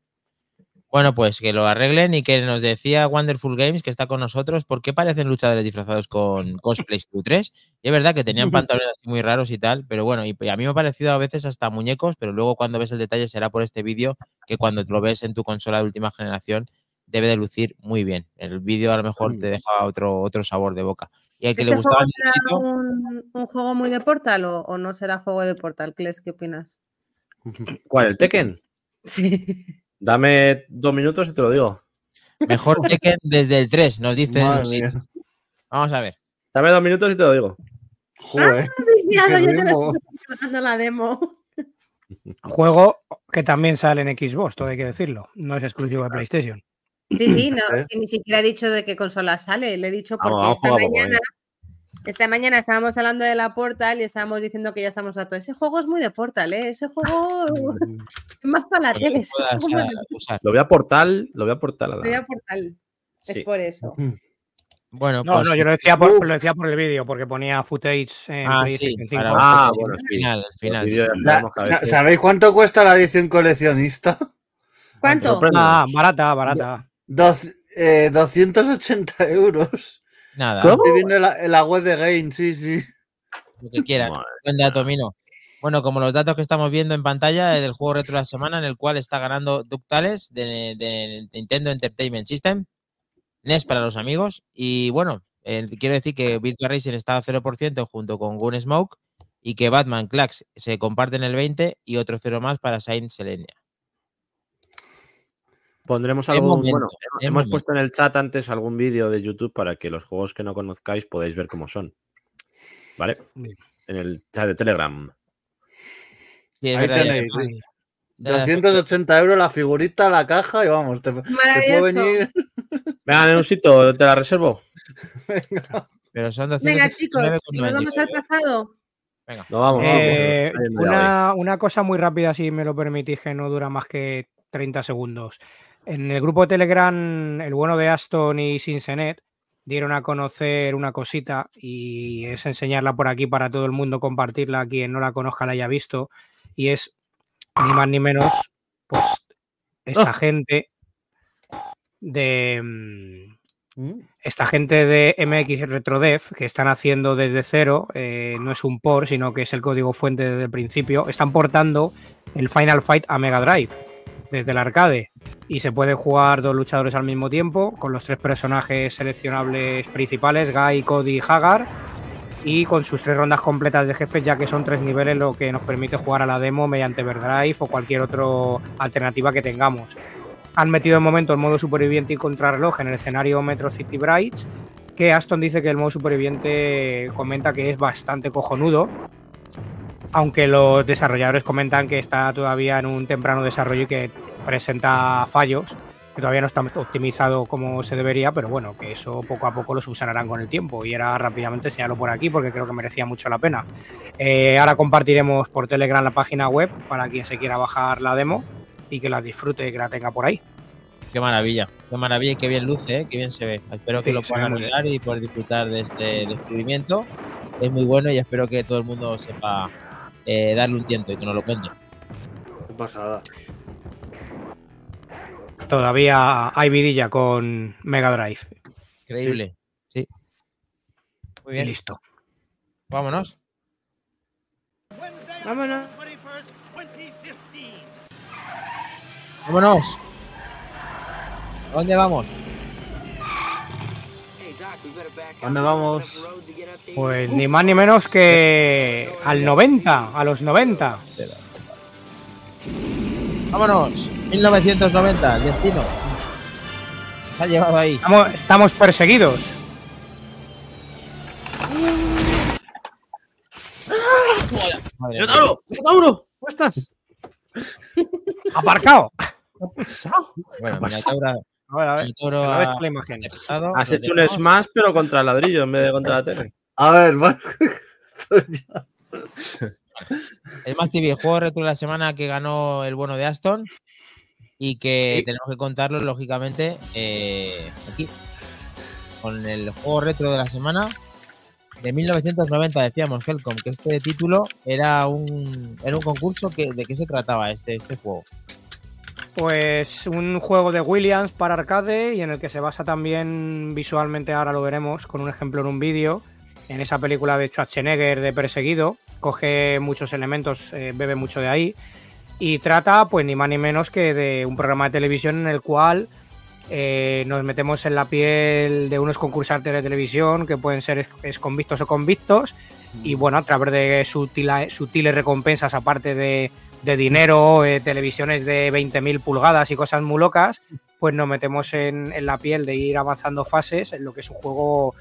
[SPEAKER 1] Bueno, pues que lo arreglen y que nos decía Wonderful Games, que está con nosotros, ¿por qué parecen luchadores disfrazados con cosplays Q3? Y es verdad que tenían pantalones así muy raros y tal, pero bueno, y a mí me ha parecido a veces hasta muñecos, pero luego cuando ves el detalle será por este vídeo que cuando lo ves en tu consola de última generación debe de lucir muy bien. El vídeo a lo mejor te deja otro, otro sabor de boca. Y al que
[SPEAKER 5] ¿Este
[SPEAKER 1] le gustaba
[SPEAKER 5] juego
[SPEAKER 1] el
[SPEAKER 5] será
[SPEAKER 1] muñequito,
[SPEAKER 5] un, un juego muy de Portal o, o no será juego de Portal? Kles, ¿Qué opinas?
[SPEAKER 6] ¿Cuál? ¿El Tekken?
[SPEAKER 5] Sí.
[SPEAKER 6] Dame dos minutos y te lo digo.
[SPEAKER 1] mejor Tekken desde el 3, nos dice
[SPEAKER 3] Madre
[SPEAKER 1] Nusito.
[SPEAKER 3] mía.
[SPEAKER 1] Vamos a ver.
[SPEAKER 6] Dame dos minutos y te lo digo.
[SPEAKER 3] Joder.
[SPEAKER 5] Te la demo.
[SPEAKER 4] Juego que también sale en Xbox, todo hay que decirlo. No es exclusivo de PlayStation.
[SPEAKER 5] Sí, sí, no,
[SPEAKER 3] ¿Eh?
[SPEAKER 5] ni siquiera he dicho de qué consola sale, le he dicho porque
[SPEAKER 6] Vamos, vamos
[SPEAKER 5] esta mañana, Esta mañana estábamos hablando de la Portal y estábamos diciendo que ya estamos a todo. Ese juego es muy de Portal, ¿eh? Ese juego es más para la tele.
[SPEAKER 1] usar.
[SPEAKER 6] Lo voy a portal, lo voy a portal. a la-
[SPEAKER 5] muy de Portal.
[SPEAKER 6] Sí.
[SPEAKER 5] Es por eso.
[SPEAKER 1] Bueno,
[SPEAKER 4] No,
[SPEAKER 1] pues
[SPEAKER 4] no, yo lo decía por, lo decía por el vídeo, porque ponía footage en
[SPEAKER 1] Ah, sí,
[SPEAKER 4] 5.
[SPEAKER 1] para
[SPEAKER 6] Ah, bueno,
[SPEAKER 1] final, al final.
[SPEAKER 3] La-
[SPEAKER 6] a
[SPEAKER 3] ¿Sabéis cuánto cuesta la edición coleccionista?
[SPEAKER 5] ¿Cuánto?
[SPEAKER 4] Ah, barata, barata.
[SPEAKER 3] Dos- eh, 280 euros.
[SPEAKER 1] Nada,
[SPEAKER 3] Estoy viendo en la, web de Game, sí, sí.
[SPEAKER 1] lo que quieras. Buen dato, Mino. Bueno, como los datos que estamos viendo en pantalla del juego retro de la semana, en el cual está ganando Ductales de, de Nintendo Entertainment System, NES para los amigos. Y bueno, eh, quiero decir que Virtua Racing está a 0% junto con Gunsmoke y que Batman Clax se comparten el 20 y otro cero más para Saint Selenia.
[SPEAKER 6] Pondremos
[SPEAKER 1] momento,
[SPEAKER 6] bueno, hemos
[SPEAKER 1] momento.
[SPEAKER 6] puesto en el chat antes algún vídeo de YouTube para que los juegos que no conozcáis podáis ver cómo son. ¿Vale?
[SPEAKER 4] Bien.
[SPEAKER 6] En el chat de Telegram.
[SPEAKER 1] Es
[SPEAKER 3] Ahí tenéis,
[SPEAKER 1] además,
[SPEAKER 3] sí.
[SPEAKER 1] ya-
[SPEAKER 3] 280 euros la figurita, la caja y vamos, te, te puedo
[SPEAKER 5] Maravilloso.
[SPEAKER 3] venir.
[SPEAKER 6] Venga, Nenusito, te la reservo.
[SPEAKER 1] Pero son
[SPEAKER 5] Venga, chicos,
[SPEAKER 1] 279,99.
[SPEAKER 5] nos vamos al pasado.
[SPEAKER 1] Venga.
[SPEAKER 6] No vamos.
[SPEAKER 4] Eh,
[SPEAKER 6] vamos.
[SPEAKER 4] Una cosa muy rápida, si me lo permitís, que no dura más que 30 segundos. En el grupo de Telegram, el bueno de Aston y Sinsenet dieron a conocer una cosita y es enseñarla por aquí para todo el mundo, compartirla a quien no la conozca, la haya visto. Y es ni más ni menos, pues, esta gente de. mm, esta gente de MX RetroDev que están haciendo desde cero, eh, no es un port, sino que es el código fuente desde el principio, están portando el Final Fight a Mega Drive desde el arcade. Y se pueden jugar dos luchadores al mismo tiempo con los tres personajes seleccionables principales, Guy, Cody y Hagar y con sus tres rondas completas de jefes ya que son tres niveles lo que nos permite jugar a la demo mediante Everdrive o cualquier otra alternativa que tengamos. Han metido de momento el modo superviviente y contrarreloj en el escenario Metro City Brights, que Aston dice que el modo superviviente comenta que es bastante cojonudo, aunque los desarrolladores comentan que está todavía en un temprano desarrollo y que presenta fallos, que todavía no está optimizado como se debería, pero bueno, que eso poco a poco lo subsanarán con el tiempo y era rápidamente señalo por aquí porque creo que merecía mucho la pena. Eh, ahora compartiremos por Telegram la página web para quien se quiera bajar la demo y que la disfrute y que la tenga por ahí.
[SPEAKER 1] Qué maravilla, qué maravilla y qué bien luce, ¿eh? qué bien se ve. Espero que
[SPEAKER 4] Sí,
[SPEAKER 1] lo puedan arreglar y poder disfrutar de este descubrimiento. Es muy bueno y espero que todo el mundo sepa eh, darle un tiento y que nos lo cuente.
[SPEAKER 3] Qué pasada.
[SPEAKER 4] Todavía hay vidilla con Mega Drive.
[SPEAKER 1] Increíble. Sí. Muy
[SPEAKER 4] Y
[SPEAKER 1] bien,
[SPEAKER 4] listo.
[SPEAKER 1] vámonos.
[SPEAKER 5] Vámonos.
[SPEAKER 1] Vámonos. ¿A ¿Dónde vamos?
[SPEAKER 3] ¿Dónde vamos?
[SPEAKER 4] Pues ni más ni menos que al 90, a los 90.
[SPEAKER 1] Vámonos. 1990, destino. Se ha llevado ahí.
[SPEAKER 4] Estamos, estamos perseguidos.
[SPEAKER 6] ¡Minotauro! ¡Minotauro! ¿Cómo estás?
[SPEAKER 4] Aparcado.
[SPEAKER 1] Bueno,
[SPEAKER 6] pasa?
[SPEAKER 1] Minotauro,
[SPEAKER 4] A ver, a ver. Ves
[SPEAKER 1] ha
[SPEAKER 4] la imagen.
[SPEAKER 6] Has hecho un smash, pero contra el ladrillo en vez de contra la tele.
[SPEAKER 3] A ver, va- estoy ya.
[SPEAKER 1] Es más TV, el juego retro de la semana que ganó el bueno de Aston y que
[SPEAKER 4] Sí.
[SPEAKER 1] tenemos que contarlo, lógicamente, eh, aquí. Con el juego retro de la semana de 1990, decíamos, Helcom, que este título era un, era un concurso que, de qué se trataba este, este juego.
[SPEAKER 4] Pues un juego de Williams para arcade y en el que se basa también visualmente, ahora lo veremos con un ejemplo en un vídeo, en esa película de Schwarzenegger de Perseguido. Coge muchos elementos, eh, bebe mucho de ahí y trata pues ni más ni menos que de un programa de televisión en el cual eh, nos metemos en la piel de unos concursantes de televisión que pueden ser es- convictos o convictos y bueno, a través de sutiles recompensas aparte de, de dinero, eh, televisiones de 20.000 pulgadas y cosas muy locas, pues nos metemos en, en la piel de ir avanzando fases en lo que es un juego...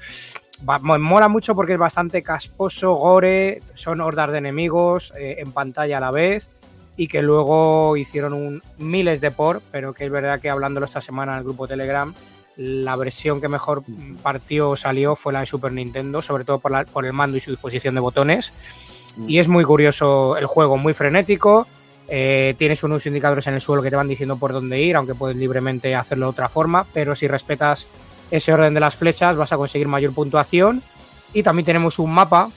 [SPEAKER 4] va- mo- mola mucho porque es bastante casposo, gore, son hordas de enemigos eh, en pantalla a la vez y que luego hicieron un, miles de por, pero que es verdad que hablándolo esta semana en el grupo Telegram, la versión que mejor partió o salió fue la de Super Nintendo, sobre todo por, la- por el mando y su disposición de botones. Y es muy curioso el juego, muy frenético. Eh, tienes unos indicadores en el suelo que te van diciendo por dónde ir, aunque puedes libremente hacerlo de otra forma. Pero si respetas ese orden de las flechas, vas a conseguir mayor puntuación. Y también tenemos un mapa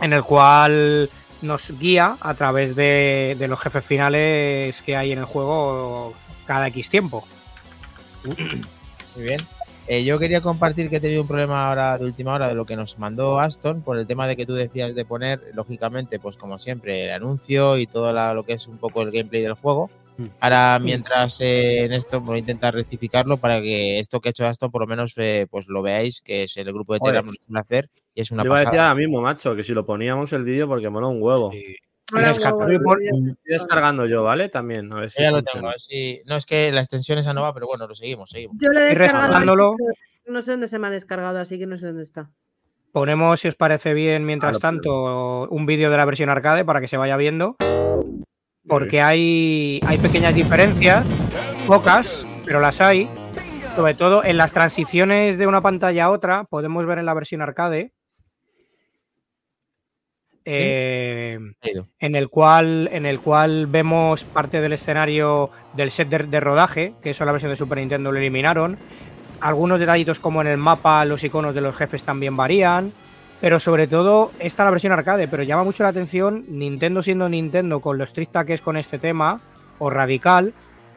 [SPEAKER 4] en el cual nos guía a través de, de los jefes finales que hay en el juego cada X tiempo.
[SPEAKER 1] Muy bien. Eh, yo quería compartir que he tenido un problema ahora de última hora de lo que nos mandó Aston por el tema de que tú decías de poner, lógicamente, pues como siempre, el anuncio y todo la- lo que es un poco el gameplay del juego. Ahora, mientras eh, en esto, voy a intentar rectificarlo para que esto que ha hecho Aston, por lo menos, eh, pues lo veáis, que es el grupo de. Telegram lo hacer y es una
[SPEAKER 6] Yo iba a decir
[SPEAKER 1] pasada.
[SPEAKER 6] ahora mismo, macho, que si lo poníamos el vídeo porque mola un huevo.
[SPEAKER 5] Mola
[SPEAKER 6] Estoy descargando yo, ¿vale? También. A ver si
[SPEAKER 1] Ya lo tengo, a ver si- No es que la extensión esa no va, pero bueno, lo seguimos, seguimos.
[SPEAKER 5] Yo lo he descargado. No sé dónde se me ha descargado, así que no sé dónde está.
[SPEAKER 4] Ponemos, si os parece bien, mientras
[SPEAKER 6] Ah,
[SPEAKER 4] tanto, un vídeo de la versión arcade para que se vaya viendo. Porque hay, hay pequeñas diferencias, pocas, pero las hay. Sobre todo en las transiciones de una pantalla a otra, podemos ver en la versión arcade. Eh, en el cual en el cual vemos parte del escenario del set de, de rodaje, que eso en la versión de Super Nintendo lo eliminaron. Algunos detallitos como en el mapa, los iconos de los jefes también varían. Pero sobre todo, esta es la versión arcade, pero llama mucho la atención Nintendo siendo Nintendo con lo estricta que es con este tema, o radical.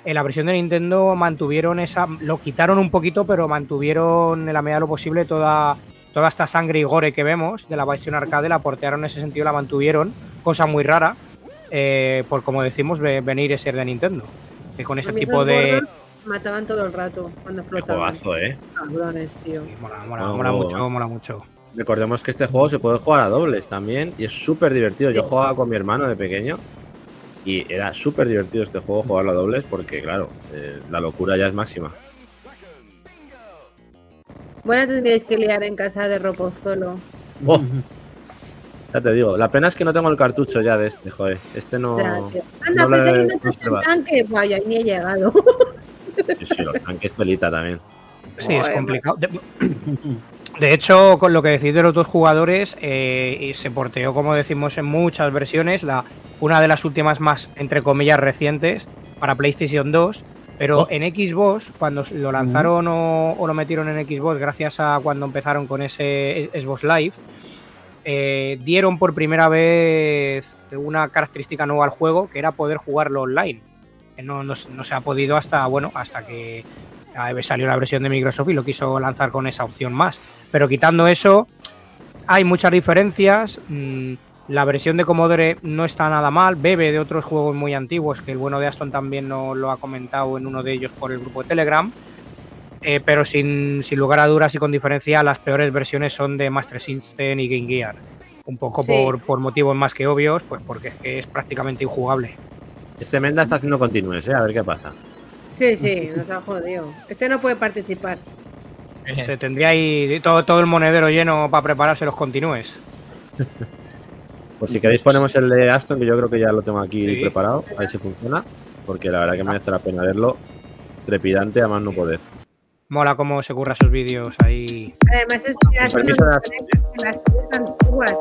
[SPEAKER 4] En la versión de Nintendo mantuvieron esa. Lo quitaron un poquito, pero mantuvieron en la medida de lo posible toda, toda esta sangre y gore que vemos de la versión arcade, la portearon en ese sentido, la mantuvieron. Cosa muy rara, eh, por como decimos, ve- venir y ser de Nintendo. Que con ese
[SPEAKER 5] A mí
[SPEAKER 4] tipo de.
[SPEAKER 5] Mataban todo el rato cuando
[SPEAKER 6] Qué
[SPEAKER 5] flotaban.
[SPEAKER 6] juegazo, ¿eh?
[SPEAKER 5] Cabrones, tío.
[SPEAKER 4] Mola, mola,
[SPEAKER 6] Mola
[SPEAKER 4] mucho, mola mucho.
[SPEAKER 6] Recordemos que este juego se puede jugar a dobles también y es súper divertido. Yo jugaba con mi hermano de pequeño y era súper divertido este juego jugarlo a dobles porque, claro, eh, la locura ya es máxima.
[SPEAKER 5] Bueno, tendríais que liar en casa de Ropozuelo.
[SPEAKER 6] Oh, ya te digo, la pena es que no tengo el cartucho ya de este, joder. Este no.
[SPEAKER 5] O sea, tío. Anda,
[SPEAKER 6] no
[SPEAKER 5] pues
[SPEAKER 6] le-
[SPEAKER 5] hay un
[SPEAKER 6] no se va.
[SPEAKER 5] tanque. Vaya, ni he llegado.
[SPEAKER 6] Sí, sí, los tanques telita también.
[SPEAKER 4] Sí, es complicado. De, de hecho, con lo que decís de los dos jugadores, eh, y se porteó, como decimos, en muchas versiones. La, una de las últimas más, entre comillas, recientes para PlayStation 2. Pero
[SPEAKER 6] Oh.
[SPEAKER 4] en Xbox, cuando lo lanzaron o, o lo metieron en Xbox, gracias a cuando empezaron con ese Xbox Live, eh, dieron por primera vez una característica nueva al juego, que era poder jugarlo online. No, no- no se ha podido hasta, bueno, hasta que salió la versión de Microsoft y lo quiso lanzar con esa opción más. Pero quitando eso, hay muchas diferencias. Mm, La versión de Commodore no está nada mal, bebe de otros juegos muy antiguos, que el bueno de Aston también nos lo ha comentado en uno de ellos por el grupo de Telegram. Eh, pero sin, sin lugar a dudas y con diferencia, las peores versiones son de Master System y Game Gear. Un poco
[SPEAKER 5] Sí.
[SPEAKER 4] por, por motivos más que obvios, pues porque es que es prácticamente injugable.
[SPEAKER 6] Este Menda está haciendo continues, ¿eh? A ver qué pasa.
[SPEAKER 5] Sí, sí, nos ha jodido. Este no puede participar.
[SPEAKER 4] Este, tendría ahí todo, todo el monedero lleno para prepararse los continúes.
[SPEAKER 6] Pues si queréis ponemos el de Aston, que yo creo que ya lo tengo aquí
[SPEAKER 4] Sí.
[SPEAKER 6] preparado, a ver si funciona, porque la verdad que merece la pena verlo. Trepidante a más no poder.
[SPEAKER 4] Mola cómo se curra esos vídeos ahí.
[SPEAKER 5] Además, es que las cosas antiguas.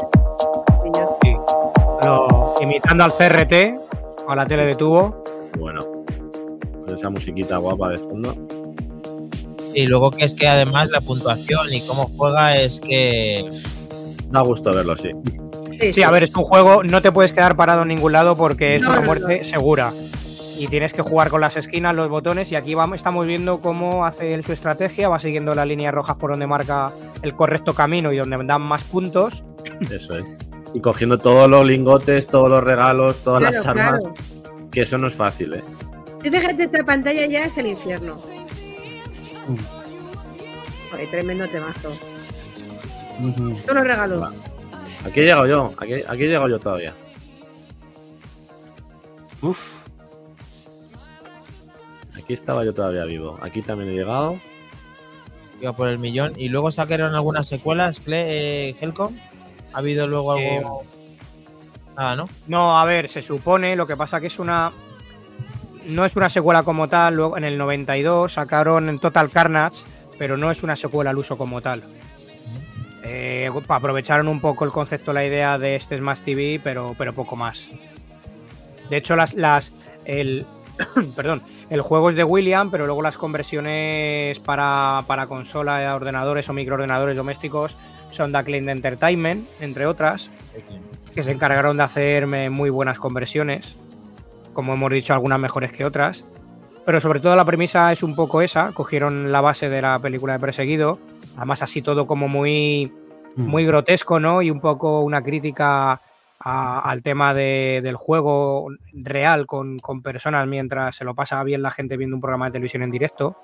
[SPEAKER 4] Sí. Lo- imitando al CRT o a la tele de tubo.
[SPEAKER 6] Bueno, con esa musiquita guapa de fondo.
[SPEAKER 1] Y luego que es que además la puntuación y cómo juega es que
[SPEAKER 6] Da gusto verlo, sí.
[SPEAKER 5] Sí,
[SPEAKER 4] Sí, a ver, es un juego, no te puedes quedar parado en ningún lado porque es
[SPEAKER 5] No,
[SPEAKER 4] una
[SPEAKER 5] no,
[SPEAKER 4] muerte
[SPEAKER 5] no.
[SPEAKER 4] segura. Y tienes que jugar con las esquinas, los botones, y aquí vamos, estamos viendo cómo hace él su estrategia, va siguiendo las líneas rojas por donde marca el correcto camino y donde dan más puntos.
[SPEAKER 6] Eso es. Y cogiendo todos los lingotes, todos los regalos, todas
[SPEAKER 5] Claro,
[SPEAKER 6] las armas,
[SPEAKER 5] claro.
[SPEAKER 6] que eso no es fácil, ¿eh?
[SPEAKER 5] Tú fíjate, esta pantalla ya es el infierno. Joder, tremendo temazo. Todos los regalos.
[SPEAKER 6] Aquí he llegado yo, aquí, aquí he llegado yo todavía.
[SPEAKER 3] Uf.
[SPEAKER 6] Aquí estaba yo todavía vivo. Aquí también he llegado.
[SPEAKER 1] iba por el millón. Y luego sacaron algunas secuelas, Cle- eh, Helcom. ¿Ha habido luego algo? Nada, ¿no?
[SPEAKER 4] No, a ver, se supone, lo que pasa que es una. No es una secuela como tal, luego en el 92 sacaron en Total Carnage, pero no es una secuela al uso como tal. Eh, aprovecharon un poco el concepto, la idea de este Smash TV, pero, pero poco más. De hecho, las, las, el, perdón, el juego es de William, pero luego las conversiones para, para consola, ordenadores o microordenadores domésticos son de Entertainment, entre otras, que se encargaron de hacer muy buenas conversiones, como hemos dicho, algunas mejores que otras. Pero sobre todo la premisa es un poco esa, cogieron la base de la película de Perseguido, además así todo como muy, muy grotesco, ¿no? Y un poco una crítica a- al tema de- del juego real con, con personas mientras se lo pasa bien la gente viendo un programa de televisión en directo.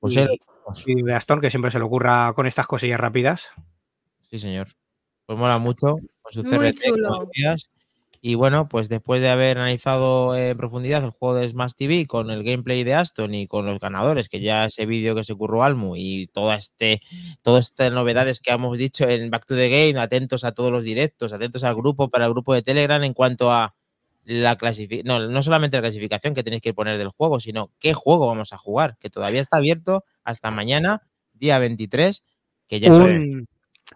[SPEAKER 1] Pues
[SPEAKER 4] y,
[SPEAKER 1] él-
[SPEAKER 4] y de Aston, que siempre se le ocurra con estas cosillas rápidas.
[SPEAKER 1] Sí, señor. Pues mola mucho con su
[SPEAKER 5] Muy
[SPEAKER 1] CRT,
[SPEAKER 5] chulo.
[SPEAKER 1] Y bueno, pues después de haber analizado en profundidad el juego de Smash TV con el gameplay de Aston y con los ganadores, que ya ese vídeo que se curró Almu y toda este, todas estas novedades que hemos dicho en Back to the Game, atentos a todos los directos, atentos al grupo, para el grupo de Telegram en cuanto a la clasificación, no, no solamente la clasificación que tenéis que poner del juego, sino qué juego vamos a jugar, que todavía está abierto hasta mañana, día 23, que ya
[SPEAKER 4] Un,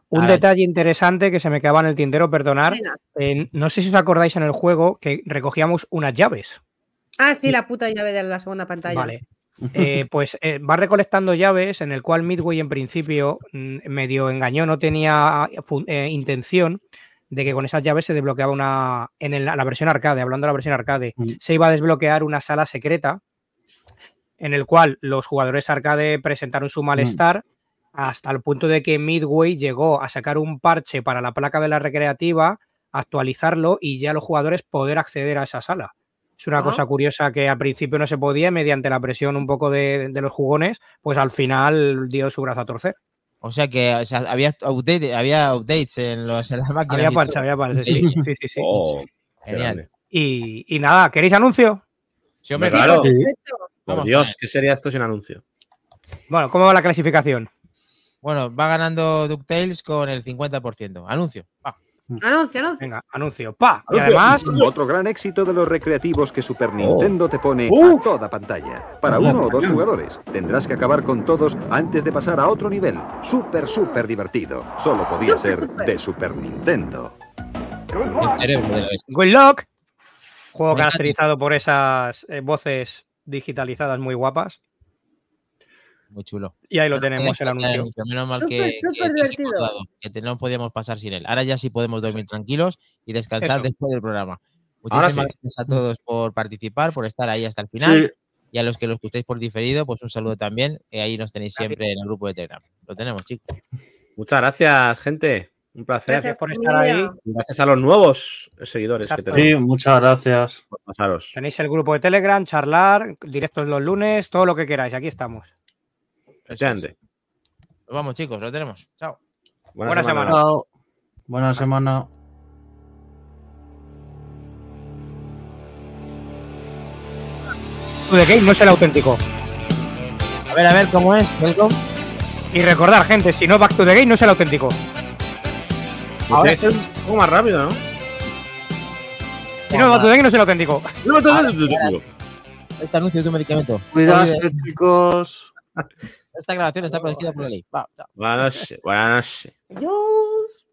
[SPEAKER 4] un detalle interesante que se me quedaba en el tintero, perdonar. Eh, no sé si os acordáis en el juego que recogíamos unas llaves.
[SPEAKER 5] Ah, sí, la puta llave de la segunda pantalla.
[SPEAKER 4] Vale. Eh, pues eh, va recolectando llaves en el cual Midway en principio mm, medio engañó, no tenía eh, intención de que con esas llaves se desbloqueaba una. En el- la versión arcade, hablando de la versión arcade,
[SPEAKER 3] Mm.
[SPEAKER 4] se iba a desbloquear una sala secreta en el cual los jugadores arcade presentaron su malestar hasta el punto de que Midway llegó a sacar un parche para la placa de la recreativa, actualizarlo y ya los jugadores poder acceder a esa sala. Es una
[SPEAKER 5] Ah.
[SPEAKER 4] cosa curiosa que al principio no se podía, mediante la presión un poco de, de los jugones, pues al final dio su brazo a torcer.
[SPEAKER 1] O sea que o sea, había, update, había updates en, los, en las máquinas.
[SPEAKER 4] Había parche, había parche, sí, sí, sí, sí.
[SPEAKER 6] Oh,
[SPEAKER 1] Genial.
[SPEAKER 4] Y, y nada, ¿queréis anuncio?
[SPEAKER 1] Sí, hombre,
[SPEAKER 6] Claro. Por Dios. ¿qué sería esto sin anuncio?
[SPEAKER 4] Bueno, ¿cómo va la clasificación?
[SPEAKER 1] Bueno, va ganando DuckTales con el 50%. Anuncio. va.
[SPEAKER 5] Anuncio, anuncio.
[SPEAKER 4] Venga, anuncio. ¡Pa! Y además,
[SPEAKER 10] Otro gran éxito de los recreativos que Super Nintendo te pone a toda pantalla. Para uno o dos jugadores. Tendrás que acabar con todos antes de pasar a otro nivel. Súper, súper divertido. Solo podía ser de Super Nintendo.
[SPEAKER 4] Good luck. Juego caracterizado por esas eh, voces digitalizadas muy guapas.
[SPEAKER 1] Muy chulo.
[SPEAKER 4] Y ahí lo tenemos el
[SPEAKER 1] que-
[SPEAKER 4] anuncio.
[SPEAKER 1] Menos mal que, que- que dado, que no podíamos pasar sin él. Ahora ya sí podemos dormir tranquilos y descansar
[SPEAKER 4] Eso.
[SPEAKER 1] después del programa. Muchísimas
[SPEAKER 6] sí.
[SPEAKER 1] gracias a todos por participar, por estar ahí hasta el final.
[SPEAKER 3] Sí,
[SPEAKER 1] Y a los que lo escucháis por diferido, pues un saludo también. eh, ahí nos tenéis
[SPEAKER 4] Gracias.
[SPEAKER 1] siempre en el grupo de Telegram. Lo tenemos, chicos.
[SPEAKER 6] Muchas gracias, gente. Un placer.
[SPEAKER 5] Gracias
[SPEAKER 4] por estar ahí.
[SPEAKER 6] Gracias a los nuevos seguidores que tenemos.
[SPEAKER 3] sí, muchas gracias.
[SPEAKER 6] por pasaros.
[SPEAKER 4] Tenéis el grupo de Telegram, charlar, directos los lunes, todo lo que queráis. Aquí estamos.
[SPEAKER 6] Efectivamente.
[SPEAKER 1] Nos vamos, chicos. Lo tenemos. Chao.
[SPEAKER 4] Buena semana.
[SPEAKER 3] Chao. Buena semana.
[SPEAKER 4] To the Game no es el auténtico.
[SPEAKER 1] A ver, a ver, ¿cómo es? Welcome.
[SPEAKER 4] Y recordar, gente, si no Back to the Game no es el auténtico.
[SPEAKER 6] Ahora es un poco más rápido, ¿no?
[SPEAKER 4] Si no Back to the Game no es el auténtico.
[SPEAKER 1] Este anuncio de tu medicamento. Olvide-
[SPEAKER 3] chicos
[SPEAKER 1] esta grabación está protegida por la ley.
[SPEAKER 6] Buenas noches. Buenas noches.
[SPEAKER 5] Adiós.